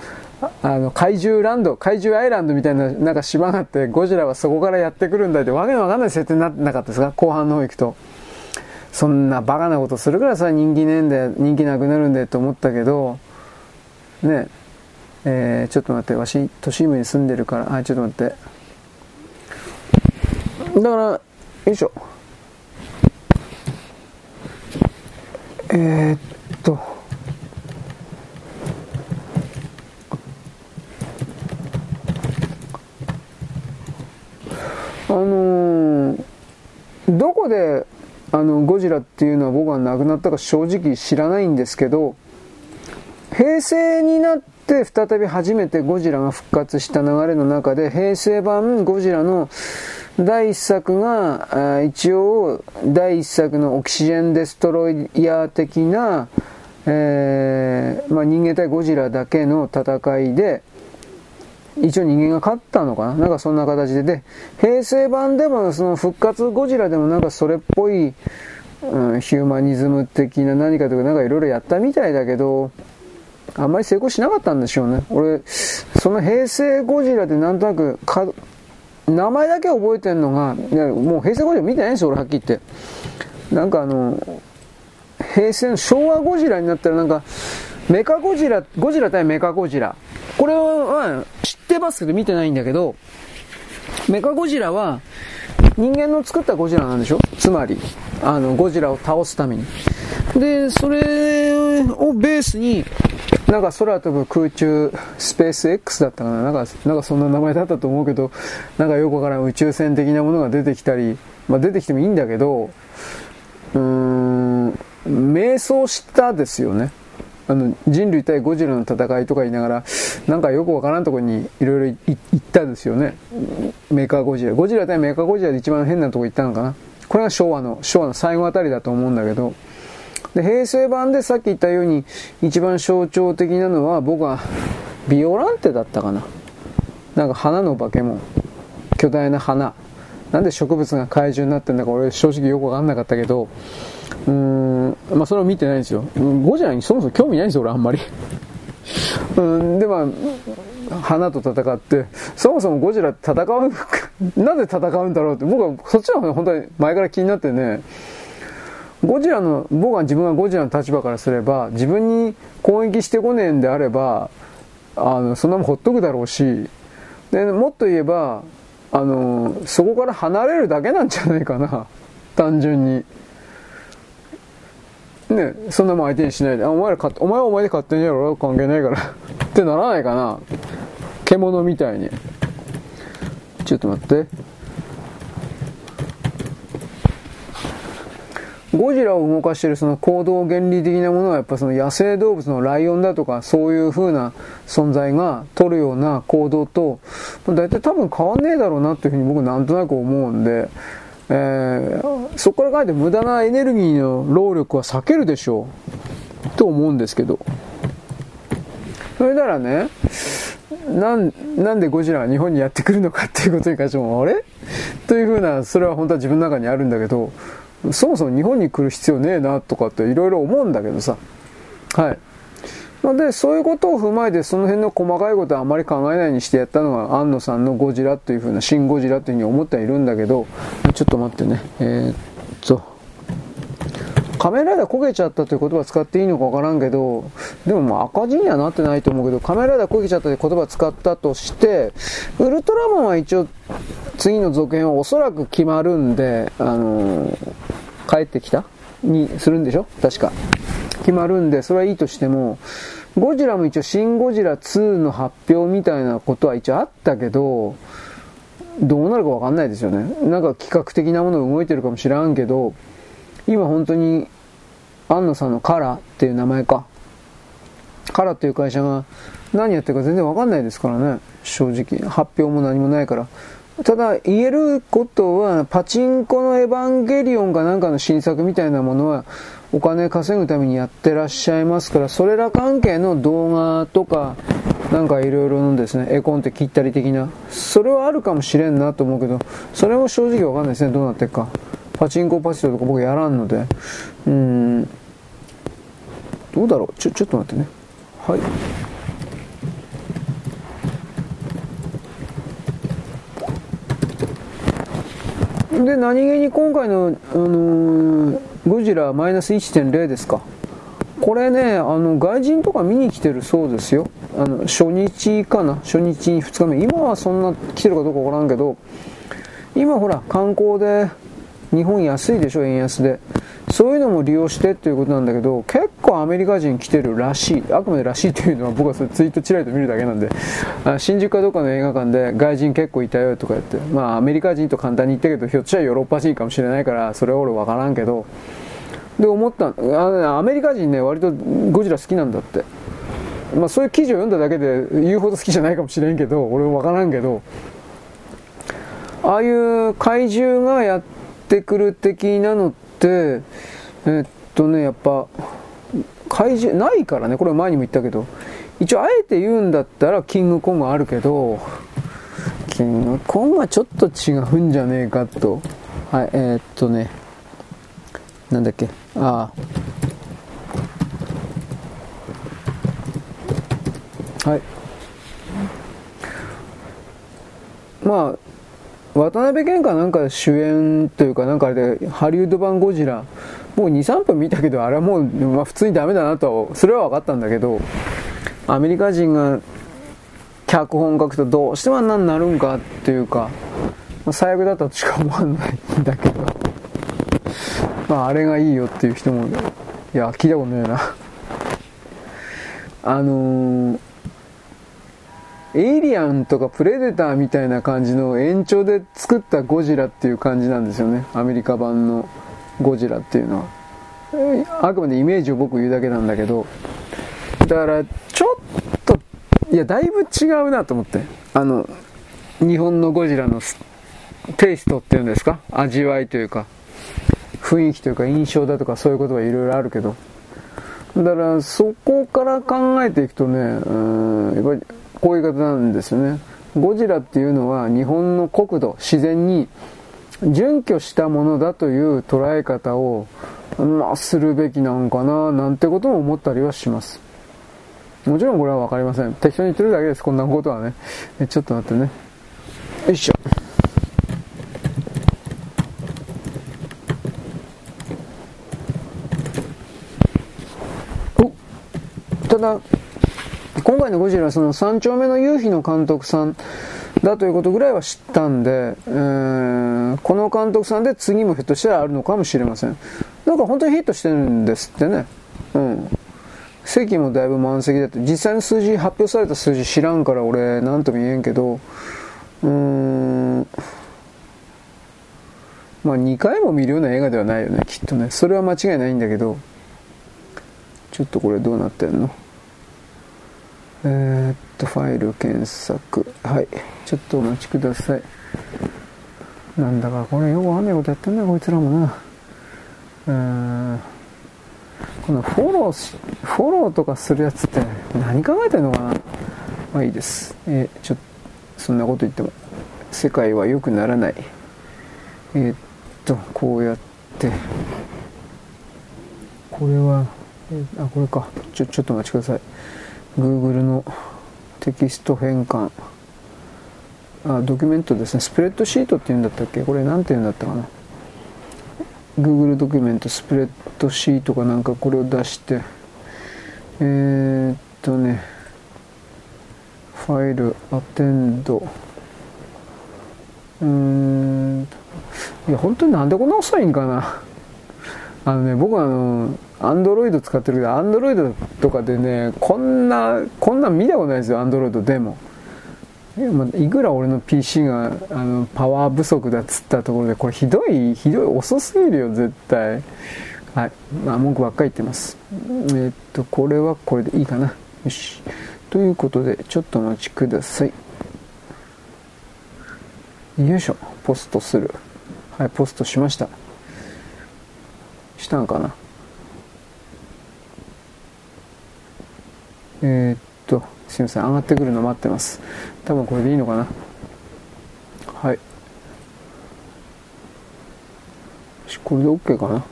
あの、怪獣ランド、怪獣アイランドみたいな、なんか島があって、ゴジラはそこからやってくるんだって、わけのわかんない設定になってなかったですか？後半の方行くと。そんなバカなことするからさ、人気ねえんだよ、人気なくなるんだよと思ったけど、ねえー、ちょっと待って、わし、都心部に住んでるから、あ、ちょっと待って。だから、よいしょ。えー、っと、あのー、どこであのゴジラっていうのは僕は亡くなったか正直知らないんですけど平成になって再び初めてゴジラが復活した流れの中で平成版ゴジラの第1作が一応第1作のオキシジェンデストロイヤー的な、えーまあ、人間対ゴジラだけの戦いで一応人間が勝ったのかな？なんかそんな形で。で、平成版でもその復活ゴジラでもなんかそれっぽい、うん、ヒューマニズム的な何かとかなんかいろいろやったみたいだけど、あんまり成功しなかったんでしょうね。俺、その平成ゴジラでなんとなくか、名前だけ覚えてんのが、いやもう平成ゴジラ見てないんですよ、俺はっきり言って。なんかあの、平成の昭和ゴジラになったらなんか、メカゴジラ、ゴジラ対メカゴジラ。これは、知ってます？けど見てないんだけど、メカゴジラは人間の作ったゴジラなんでしょ？つまり、あの、ゴジラを倒すために。で、それをベースに、なんか空飛ぶ空中スペース X だったかな？なんか、なんかそんな名前だったと思うけど、なんかよくわからん宇宙船的なものが出てきたり、まあ出てきてもいいんだけど、うーん、迷走したですよね。あの人類対ゴジラの戦いとか言いながらなんかよくわからんとこにいろいろ行ったですよね。メーカーゴジラ。ゴジラ対メーカーゴジラで一番変なとこ行ったのかな。これが昭和の昭和の最後あたりだと思うんだけど。で平成版でさっき言ったように一番象徴的なのは僕はビオランテだったかな。なんか花の化け物。巨大な花。なんで植物が怪獣になってんだか俺正直よくわかんなかったけどうーんまあそれを見てないんですよ。ゴジラにそもそも興味ないんですよ俺あんまり。うんでまあ花と戦ってそもそもゴジラ戦う なぜ戦うんだろうって僕はそっちの方が本当に前から気になってねゴジラの僕は自分がゴジラの立場からすれば自分に攻撃してこねえんであればあのそんなもんほっとくだろうしでもっと言えばあのそこから離れるだけなんじゃないかな単純に。ねそんなもん相手にしないであお前らお前はお前で勝手にやろ関係ないから ってならないかな。獣みたいに。ちょっと待って。ゴジラを動かしているその行動原理的なものはやっぱその野生動物のライオンだとかそういう風な存在が取るような行動と大体多分変わんねえだろうなっていうふうに僕なんとなく思うんで、えー、そこから書いて無駄なエネルギーの労力は避けるでしょうと思うんですけどそれならねなんなんでゴジラが日本にやってくるのかっていうことに関してもあれ？というふうなそれは本当は自分の中にあるんだけどそもそも日本に来る必要ねえなとかっていろいろ思うんだけどさ。はい。ので、そういうことを踏まえて、その辺の細かいことはあまり考えないにしてやったのが、安野さんのゴジラというふうな、シン・ゴジラというふうに思ってはいるんだけど、ちょっと待ってね。えー、っと、仮面ライダー焦げちゃったという言葉使っていいのかわからんけど、でもまあ赤字にはなってないと思うけど、仮面ライダー焦げちゃったという言葉使ったとして、ウルトラマンは一応、次の続編はおそらく決まるんで、あのー、帰ってきたにするんでしょ？確か。決まるんで、それはいいとしても、ゴジラも一応、シン・ゴジラ2の発表みたいなことは一応あったけど、どうなるかわかんないですよね。なんか企画的なもの動いてるかもしらんけど、今本当に、安野さんのカラっていう名前か。カラっていう会社が何やってるか全然わかんないですからね。正直。発表も何もないから。ただ言えることは、パチンコのエヴァンゲリオンかなんかの新作みたいなものは、お金稼ぐためにやってらっしゃいますから、それら関係の動画とか、なんかいろいろのですね、絵コンテ切ったり的な、それはあるかもしれんなと思うけど、それも正直わかんないですね、どうなってるか。パチンコパチロとか僕やらんので、うん、どうだろうちょ、ちょっと待ってね。はい。で、何気に今回の、あのー、ゴジラマイナス1.0ですか。これね、あの、外人とか見に来てるそうですよ。あの、初日かな初日、2日目。今はそんな来てるかどうかわからんけど、今ほら、観光で、日本安いでしょ、円安で。そういうのも利用してっていうことなんだけど、結構アメリカ人来てるらしい。あくまでらしいというのは僕はそれツイートチラリと見るだけなんで、あ新宿かどっかの映画館で外人結構いたよとか言って、まあアメリカ人と簡単に言ったけど、ひょっとしたらヨーロッパ人かもしれないから、それは俺わからんけど、で思ったあアメリカ人ね、割とゴジラ好きなんだって。まあそういう記事を読んだだけで言うほど好きじゃないかもしれんけど、俺わからんけど、ああいう怪獣がやっててくる的なのって、えっとね、やっぱ、怪獣、ないからね、これ前にも言ったけど、一応あえて言うんだったらキングコングあるけど、キングコングはちょっと違うんじゃねえかと。はい、えー、っとね、なんだっけ、ああ。はい。まあ、渡辺謙かなんか主演というかなんかあれでハリウッド版ゴジラ。もう2、3分見たけどあれはもう、まあ、普通にダメだなとそれは分かったんだけどアメリカ人が脚本書くとどうしてもあんなになるんかっていうか、まあ、最悪だったとしか思わないんだけど。まああれがいいよっていう人もいや聞いたことねえな。あのーエイリアンとかプレデターみたいな感じの延長で作ったゴジラっていう感じなんですよね。アメリカ版のゴジラっていうのは。あくまでイメージを僕言うだけなんだけど、だからちょっと、いや、だいぶ違うなと思って。あの、日本のゴジラのテイストっていうんですか？味わいというか、雰囲気というか印象だとかそういうことはいろいろあるけど。だからそこから考えていくとね、うん、やっぱりこういう方なんですよね。ゴジラっていうのは日本の国土、自然に準拠したものだという捉え方を、まあ、するべきなんかな、なんてことも思ったりはします。もちろんこれはわかりません。適当に言ってるだけです、こんなことはね。えちょっと待ってね。よいしょ。おただ、今回のゴジラはその3丁目の夕日の監督さんだということぐらいは知ったんで、えー、この監督さんで次もひょっとしたらあるのかもしれません。なんか本当にヒットしてるんですってね。うん。席もだいぶ満席だって、実際の数字、発表された数字知らんから俺、なんとも言えんけど、うーん、まあ2回も見るような映画ではないよね、きっとね。それは間違いないんだけど、ちょっとこれどうなってんの？えー、っと、ファイル検索。はい。ちょっとお待ちください。なんだかこれよくわかんないことやってんな、こいつらもな。うーん。このフォローフォローとかするやつって何考えてんのかな？まあいいです。えー、ちょっと、そんなこと言っても、世界は良くならない。えー、っと、こうやって、これは、えー、あ、これか。ちょ、ちょっとお待ちください。Google のテキスト変換。あ、ドキュメントですね。スプレッドシートって言うんだったっけ？これ何て言うんだったかな？Google ドキュメント、スプレッドシートかなんかこれを出して、えー、っとね、ファイル、アテンド、うーん、いや、本当になんでこんな遅いんかな？あのね、僕はあの、アンドロイド使ってるけど、アンドロイドとかでね、こんな、こんなん見たことないですよ、アンドロイドでも。いくら俺の PC があのパワー不足だっつったところでこれひどいひどい遅すぎるよ絶対。はい。まあ文句ばっかり言ってます。えー、っとこれはこれでいいかな。よし。ということでちょっとお待ちください。よいしょ。ポストする。はいポストしました。したんかな。えー、っとすいません上がってくるの待ってます。多分これでいいのかな？はい。これで OK かな？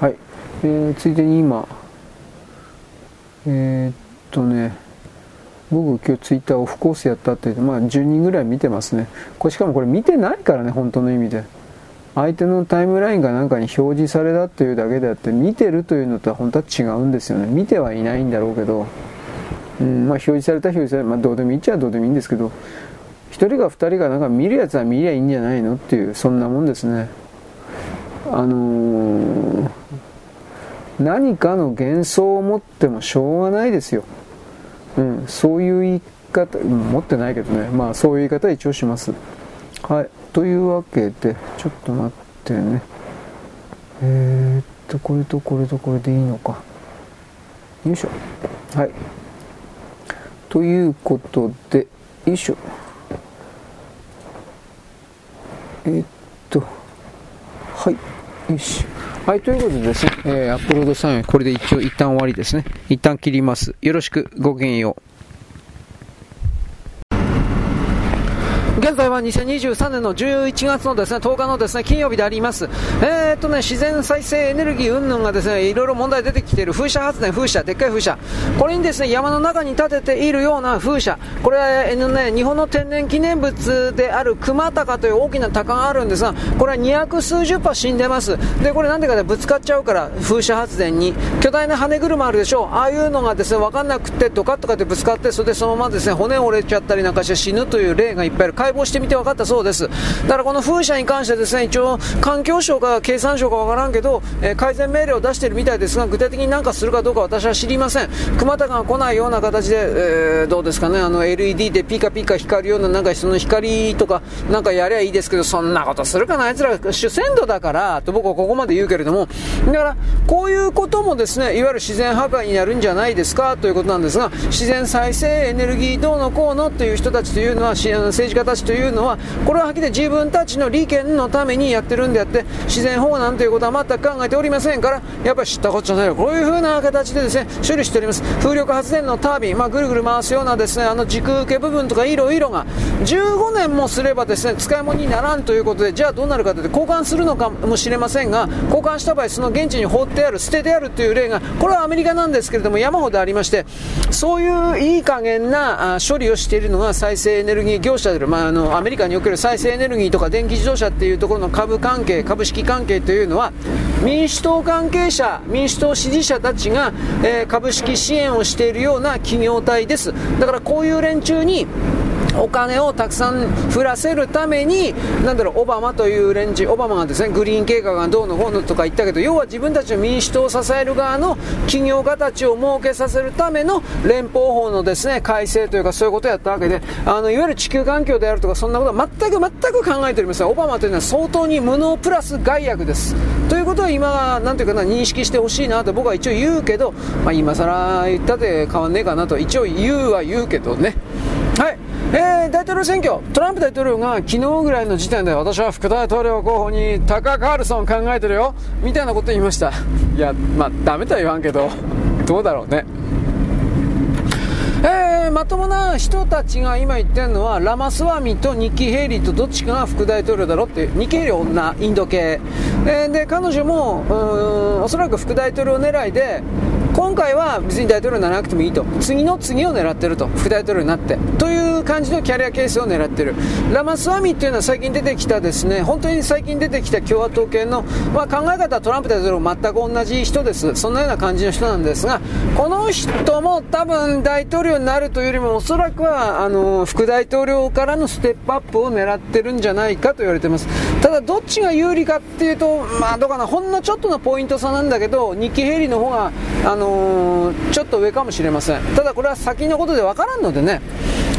はい、えー、ついでに今えー、っとね僕今日ツイッターオフコースやったって言ってまあ10人ぐらい見てますね。これしかもこれ見てないからね本当の意味で。相手のタイムラインが何かに表示されたっていうだけであって見てるというのとは本当は違うんですよね。見てはいないんだろうけど、うんまあ、表示された表示された、まあ、どうでもいいっちゃどうでもいいんですけど1人か2人がなんか見るやつは見りゃいいんじゃないのっていうそんなもんですね。あのー、何かの幻想を持ってもしょうがないですよ、うん、そういう言い方、うん、持ってないけどね。まあそういう言い方は一応します。はい。というわけで、ちょっと待ってね。えー、っと、これとこれとこれでいいのか。よいしょ。はい。ということで、よいしょ。えー、っと、はい。よし。はい、ということでですね、えー、アップロード作業、これで一応一旦終わりですね。一旦切ります。よろしく、ごきげんよう。現在は2023年の11月のですね、10日のですね、金曜日であります。えー、っとね、自然再生エネルギー云々がですね、いろいろ問題出てきている風車発電、風車、でっかい風車。これにですね、山の中に建てているような風車。これは、えー、ね、日本の天然記念物である熊高という大きな鷹があるんですが、これは200数十羽死んでます。で、これなんでかね、ぶつかっちゃうから、風車発電に。巨大な羽車あるでしょう。ああいうのがですね、わかんなくて、ドカッとかってぶつかって、それでそのままですね、骨折れちゃったりなんかして死ぬという例がいっぱいある。解剖してみて分かったそうです。だからこの風車に関してですね、一応環境省か経産省か分からんけど、えー、改善命令を出しているみたいですが、具体的に何かするかどうか私は知りません。熊田が来ないような形で、えー、どうですかね、あの LED でピカピカ光るような、なんかその光とかなんかやりゃいいですけど、そんなことするかな、あいつら主戦度だから、と僕はここまで言うけれども、だからこういうこともですね、いわゆる自然破壊になるんじゃないですかということなんですが、自然再生エネルギーどうのこうのという人たちというのは、政治家たちちというのはのはこれははっきり自分たちの利権のためにやってるんであって自然保護なんていうことは全く考えておりませんからやっぱり知ったこっちゃないよ。こういう風な形でですね処理しております。風力発電のタービン、まあ、ぐるぐる回すようなですねあの軸受け部分とかいろいろが15年もすればですね使い物にならんということでじゃあどうなるかというと交換するのかもしれませんが交換した場合その現地に放ってある捨ててあるという例がこれはアメリカなんですけれども山ほどありましてそういういい加減な処理をしているのが再生エネルギー業者である、まあ、あのメリカにおける再生エネルギーとか電気自動車っていうところの株関係株式関係というのは民主党関係者民主党支持者たちが、えー、株式支援をしているような企業体です。だからこういう連中にお金をたくさん降らせるために、なんだろう、オバマという連中、オバマがですね、グリーン計画がどうのこうのとか言ったけど、要は自分たちの民主党を支える側の企業家たちを設けさせるための連邦法のですね、改正というかそういうことをやったわけで、あの、いわゆる地球環境であるとか、そんなことは全く全く考えておりません。オバマというのは相当に無能プラス害悪です。ということは今、なんていうかな、認識してほしいなと僕は一応言うけど、まあ今更言ったって変わんねえかなと、一応言うは言うけどね。はい。えー、大統領選挙、トランプ大統領が昨日ぐらいの時点で私は副大統領候補にタカ・カールソン考えてるよ、みたいなこと言いました。いや、まあ、ダメとは言わんけど、どうだろうね。えー、まともな人たちが今言ってるのはラマスワミとニッキー・ヘイリーとどっちかが副大統領だろってニッキー・ヘイリー女インド系、えー、で彼女もおそらく副大統領狙いで今回は別に大統領にならなくてもいいと。次の次を狙ってると。副大統領になって。という感じのキャリアケースを狙ってる。ラマスワミっていうのは最近出てきたですね。本当に最近出てきた共和党系の、まあ、考え方はトランプ大統領全く同じ人です。そんなような感じの人なんですがこの人も多分大統領になるというよりもおそらくはあの副大統領からのステップアップを狙ってるんじゃないかと言われています。ただどっちが有利かっていうとまあどうかなほんのちょっとのポイント差なんだけどニッキー・ヘイリーの方があのー、ちょっと上かもしれません。ただこれは先のことでわからんのでね。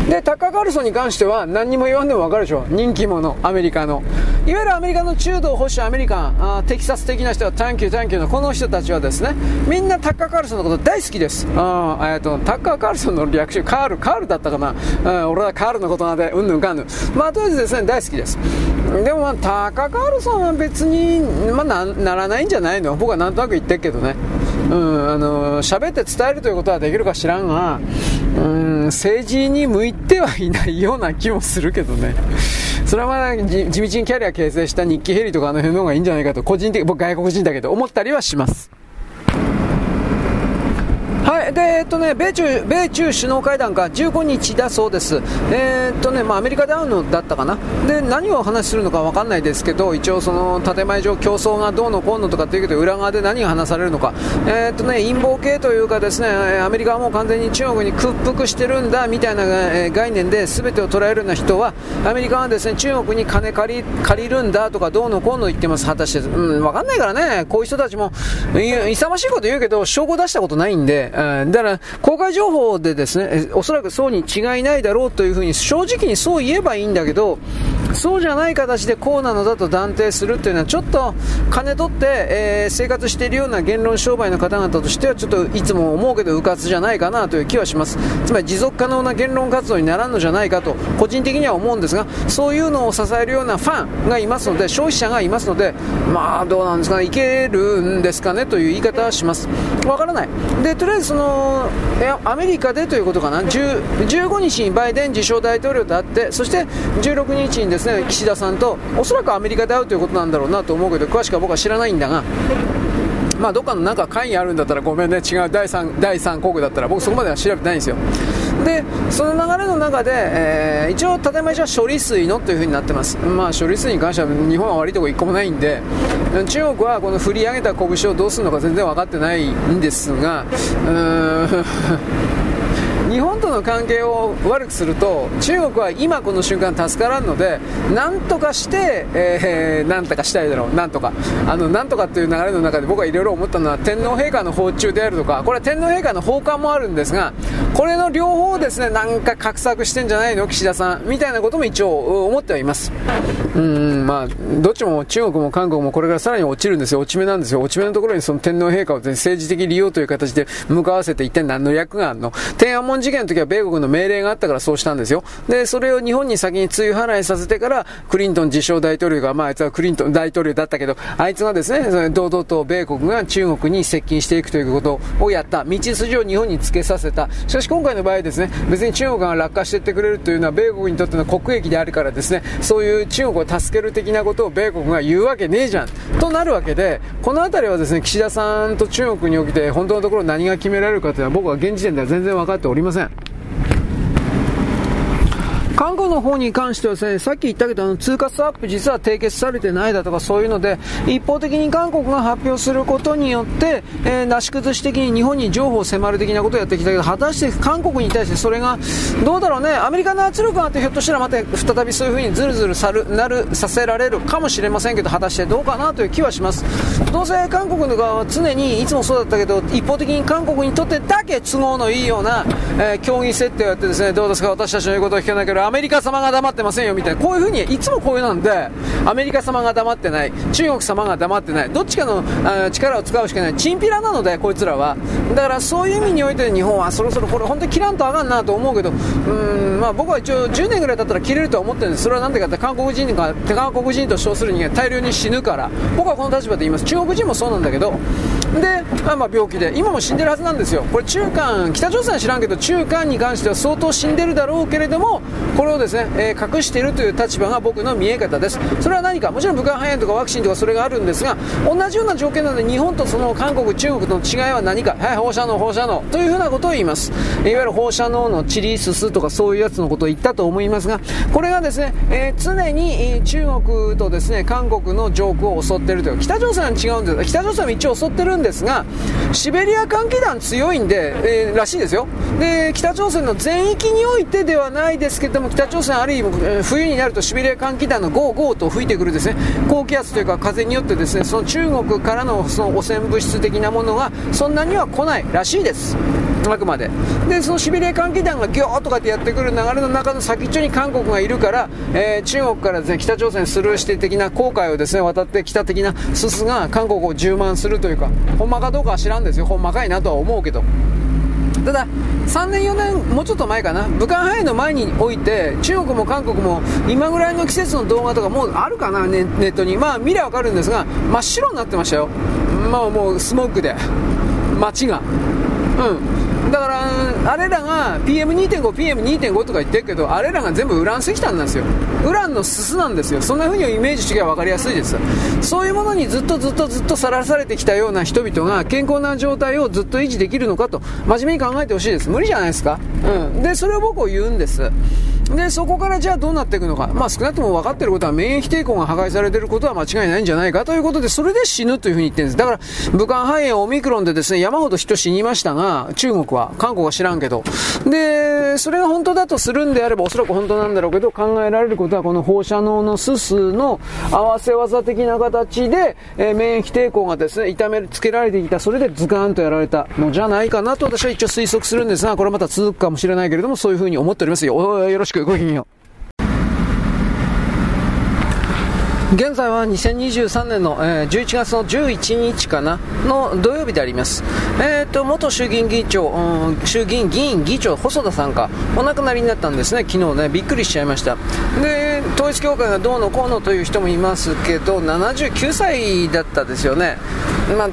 で、タッカー・カルソンに関しては何にも言わんでもわかるでしょ。人気者、アメリカの。いわゆるアメリカの中道保守アメリカン、あテキサス的な人は、タンキュー、タンキューのこの人たちはですね、みんなタッカー・カルソンのこと大好きです。あえっと、タッカー・カルソンの略称、カール、カールだったかな。あ俺はカールのことなんで、うんぬんかんぬん。まあ、とりあえずですね、大好きです。でも、まあ、タッカー・カルソンは別に、まあな、ならないんじゃないの？僕はなんとなく言ってるけどね。うん、あの喋って伝えるということはできるか知らんが、うん、政治に向いてはいないような気もするけどね。それはまだ地道にキャリア形成した日記ヘリとかあの辺の方がいいんじゃないかと、個人的、僕外国人だけど思ったりはします。で、えっとね、米中、米中首脳会談が15日だそうです。えー、っとね、まあ、アメリカで会うのだったかな。で、何をお話しするのかわかんないですけど、一応その、建前上競争がどうのこうのとかっていうけど、裏側で何が話されるのか。えー、っとね、陰謀系というかですね、アメリカはもう完全に中国に屈服してるんだ、みたいな概念で全てを捉えるような人は、アメリカはですね、中国に金借り、借りるんだとか、どうのこうの言ってます、果たして。うん、わかんないからね、こういう人たちも、勇ましいこと言うけど、証拠出したことないんで、だから、公開情報でですね、おそらくそうに違いないだろうというふうに、正直にそう言えばいいんだけど、そうじゃない形でこうなのだと断定するというのは、ちょっと金取って、えー、生活しているような言論商売の方々としては、ちょっといつも思うけど、うかつじゃないかなという気はします。つまり持続可能な言論活動にならんのじゃないかと、個人的には思うんですが、そういうのを支えるようなファンがいますので、消費者がいますので、まあ、どうなんですかね、いけるんですかねという言い方はします。わからない。で、とりあえずその、アメリカでということかな、15日にバイデン自称大統領と会って、そして16日にですね岸田さんと、おそらくアメリカで会うということなんだろうなと思うけど、詳しくは僕は知らないんだが。まあ、どっかのなんか会議あるんだったらごめんね、違う第3、第3国だったら僕そこまでは調べてないんですよ。で、その流れの中で、えー、一応建前上は処理水のというふうになってます。まあ、処理水に関しては日本は悪いとこ1個もないんで、中国はこの振り上げた拳をどうするのか全然分かってないんですが、うーん日本との関係を悪くすると中国は今この瞬間助からんのでなんとかして、えー、なんとかしたいだろう。なんとか。あのなんとかっていう流れの中で僕はいろいろ思ったのは天皇陛下の訪中であるとか、これは天皇陛下の訪韓もあるんですが、これの両方ですね、なんか画策してんじゃないの、岸田さん、みたいなことも一応思ってはいます。うん、まあ、どっちも中国も韓国もこれからさらに落ちるんですよ、落ち目なんですよ。落ち目のところにその天皇陛下を、政治的利用という形で向かわせて一体何の役があるの？天安門事件の時は米国の命令があったからそうしたんですよ。で、それを日本に先に追払いさせてから、クリントン自称大統領が、まああいつはクリントン大統領だったけど、あいつがですね、堂々と米国が中国に接近していくということをやった。道筋を日本につけさせた。しかし今回の場合ですね、別に中国が落下していってくれるというのは米国にとっての国益であるからですね、そういう中国を助ける的なことを米国が言うわけねえじゃん。となるわけで、この辺りはですね、岸田さんと中国におきて本当のところ何が決められるかというのは僕は現時点では全然分かっておりません。せん韓国の方に関してはですね、さっき言ったけど、通貨スワップ実は締結されてないだとかそういうので、一方的に韓国が発表することによって、えー、なし崩し的に日本に情報を迫る的なことをやってきたけど、果たして韓国に対してそれが、どうだろうね、アメリカの圧力があって、ひょっとしたらまた再びそういうふうにずるずるさるなるさせられるかもしれませんけど、果たしてどうかなという気はします。どうせ韓国の側は常にいつもそうだったけど、一方的に韓国にとってだけ都合のいいような、えー、競技設定をやってですね、どうですか、私たちの言うことを聞かなければ、メリカ様が黙ってませんよみたいな、こういうふうにいつもこういうなんで、アメリカ様が黙ってない、中国様が黙ってない、どっちかのあ力を使うしかない、チンピラなので、こいつらは。だからそういう意味において日本はそろそろこれ本当に切らんとあかんなと思うけど、うん、まあ僕は一応10年ぐらい経ったら切れるとは思ってるんです。それはなんでかって韓国人が、韓国人と称する人間大量に死ぬから、僕はこの立場で言います。中国人もそうなんだけど、で、まあ、まあ病気で、今も死んでるはずなんですよ。これ中間、北朝鮮は知らんけど、中間に関しては相当死んでるだろうけれども、ここれをですね、えー、隠しているという立場が僕の見え方です。それは何か、もちろん武漢肺炎とかワクチンとかそれがあるんですが、同じような条件なので、日本とその韓国、中国との違いは何か、はい、放射能、放射能というふうなことを言います。いわゆる放射能のチリススとかそういうやつのことを言ったと思いますが、これがですね、えー、常に中国とですね、韓国の上空を襲っているという、北朝鮮は違うんです。北朝鮮は一応襲ってるんですが、シベリア寒気団強いんで、えー、らしいですよ。で、北朝鮮の全域においてではないですけども、北朝鮮ある意味、冬になるとシベリア寒気団のゴーゴーと吹いてくるですね、高気圧というか風によってですね、その中国からのその汚染物質的なものがそんなには来ないらしいです。あくまで。で、そのシベリア寒気団がギョーとかってやってくる流れの中の先っちょに韓国がいるから、えー、中国からですね、北朝鮮スルーして的な航海をですね、渡ってきた的なすすが韓国を充満するというか、ほんまかどうかは知らんですよ。ほんまかいなとは思うけど。ただ、3年、4年、もうちょっと前かな、武漢肺炎の前において、中国も韓国も今ぐらいの季節の動画とかもうあるかな、ネットに、まあ見りゃ分かるんですが、真っ白になってましたよ、まあもうスモークで、街が。うん。だから、あれらが PM2.5、PM2.5 とか言ってるけど、あれらが全部ウラン石炭なんですよ。ウランのすすなんですよ。そんな風にイメージしては分かりやすいです。そういうものにずっとずっとずっとさらされてきたような人々が健康な状態をずっと維持できるのかと、真面目に考えてほしいです。無理じゃないですか。うん。で、それを僕を言うんです。で、そこからじゃあどうなっていくのか。まあ少なくとも分かっていることは免疫抵抗が破壊されていることは間違いないんじゃないかということで、それで死ぬというふうに言ってるんです。だから、武漢肺炎オミクロンでですね、山ほど人死にましたが、中国は、韓国は知らんけど。で、それが本当だとするんであれば、おそらく本当なんだろうけど、考えられることは、この放射能のすすの合わせ技的な形で、えー、免疫抵抗がですね、痛めつけられていた、それでズカーンとやられたのじゃないかなと私は一応推測するんですが、これまた続くかもしれないけれども、そういうふうに思っておりますよ。よろしく、ごきげんよう。現在は2023年の、えー、11月の11日かなの土曜日であります。え、ー、と、元衆議院議長、うん、衆議院議員議長細田さんがお亡くなりになったんですね、昨日ね、びっくりしちゃいました。で、統一教会がどうのこうのという人もいますけど、79歳だったですよね。ま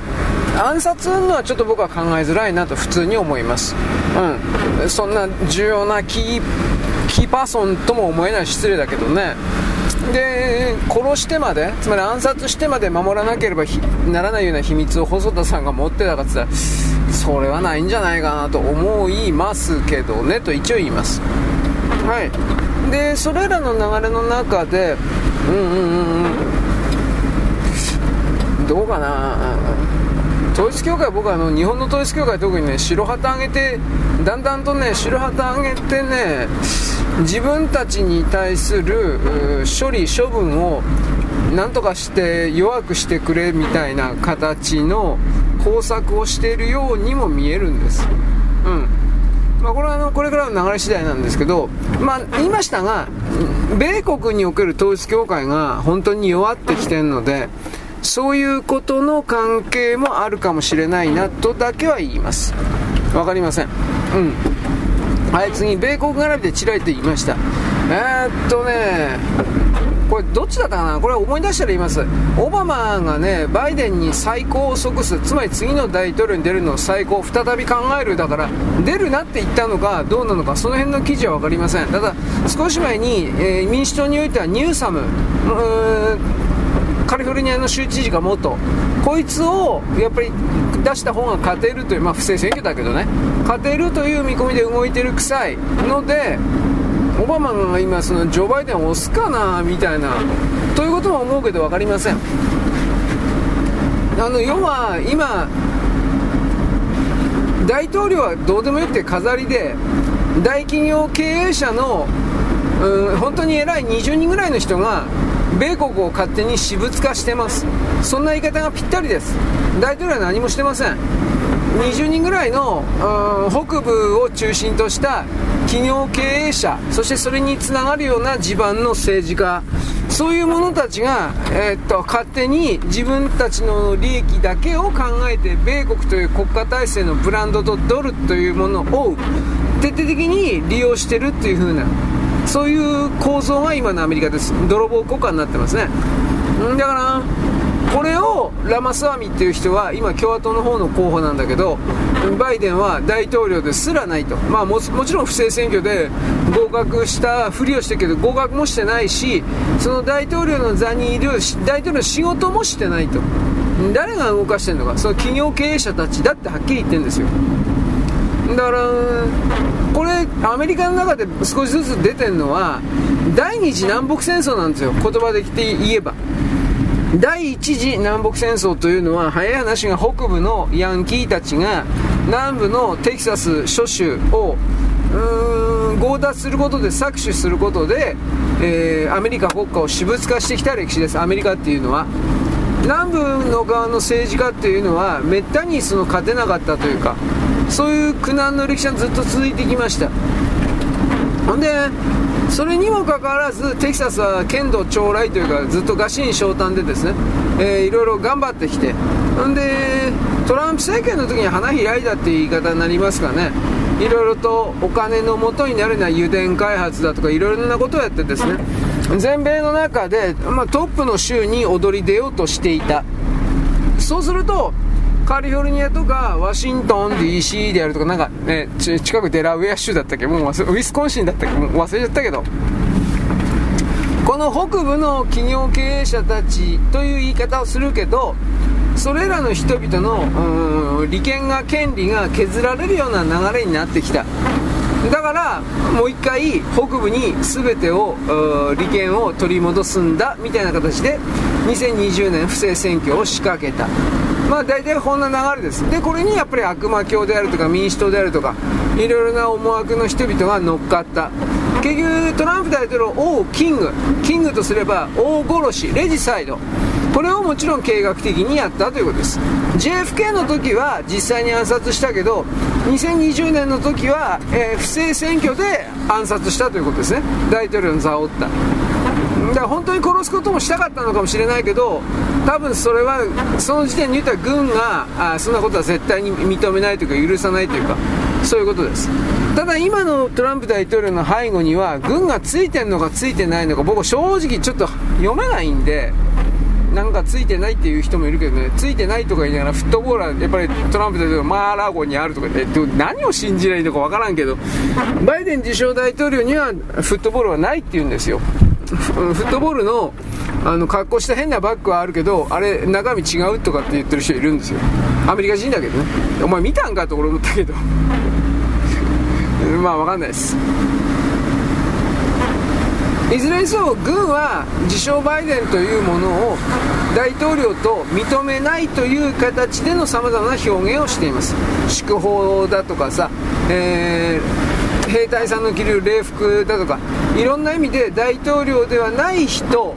あ、暗殺のはちょっと僕は考えづらいなと普通に思います。うん。そんな重要な、キーパーソンとも思えない失礼だけどね。で殺してまでつまり暗殺してまで守らなければならないような秘密を細田さんが持ってたかって言ったらそれはないんじゃないかなと思いますけどねと一応言います。はい。でそれらの流れの中でうんうんうんうん。どうかな統一教会僕はあの日本の統一教会特にね白旗上げてだんだんとね白旗上げてね自分たちに対する処理処分を何とかして弱くしてくれみたいな形の工作をしているようにも見えるんです。うんまあ、これはあのこれからの流れ次第なんですけど、まあ、言いましたが、米国における統一教会が本当に弱ってきてるので、そういうことの関係もあるかもしれないなとだけは言います。わかりません。うん。はい、次、米国絡みでちらりと言いました。えー、っとね、これどっちだったかな？これ思い出したら言います。オバマがね、バイデンに最高を即す、つまり次の大統領に出るのを最高、再び考えるだから、出るなって言ったのかどうなのか、その辺の記事は分かりません。ただ、少し前に、えー、民主党においてはニューサム、カリフォルニアの州知事が元、こいつをやっぱり出した方が勝てるという、まあ、不正選挙だけどね、勝てるという見込みで動いてる臭いので、オバマが今そのジョー・バイデンを押すかなみたいなということも思うけど分かりません。あの要は今大統領はどうでもよくて飾りで大企業経営者のうん本当に偉い20人ぐらいの人が米国を勝手に私物化してます。そんな言い方がぴったりです。大統領は何もしてません。20人ぐらいの北部を中心とした企業経営者そしてそれにつながるような地盤の政治家そういう者たちが、えー、っと勝手に自分たちの利益だけを考えて米国という国家体制のブランドとドルというものを徹底的に利用してるっていう風なそういう構造が今のアメリカです。泥棒国家になってますね。だからこれをラマスワミっていう人は今共和党の方の候補なんだけどバイデンは大統領ですらないと、まあ、ももちろん不正選挙で合格したふりをしてるけど合格もしてないしその大統領の座にいる大統領の仕事もしてないと。誰が動かしてるのか。その企業経営者たちだってはっきり言ってるんですよ。だからこれアメリカの中で少しずつ出てるのは第二次南北戦争なんですよ。言葉で言えば。第一次南北戦争というのは早い話が北部のヤンキーたちが南部のテキサス諸州を強奪することで搾取することで、えー、アメリカ国家を私物化してきた歴史です。アメリカっていうのは。南部の側の政治家っていうのはめったにその勝てなかったというかそういう苦難の歴史がずっと続いてきました。ほんでそれにもかかわらずテキサスは剣道将来というかずっと餓死に昇胆でですね、えー、いろいろ頑張ってきてほんでトランプ政権の時に花開いたっていう言い方になりますかね。いろいろとお金の元になるような油田開発だとかいろいろなことをやってですね全米の中で、まあ、トップの州に躍り出ようとしていた。そうするとカリフォルニアとかワシントン DC であるとかなんかね近くデラウェア州だったっけ？もうウィスコンシンだったっけ？もう忘れちゃったけど。この北部の企業経営者たちという言い方をするけどそれらの人々の利権が権利が削られるような流れになってきた。だからもう一回北部に全てを利権を取り戻すんだみたいな形で2020年不正選挙を仕掛けた。まあ大体こんな流れです。でこれにやっぱり悪魔教であるとか民主党であるとかいろいろな思惑の人々が乗っかった。結局トランプ大統領王キング。キングとすれば大殺しレジサイド。これをもちろん計画的にやったということです。JFK の時は実際に暗殺したけど2020年の時は、えー、不正選挙で暗殺したということですね。大統領の座を折った。だから本当に殺すこともしたかったのかもしれないけど多分それはその時点に言ったら軍があそんなことは絶対に認めないというか許さないというかそういうことですただ今のトランプ大統領の背後には軍がついてるのかついてないのか僕正直ちょっと読めないんでなんかついてないっていう人もいるけどね、ついてないとか言いながら、フットボールはやっぱりトランプ大統領、マーラーゴにあるとか、えっと、何を信じないのかわからんけど、バイデン自称大統領にはフットボールはないって言うんですよ。フットボールのあの格好した変なバッグはあるけどあれ中身違うとかって言ってる人いるんですよ。アメリカ人だけどね。お前見たんかと俺思ったけど。まあ分かんないです。いずれにせよ軍は自称バイデンというものを大統領と認めないという形でのさまざまな表現をしています。祝砲だとかさ、えー、兵隊さんの着る礼服だとかいろんな意味で大統領ではない人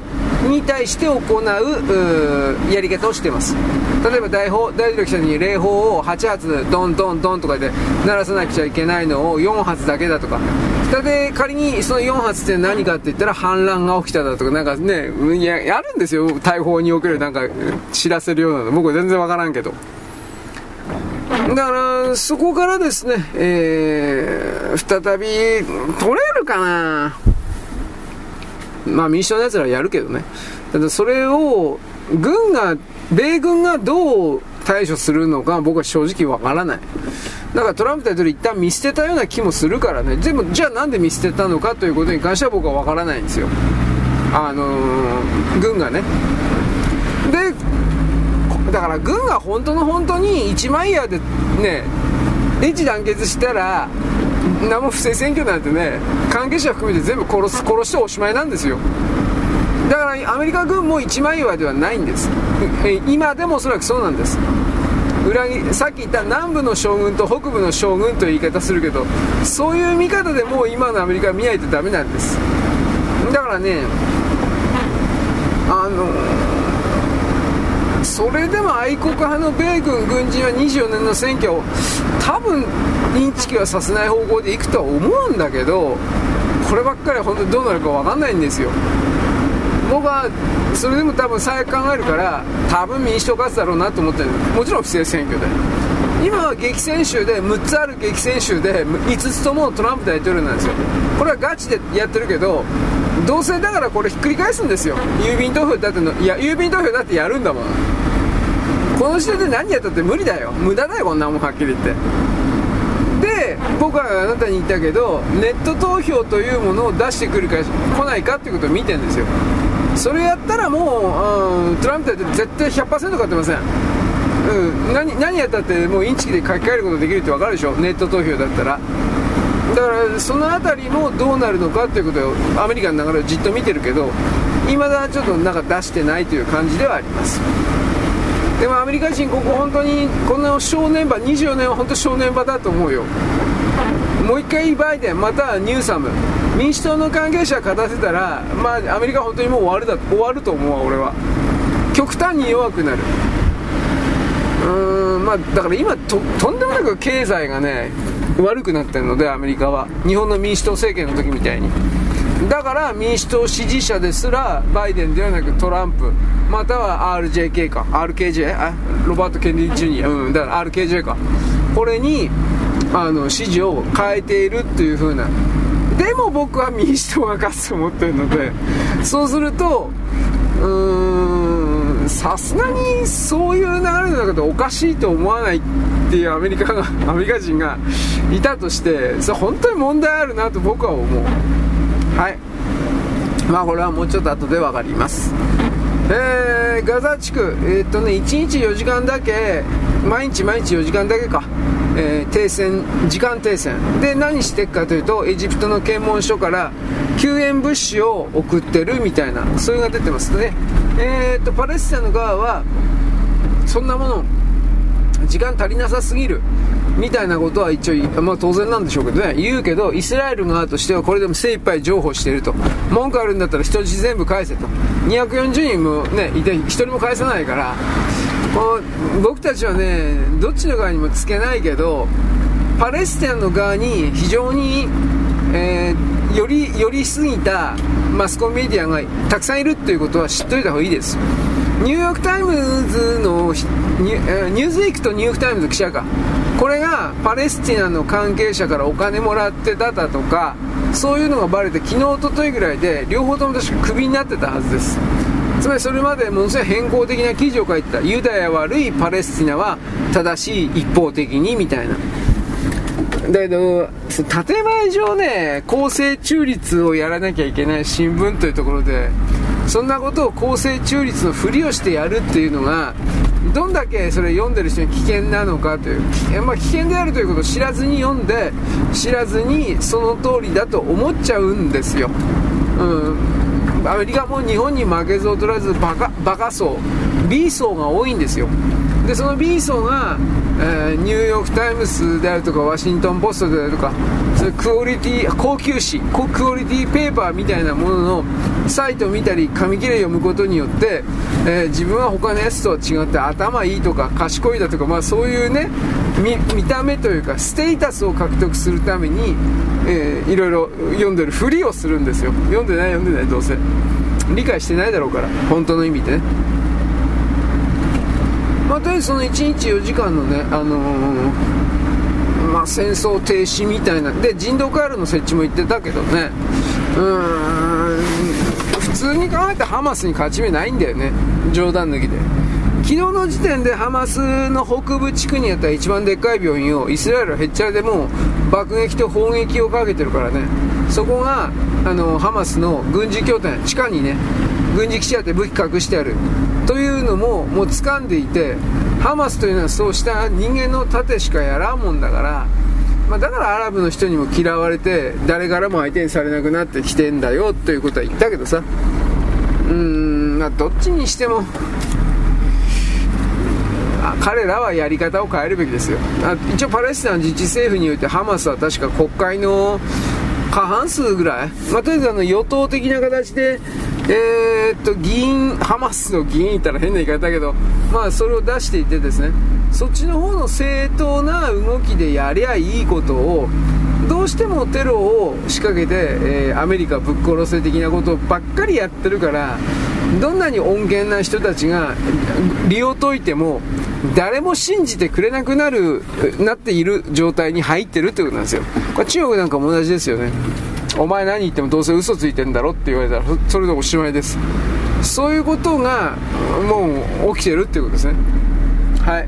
に対して行うやり方をしています。例えば大法大統領記者に礼法を8発ドンドンドンとかで鳴らさなくちゃいけないのを4発だけだとか。で仮にその4発って何かって言ったら反乱が起きただとかなんかねややるんですよ。大砲におけるなんか知らせるようなの。僕全然わからんけど。だからそこからですね、えー、再び取れるかなまあ民主党のやつらはやるけどね。ただそれを、軍が、米軍がどう対処するのか僕は正直わからない。だからトランプ大統領一旦見捨てたような気もするからね。でも、じゃあなんで見捨てたのかということに関しては僕はわからないんですよ。あのー、軍がね。だから軍が本当の本当に一枚岩でね、一致団結したら、何も不正選挙なんてね関係者含めて全部殺す殺しておしまいなんですよ。だからアメリカ軍も一枚岩ではないんです。今でもおそらくそうなんです。裏切さっき言った南部の将軍と北部の将軍という言い方するけどそういう見方でもう今のアメリカは見ないとダメなんです。だからねあのそれでも愛国派の米軍軍人は24年の選挙を多分インチキはさせない方向でいくとは思うんだけどこればっかりは本当にどうなるか分かんないんですよ。僕はそれでも多分最悪考えるから多分民主党勝つだろうなと思ってる。もちろん不正選挙で。今は激戦州で6つある激戦州で5つともトランプ大統領なんですよ。これはガチでやってるけどどうせだからこれひっくり返すんですよ。郵便投票だってのいや郵便投票だってやるんだもん。この時点で何やったって無理だよ。無駄だよこんなもんはっきり言って。で僕はあなたに言ったけどネット投票というものを出してくるか来ないかっていうことを見てんですよ。それやったらもう、うん、トランプだって絶対100%勝ってません。うん、何何やったってもうインチキで書き換えることできるって分かるでしょ？ネット投票だったら。だからその辺りもどうなるのかっていうことをアメリカの流れをじっと見てるけどいまだちょっとなんか出してないという感じではあります。でもアメリカ人ここ本当にこの正念場24年は本当正念場だと思うよ。もう一回バイデンまたニューサム。民主党の関係者勝たせたらまあアメリカ本当にもう終わるだ終わると思うわ俺は。極端に弱くなる。うーんまあだから今ととんでもなく経済がね悪くなってるのでアメリカは。日本の民主党政権の時みたいに。だから民主党支持者ですらバイデンではなくトランプまたは RJK か。RKJ あロバート・ケンディ・ジュニア。うんだから RKJ か。これにあの支持を変えているっていう風な。でも僕は民主党が勝つと思ってるのでそうするとうーんさすがにそういう流れの中でおかしいと思わないっていうアメリカがアメリカ人がいたとしてそれ本当に問題あるなと僕は思う。はいまあこれはもうちょっと後で分かりますえー、ガザ地区、えー、っとね、1日4時間だけ、毎日毎日4時間だけか、えー、停戦、時間停戦。で、何していくかというと、エジプトの検問所から救援物資を送ってるみたいな、それが出てますね。え、っと、パレスチナの側は、そんなもの、時間足りなさすぎる。みたいなことは一応、まあ当然なんでしょうけどね、言うけど、イスラエル側としてはこれでも精一杯譲歩していると。文句あるんだったら人質全部返せと。240人もね、いて、1人も返さないから、この僕たちはね、どっちの側にもつけないけど、パレスチナの側に非常に、えー、より、よりすぎたマスコミメディアがたくさんいるっていうことは知っといた方がいいです。ニューヨーク・タイムズのニュニューズウィークとニューヨーク・タイムズ記者か。これがパレスチナの関係者からお金もらってただとかそういうのがバレて昨日おとといぐらいで両方とも確かクビになってたはずです。つまりそれまでものすごい変更的な記事を書いてた。ユダヤ悪いパレスチナは正しい一方的にみたいな。だけど、建前上ね、公正中立をやらなきゃいけない新聞というところで、そんなことを公正中立のふりをしてやるっていうのがどんだけそれ読んでる人に危険なのかという、まあ、危険であるということを知らずに読んで知らずにその通りだと思っちゃうんですよ、うん、アメリカも日本に負けず劣らずバカバカ層 B 層が多いんですよ。でその B 層が、えー、ニューヨーク・タイムズであるとかワシントン・ポストであるとかそれクオリティ高級紙クオリティペーパーみたいなもののサイトを見たり紙切れ読むことによって、えー、自分は他のやつとは違って頭いいとか賢いだとか、まあ、そういうね見た目というかステータスを獲得するために、えー、いろいろ読んでるふりをするんですよ。読んでない読んでないどうせ。理解してないだろうから本当の意味でね。とりあえずその1日4時間のね、あのー、まあ、戦争停止みたいなで人道回廊の設置も言ってたけどねうーん普通に考えてハマスに勝ち目ないんだよね冗談抜きで。昨日の時点でハマスの北部地区にあった一番でっかい病院をイスラエルはへっちゃらでも爆撃と砲撃をかけてるからね。そこがあのハマスの軍事拠点地下にね軍事基地あって武器隠してある。というのももう掴んでいてハマスというのはそうした人間の盾しかやらんもんだからまあ、だからアラブの人にも嫌われて誰からも相手にされなくなってきてんだよということは言ったけどさ。うーん、まあ、どっちにしても彼らはやり方を変えるべきですよ。一応パレスチナ自治政府においてハマスは確か国会の過半数ぐらい、まあ、とりあえずあの与党的な形で、えー、っと議員ハマスの議員言ったら変な言い方だけど、まあ、それを出していてですね。そっちの方の正当な動きでやりゃいいことをどうしてもテロを仕掛けて、えー、アメリカぶっ殺せ的なことばっかりやってるからどんなに穏健な人たちが利を解いても誰も信じてくれなくなるなっている状態に入ってるってことなんですよ。これ中国なんかも同じですよね。お前何言ってもどうせ嘘ついてんだろって言われたらそれでおしまいです。そういうことがもう起きてるっていうことですね。はい。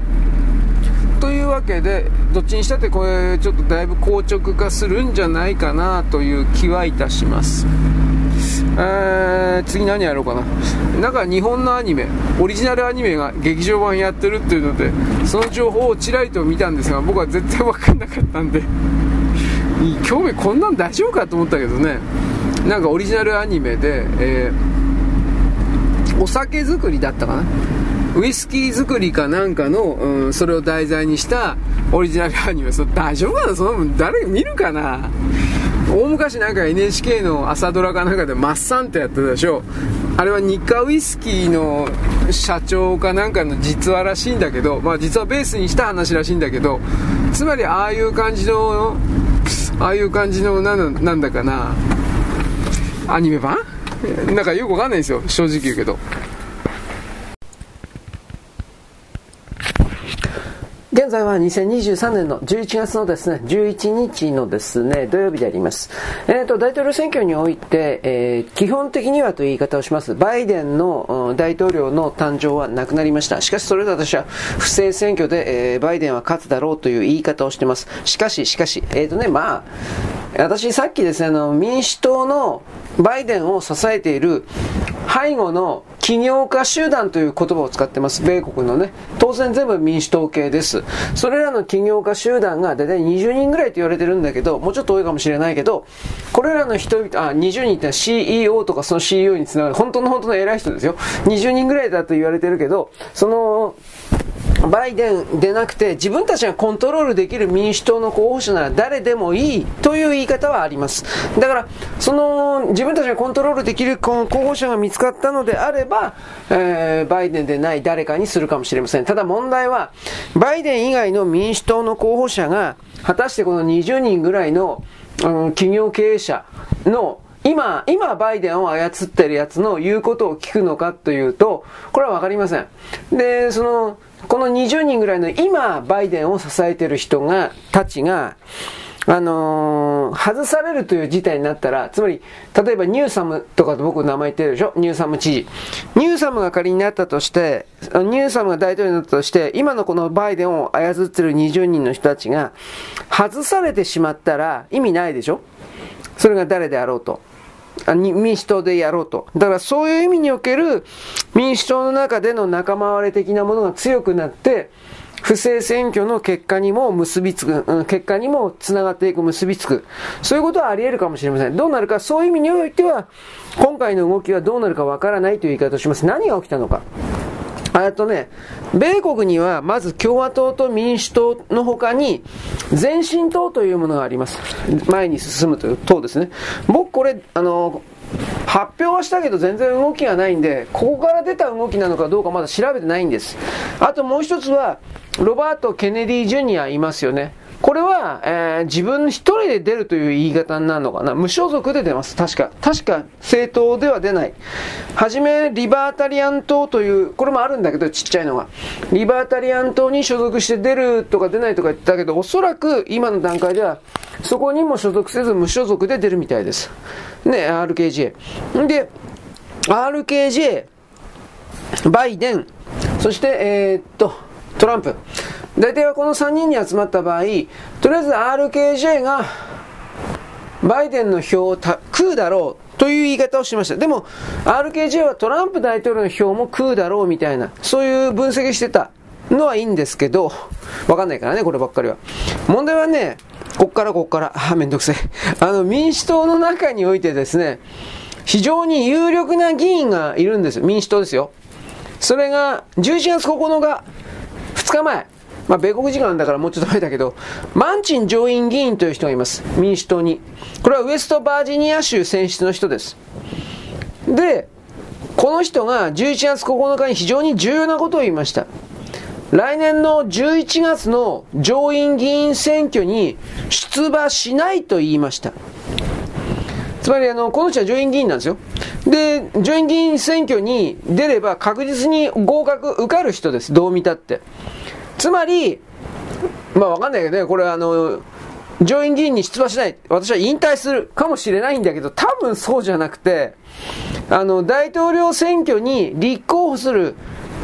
というわけでどっちにしたってこれちょっとだいぶ硬直化するんじゃないかなという気はいたします。えー、次何やろうかな。なんか日本のアニメオリジナルアニメが劇場版やってるっていうのでその情報をちらりと見たんですが僕は絶対分かんなかったんで。興味こんなん大丈夫かと思ったけどね。なんかオリジナルアニメで、えー、お酒作りだったかな？ウイスキー作りかなんかの、うん、それを題材にしたオリジナルアニメ。そ大丈夫かな？その分誰見るかな？大昔なんか NHK の朝ドラかなんかでマッサンってやってたでしょ。あれは日課ウイスキーの社長かなんかの実話らしいんだけどまあ実はベースにした話らしいんだけどつまりああいう感じのああいう感じのなんなんだかな。アニメ版？なんかよくわかんないんですよ。正直言うけど。現在は2023年の11月のですね、11日のですね、土曜日であります。えっ、ー、と、大統領選挙において、えー、基本的にはという言い方をします。バイデンの、うん、大統領の誕生はなくなりました。しかしそれで私は不正選挙で、えー、バイデンは勝つだろうという言い方をしてます。しかし、しかし、えっ、ー、とね、まあ、私さっきですね、あの、民主党のバイデンを支えている背後の起業家集団という言葉を使ってます。米国のね。当然全部民主党系です。それらの起業家集団が大体20人ぐらいと言われてるんだけど、もうちょっと多いかもしれないけど、これらの人々、あ、20人って CEO とかその CEO につながる、本当の本当の偉い人ですよ。20人ぐらいだと言われてるけど、その、バイデンでなくて自分たちがコントロールできる民主党の候補者なら誰でもいいという言い方はあります。だから、その自分たちがコントロールできる候補者が見つかったのであれば、えー、バイデンでない誰かにするかもしれません。ただ問題は、バイデン以外の民主党の候補者が果たしてこの20人ぐらいの、うん、企業経営者の今、今バイデンを操ってるやつの言うことを聞くのかというと、これはわかりません。で、その、この20人ぐらいの今、バイデンを支えてる人が、たちが、あのー、外されるという事態になったら、つまり、例えばニューサムとかと僕名前言ってるでしょ？ニューサム知事。ニューサムが仮になったとして、ニューサムが大統領になったとして、今のこのバイデンを操ってる20人の人たちが、外されてしまったら意味ないでしょ？それが誰であろうと。民主党でやろうと。だからそういう意味における民主党の中での仲間割れ的なものが強くなって、不正選挙の結果にも結びつく、結果にも繋がっていく、結びつく。そういうことはあり得るかもしれません。どうなるか、そういう意味においては、今回の動きはどうなるかわからないという言い方をします。何が起きたのか。えっとね、米国にはまず共和党と民主党の他に前進党というものがあります。前に進むという党ですね。僕これ、あの、発表はしたけど全然動きがないんで、ここから出た動きなのかどうかまだ調べてないんです。あともう一つは、ロバート・ケネディ・ジュニアいますよね。これは、えー、自分一人で出るという言い方になるのかな？無所属で出ます。確か。確か政党では出ない。はじめ、リバータリアン党という、これもあるんだけど、ちっちゃいのが。リバータリアン党に所属して出るとか出ないとか言ってたけど、おそらく今の段階では、そこにも所属せず無所属で出るみたいです。ね、RKJ。で、RKJ、バイデン、そして、えー、っと、トランプ。大体はこの3人に集まった場合、とりあえず RKJ がバイデンの票を食うだろうという言い方をしました。でも、RKJ はトランプ大統領の票も食うだろうみたいな、そういう分析してたのはいいんですけど、わかんないからね、こればっかりは。問題はね、こっからこっから、あ、めんどくせえ。あの、民主党の中においてですね、非常に有力な議員がいるんです。民主党ですよ。それが、11月9日、2日前、まあ、米国時間だからもうちょっと前だけど、マンチン上院議員という人がいます。民主党に。これはウエストバージニア州選出の人です。で、この人が11月9日に非常に重要なことを言いました。来年の11月の上院議員選挙に出馬しないと言いました。つまりあの、この人は上院議員なんですよ。で、上院議員選挙に出れば確実に合格受かる人です。どう見たって。つまり、まあわかんないけどね、これあの、上院議員に出馬しない。私は引退するかもしれないんだけど、多分そうじゃなくて、あの、大統領選挙に立候補する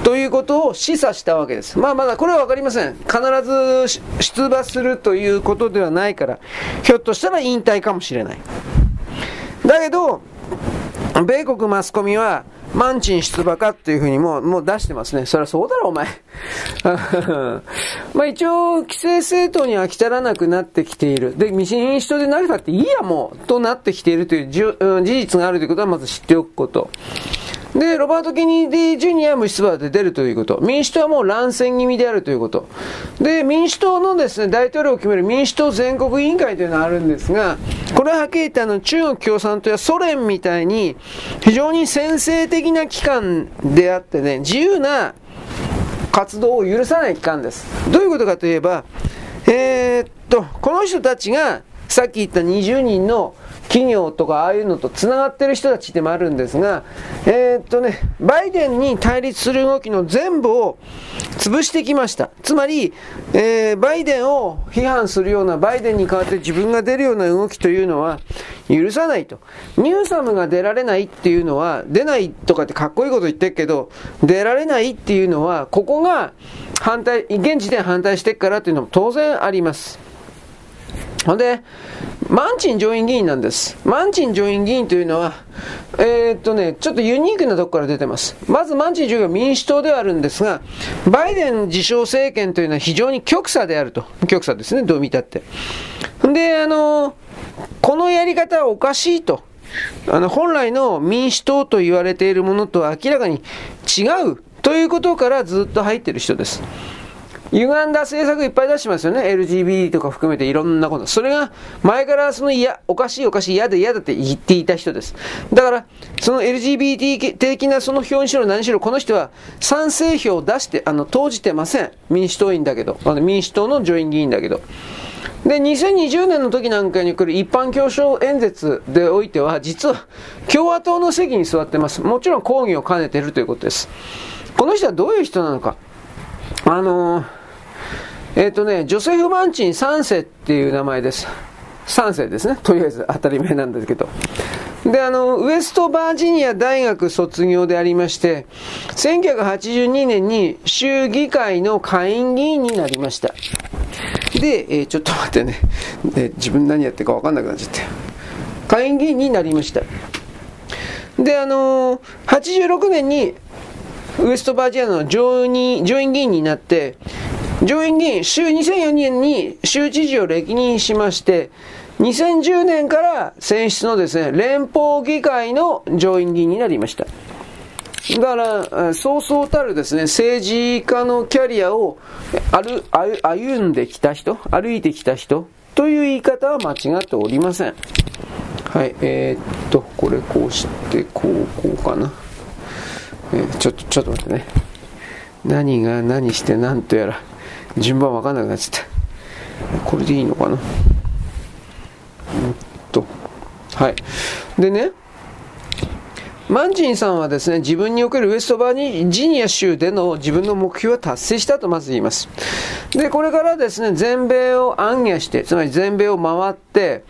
ということを示唆したわけです。まあまだこれはわかりません。必ず出馬するということではないから、ひょっとしたら引退かもしれない。だけど、米国マスコミは、マンチン出馬かっていうふうにもう、もう出してますね。そりゃそうだろ、お前。まあ一応、既成政党に飽き足らなくなってきている。で、民主党で投げたっていいや、もう、となってきているという事実があるということはまず知っておくこと。で、ロバート・ケネディ・ジュニアも出馬で出るということ。民主党はもう乱戦気味であるということ。で、民主党のですね、大統領を決める民主党全国委員会というのがあるんですが、これははっきり言ってあの、中国共産党やソ連みたいに、非常に先制的な機関であってね、自由な活動を許さない機関です。どういうことかといえば、えー、っと、この人たちが、さっき言った20人の企業とかああいうのと繋がってる人たちでもあるんですが、えー、っとね、バイデンに対立する動きの全部を潰してきました。つまり、えー、バイデンを批判するような、バイデンに代わって自分が出るような動きというのは許さないと。ニューサムが出られないっていうのは、出ないとかってかっこいいこと言ってるけど、出られないっていうのは、ここが反対、現時点反対してっからっていうのも当然あります。ほんで、マンチン上院議員なんです。マンチン上院議員というのは、えー、っとね、ちょっとユニークなとこから出てます。まずマンチン上院は民主党ではあるんですが、バイデン自称政権というのは非常に極左であると。極左ですね、どう見たって。で、あの、このやり方はおかしいと。あの、本来の民主党と言われているものとは明らかに違うということからずっと入っている人です。歪んだ政策いっぱい出してますよね。LGBT とか含めていろんなこと。それが前からその嫌、おかしいおかしい嫌で嫌だって言っていた人です。だから、その LGBT 的なその票にしろ何しろ、この人は賛成票を出して、あの、投じてません。民主党員だけど。あの民主党の上院議員だけど。で、2020年の時なんかに来る一般教書演説でおいては、実は共和党の席に座ってます。もちろん抗議を兼ねているということです。この人はどういう人なのか。あのーえっ、ー、とね、ジョセフ・マンチン3世っていう名前です。3世ですね。とりあえず当たり前なんですけど。で、あの、ウエストバージニア大学卒業でありまして、1982年に州議会の下院議員になりました。で、えー、ちょっと待ってね。で、自分何やってるか分かんなくなっちゃって。下院議員になりました。で、あのー、86年にウエストバージニアの上院上院議員になって、上院議員、週2004年に州知事を歴任しまして、2010年から選出のですね、連邦議会の上院議員になりました。だから、そうそうたるですね、政治家のキャリアを歩歩んできた人、歩いてきた人という言い方は間違っておりません。はい、えー、っと、これこうして、こう、こうかな。えー、ちょっと、ちょっと待ってね。何が何して何とやら、順番わかんなくなっちゃった。これでいいのかな？うんと、はい。でね、マンジンさんはですね、自分におけるウエストバージニア州での自分の目標は達成したとまず言います。で、これからですね、全米を暗夜して、つまり全米を回って、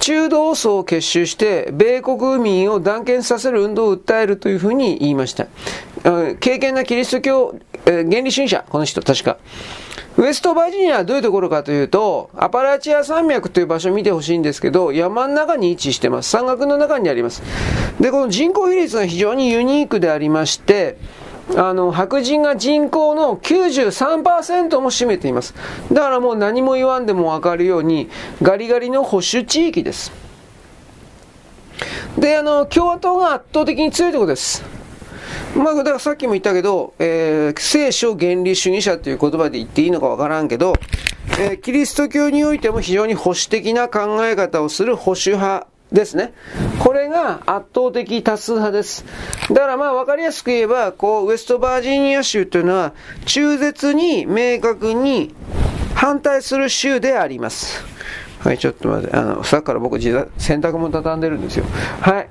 中道層を結集して、米国民を断権させる運動を訴えるというふうに言いました。敬虔なキリスト教、えー、原理主義者、この人、確か。ウエストバージニアはどういうところかというと、アパラチア山脈という場所を見てほしいんですけど、山の中に位置してます。山岳の中にあります。で、この人口比率が非常にユニークでありまして、あの、白人が人口の93%も占めています。だからもう何も言わんでもわかるように、ガリガリの保守地域です。で、あの、共和党が圧倒的に強いところです。まあ、だからさっきも言ったけど、えー、聖書原理主義者という言葉で言っていいのかわからんけど、えー、キリスト教においても非常に保守的な考え方をする保守派ですね。これが圧倒的多数派です。だからまあ分かりやすく言えば、こう、ウェストバージニア州というのは、中絶に明確に反対する州であります。はい、ちょっと待って、あの、さっきから僕実は洗濯物畳んでるんですよ。はい。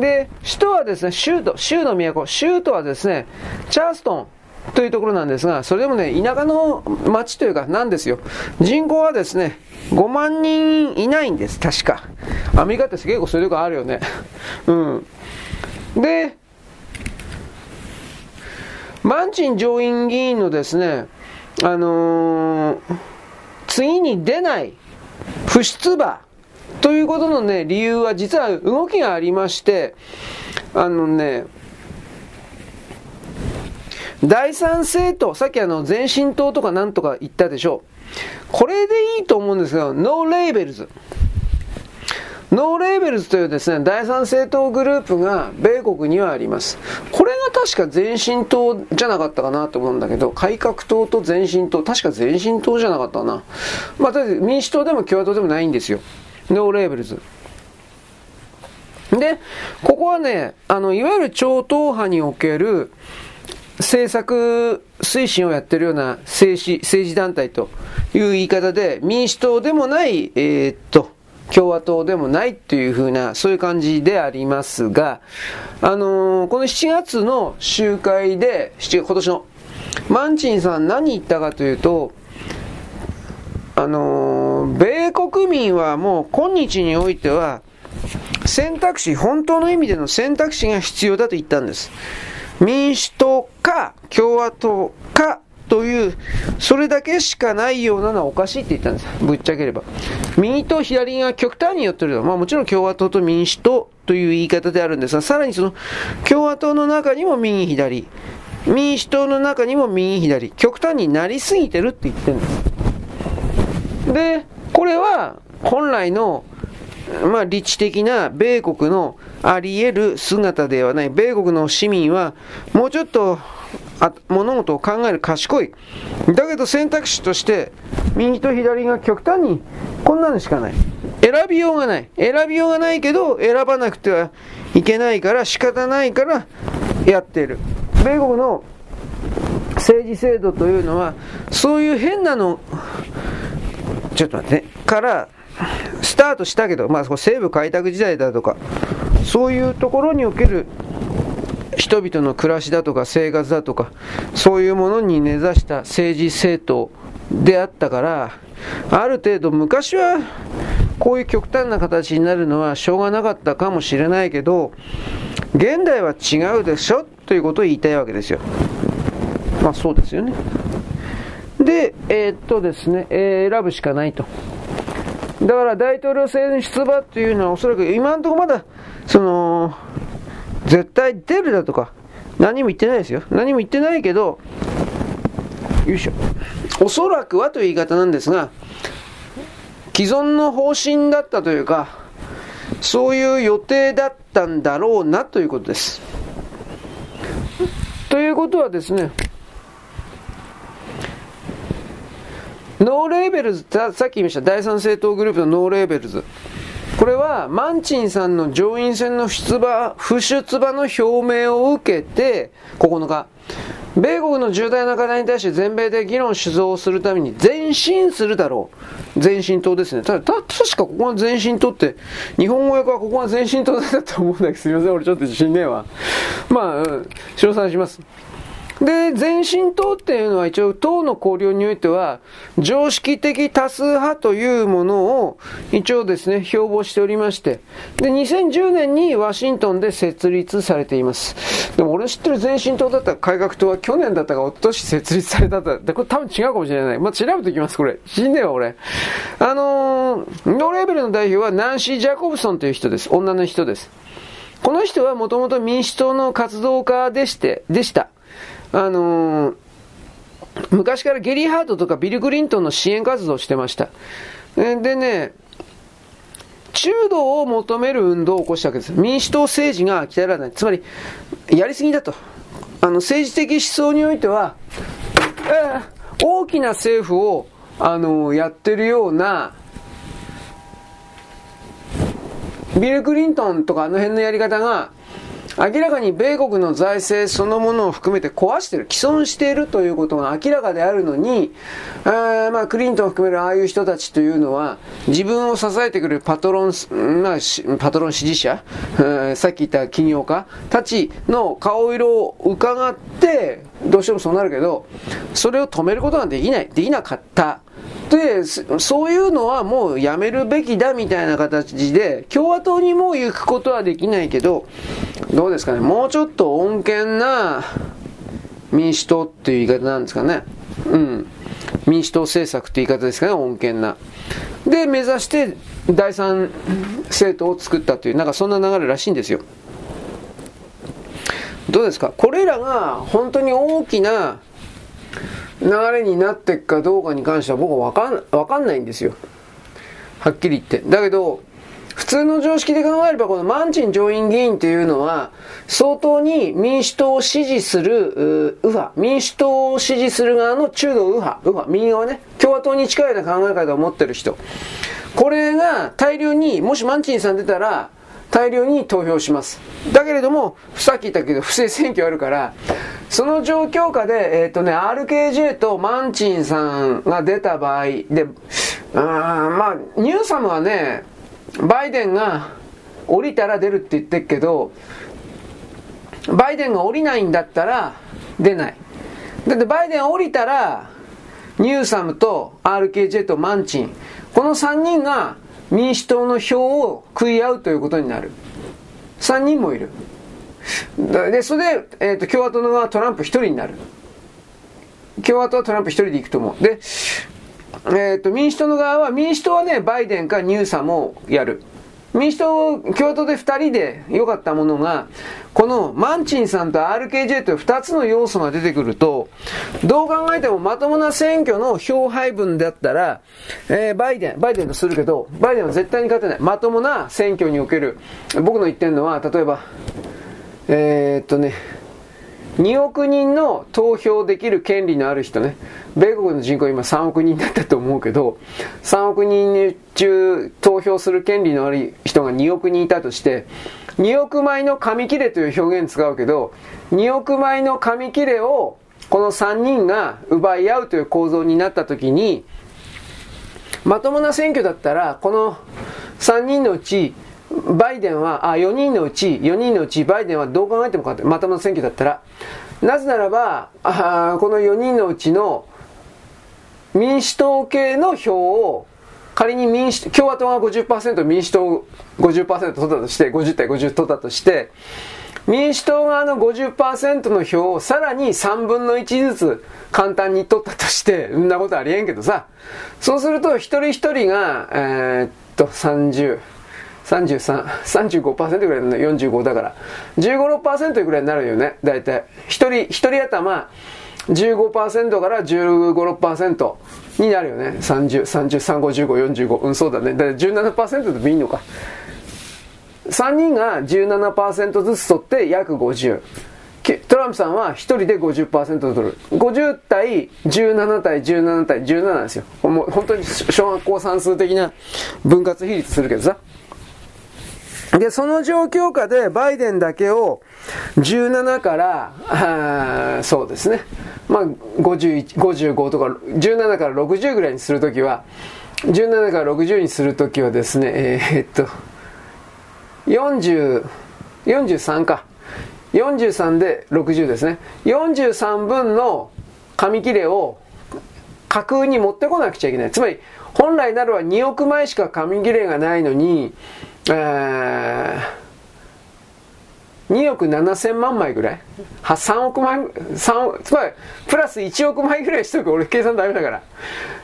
で、首都はですね、州都、州の都、州都はですね、チャーストン、というところなんですが、それでもね、田舎の町というか、なんですよ。人口はですね、5万人いないんです、確か。アメリカって結構そういうとこあるよね。うん。で、マンチン上院議員のですね、あのー、次に出ない不出馬ということのね、理由は実は動きがありまして、あのね、第三政党、さっきあの前進党とかなんとか言ったでしょう。これでいいと思うんですけど、 No Labels。 No Labels というですね、第三政党グループが米国にはあります。これが確か前進党じゃなかったかなと思うんだけど、改革党と前進党、確か前進党じゃなかったかな。まあ、とりあえず民主党でも共和党でもないんですよ。ノーレーベルズ。で、ここはね、あの、いわゆる超党派における、政策推進をやってるような政治政治団体という言い方で、民主党でもない、えー、っと、共和党でもないっていうふうな、そういう感じでありますが、あのー、この7月の集会で、今年の、マンチンさん何言ったかというと、あの、米国民はもう今日においては、選択肢、本当の意味での選択肢が必要だと言ったんです。民主党か共和党かという、それだけしかないようなのはおかしいって言ったんです。ぶっちゃければ。右と左が極端によってるのは、まあもちろん共和党と民主党という言い方であるんですが、さらにその共和党の中にも右左、民主党の中にも右左、極端になりすぎてるって言ってるんです。で、これは本来のまあ、理知的な米国のあり得る姿ではない。米国の市民は、もうちょっと物事を考える賢い。だけど選択肢として、右と左が極端に、こんなのしかない。選びようがない。選びようがないけど、選ばなくてはいけないから、仕方ないからやっている。米国の政治制度というのは、そういう変なの、ちょっと待ってね、から、スタートしたけど、まあ、西部開拓時代だとか、そういうところにおける人々の暮らしだとか生活だとか、そういうものに根ざした政治政党であったから、ある程度昔はこういう極端な形になるのはしょうがなかったかもしれないけど、現代は違うでしょということを言いたいわけですよ。まあそうですよね。で、えー、っとですね、えー、選ぶしかないと。だから大統領選出馬っていうのはおそらく今のところまだ、その、絶対出るだとか、何も言ってないですよ。何も言ってないけど、よいしょ。おそらくはという言い方なんですが、既存の方針だったというか、そういう予定だったんだろうなということです。ということはですね、ノーレーベルズ、さっき言いました第三政党グループの No Labels。これはマンチンさんの上院選の出馬不出馬の表明を受けて9日米国の重大な課題に対して全米で議論主導するために前進するだろう。前進党ですね。ただ、た確かここが前進党って、日本語訳はここが前進党だったと思うんだけど、すみません、俺ちょっと自信ねえわ。まあ、うん、詳細します。で、前進党っていうのは一応党の綱領においては、常識的多数派というものを一応ですね、標榜しておりまして、で、2010年にワシントンで設立されています。でも俺知ってる前進党だった改革党は去年だったか一昨年設立されたんだ。で、これ多分違うかもしれない。まあ、調べておきます、これ。死んねえわ、俺。あのー、ノーレベルの代表はナンシー・ジャコブソンという人です。女の人です。この人はもともと民主党の活動家でして、でした。あのー、昔からゲリー・ハートとかビル・クリントンの支援活動をしてました。でね、中道を求める運動を起こしたわけです。民主党政治が鍛えられない。つまり、やりすぎだと。あの、政治的思想においては、えー、大きな政府を、あのー、やってるような、ビル・クリントンとかあの辺のやり方が、明らかに米国の財政そのものを含めて壊してる、既存しているということが明らかであるのに、あまあ、クリントンを含めるああいう人たちというのは、自分を支えてくれるパトロン、まあ、パトロン支持者、さっき言った起業家たちの顔色を伺って、どうしてもそうなるけど、それを止めることができない、できなかった。で、そういうのはもうやめるべきだみたいな形で、共和党にも行くことはできないけど、どうですかね、もうちょっと穏健な民主党っていう言い方なんですかね。うん。民主党政策って言い方ですかね、穏健な。で、目指して第三政党を作ったという、なんかそんな流れらしいんですよ。どうですか？これらが本当に大きな流れになっていくかどうかに関しては僕はわかんわかんないんですよ。はっきり言って。だけど、普通の常識で考えれば、このマンチン上院議員っていうのは、相当に民主党を支持する、右派、民主党を支持する側の中道右派、右派、右側ね、共和党に近いような考え方を持ってる人。これが大量に、もしマンチンさん出たら、大量に投票します。だけれども、さっき言ったけど、不正選挙あるから、その状況下で、えっ、ー、とね、RKJ とマンチンさんが出た場合で、あまあ、ニューサムはね、バイデンが降りたら出るって言ってるけど、バイデンが降りないんだったら出ない。だってバイデン降りたら、ニューサムと RKJ とマンチン、この3人が民主党の票を食い合うということになる。3人もいる。で、それで、えっ、ー、と、共和党の側はトランプ1人になる。共和党はトランプ1人で行くと思う。で、えっ、ー、と、民主党の側は、民主党はね、バイデンかニューサムをやる。民主党、共和党で2人で良かったものが、このマンチンさんと RKJ という2つの要素が出てくると、どう考えてもまともな選挙の票配分だったら、えー、バイデン、バイデンとするけど、バイデンは絶対に勝てない。まともな選挙における、僕の言ってるのは、例えば、えー、っとね、2億人の投票できる権利のある人ね。米国の人口今3億人だったと思うけど、3億人中投票する権利のある人が2億人いたとして、2億枚の紙切れという表現使うけど、2億枚の紙切れをこの3人が奪い合うという構造になった時に、まともな選挙だったら、この3人のうちバイデンは、あ、4人のうち、4人のうち、バイデンはどう考えてもまともな選挙だったら、なぜならば、あこの4人のうちの民主党系の票を、仮に民主、共和党が50%、民主党50%取ったとして、50対50取ったとして、民主党側の50%の票をさらに3分の1ずつ簡単に取ったとして、そんなことありえんけどさ、そうすると一人一人が、えー、っと、30、33、35%ぐらいの45だから、15、6%ぐらいになるよね、大体。一人、一人頭、15%から15、6%になるよね。30、33、5、15、45。うん、そうだね。だから17%でもいいのか。3人が17%ずつ取って約50。トランプさんは1人で50%取る。50対17対17対17なんですよ。もう本当に小学校算数的な分割比率するけどさ。で、その状況下でバイデンだけを17から、そうですね、まあ、55とか、17から60ぐらいにするときは、17から60にするときはですね、えー、っと、40、43か。43で60ですね。43分の紙切れを架空に持ってこなくちゃいけない。つまり、本来ならば2億枚しか紙切れがないのに、えー、2億7000万枚ぐらい？3億枚、3つまり、プラス1億枚ぐらいしとく。俺計算ダメだから。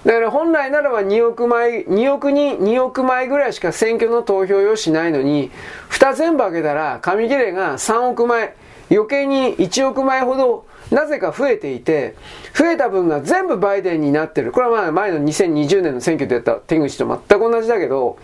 だから本来ならば2億枚、2億に2億枚ぐらいしか選挙の投票用しないのに、蓋全部開けたら紙切れが3億枚、余計に1億枚ほどなぜか増えていて、増えた分が全部バイデンになってる。これはまあ前の2020年の選挙でやった手口と全く同じだけど、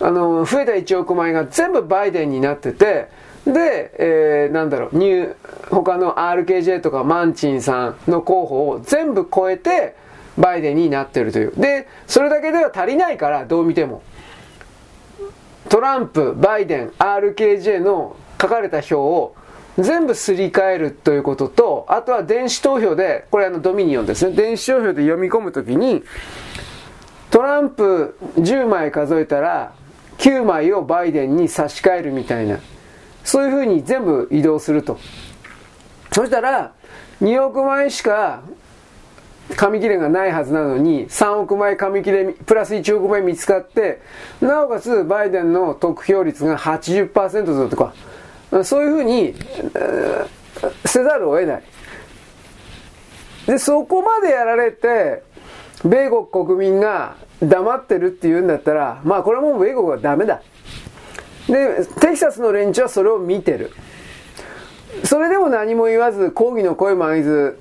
あの、増えた1億枚が全部バイデンになってて、で、えー、なんだろう、ニュー、他の RKJ とかマンチンさんの候補を全部超えて、バイデンになってるという。で、それだけでは足りないから、どう見ても。トランプ、バイデン、RKJ の書かれた票を全部すり替えるということと、あとは電子投票で、これあのドミニオンですね。電子投票で読み込むときに、トランプ10枚数えたら、9枚をバイデンに差し替えるみたいな。そういうふうに全部移動すると。そしたら、2億枚しか紙切れがないはずなのに、3億枚紙切れ、プラス1億枚見つかって、なおかつバイデンの得票率が80%だとか、そういうふうに、せざるを得ない。で、そこまでやられて、米国国民が黙ってるって言うんだったら、まあこれはもう米国はダメだ。で、テキサスの連中はそれを見てる。それでも何も言わず、抗議の声も上げず、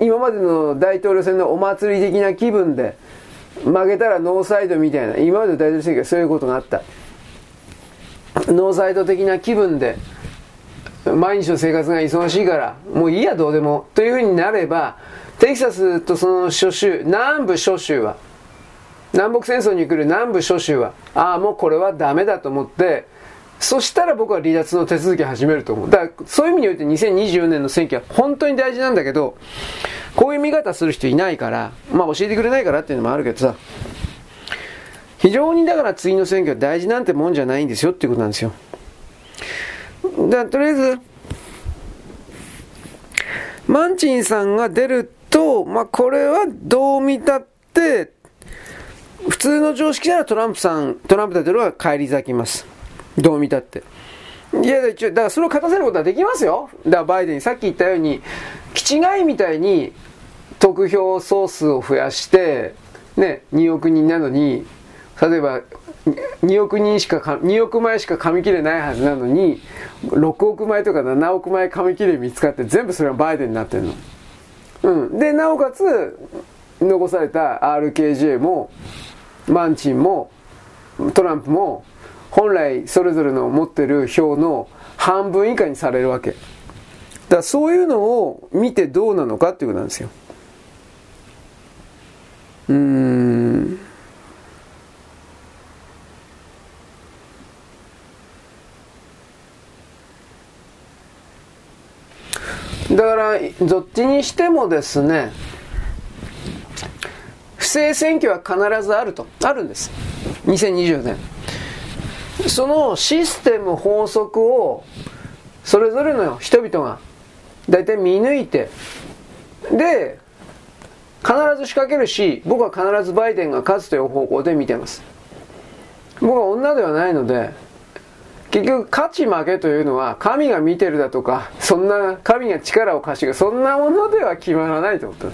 今までの大統領選のお祭り的な気分で、負けたらノーサイドみたいな、今までの大統領選挙はそういうことがあった。ノーサイド的な気分で、毎日の生活が忙しいから、もういいやどうでも、というふうになれば、テキサスとその諸州、南部諸州は、南北戦争に来る南部諸州は、ああ、もうこれはダメだと思って、そしたら僕は離脱の手続き始めると思う。だから、そういう意味において2024年の選挙は本当に大事なんだけど、こういう見方する人いないから、まあ教えてくれないからっていうのもあるけどさ、非常にだから次の選挙大事なんてもんじゃないんですよっていうことなんですよ。だとりあえず、マンチンさんが出ると、まあ、これはどう見たって、普通の常識ならトランプさん、トランプ大統領は返り咲きます。どう見たって。いや、だからそれを勝たせることはできますよ。だからバイデン、さっき言ったように、気違いみたいに得票総数を増やして、ね、2億人なのに、例えば2億人しか2億枚しか紙切れないはずなのに6億枚とか7億枚紙切れ見つかって全部それはバイデンになってるの。うん、でなおかつ残された RKJ もマンチンもトランプも本来それぞれの持ってる票の半分以下にされるわけ。だからそういうのを見てどうなのかっていうことなんですよ。うーん。だからどっちにしてもですね不正選挙は必ずあるとあるんです。2020年。そのシステム法則をそれぞれの人々が大体見抜いてで必ず仕掛けるし僕は必ずバイデンが勝つという方向で見てます。僕は女ではないので結局勝ち負けというのは神が見てるだとかそんな神が力を貸してそんなものでは決まらないと思った。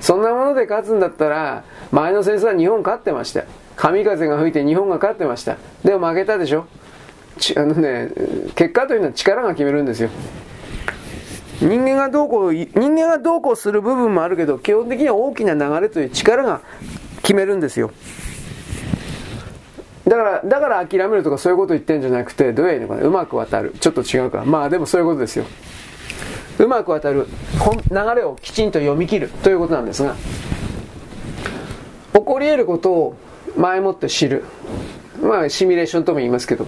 そんなもので勝つんだったら前の戦争は日本勝ってました。神風が吹いて日本が勝ってました。でも負けたでしょ。あのね結果というのは力が決めるんですよ。人間がどうこう人間がどうこうする部分もあるけど基本的には大きな流れという力が決めるんですよ。だから、だから諦めるとかそういうこと言ってんじゃなくて、どうやいいのかなうまく渡る。ちょっと違うから。まあでもそういうことですよ。うまく渡る。流れをきちんと読み切るということなんですが、起こり得ることを前もって知る。まあ、シミュレーションとも言いますけど、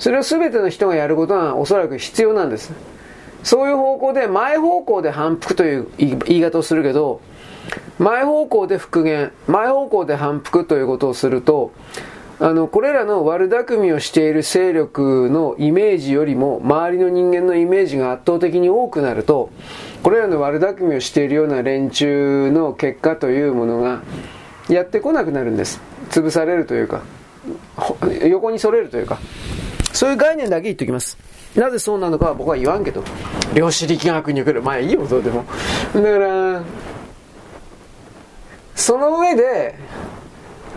それを全ての人がやることはおそらく必要なんです。そういう方向で、前方向で反復という言い方をするけど、前方向で復元、前方向で反復ということをすると、あの、これらの悪巧みをしている勢力のイメージよりも、周りの人間のイメージが圧倒的に多くなると、これらの悪巧みをしているような連中の結果というものが、やってこなくなるんです。潰されるというか、横にそれるというか、そういう概念だけ言っておきます。なぜそうなのかは僕は言わんけど、量子力学における、まあいいよ、どうでも。だから、その上で、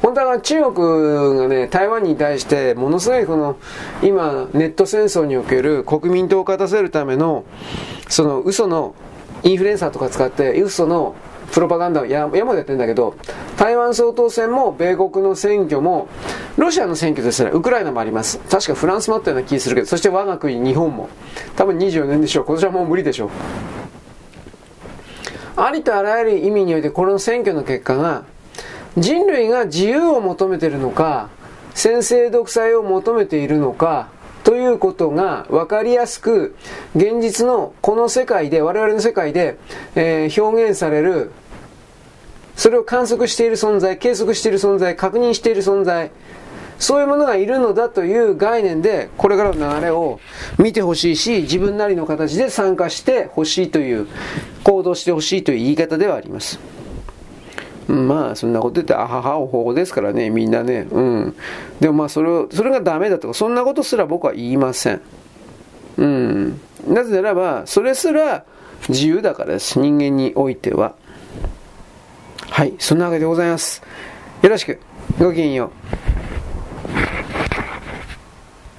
本当は中国がね、台湾に対して、ものすごいこの、今、ネット戦争における国民党を勝たせるための、その嘘のインフルエンサーとか使って、嘘のプロパガンダを山でやってるんだけど、台湾総統選も米国の選挙も、ロシアの選挙ですね、ウクライナもあります。確かフランスもあったような気するけど、そして我が国、日本も。多分24年でしょう。今年はもう無理でしょう。ありとあらゆる意味において、この選挙の結果が、人類が自由を求めているのか、先制独裁を求めているのか、ということが分かりやすく、現実のこの世界で、我々の世界で、えー、表現されるそれを観測している存在、計測している存在、確認している存在、そういうものがいるのだという概念で、これからの流れを見てほしいし、自分なりの形で参加してほしいという、行動してほしいという言い方ではあります。まあ、そんなこと言って、あははおほほですからね、みんなね。うん。でもまあ、それを、それがダメだとか、そんなことすら僕は言いません。うん。なぜならば、それすら自由だからです。人間においては。はい、そんなわけでございます。よろしく。ごきげんよう。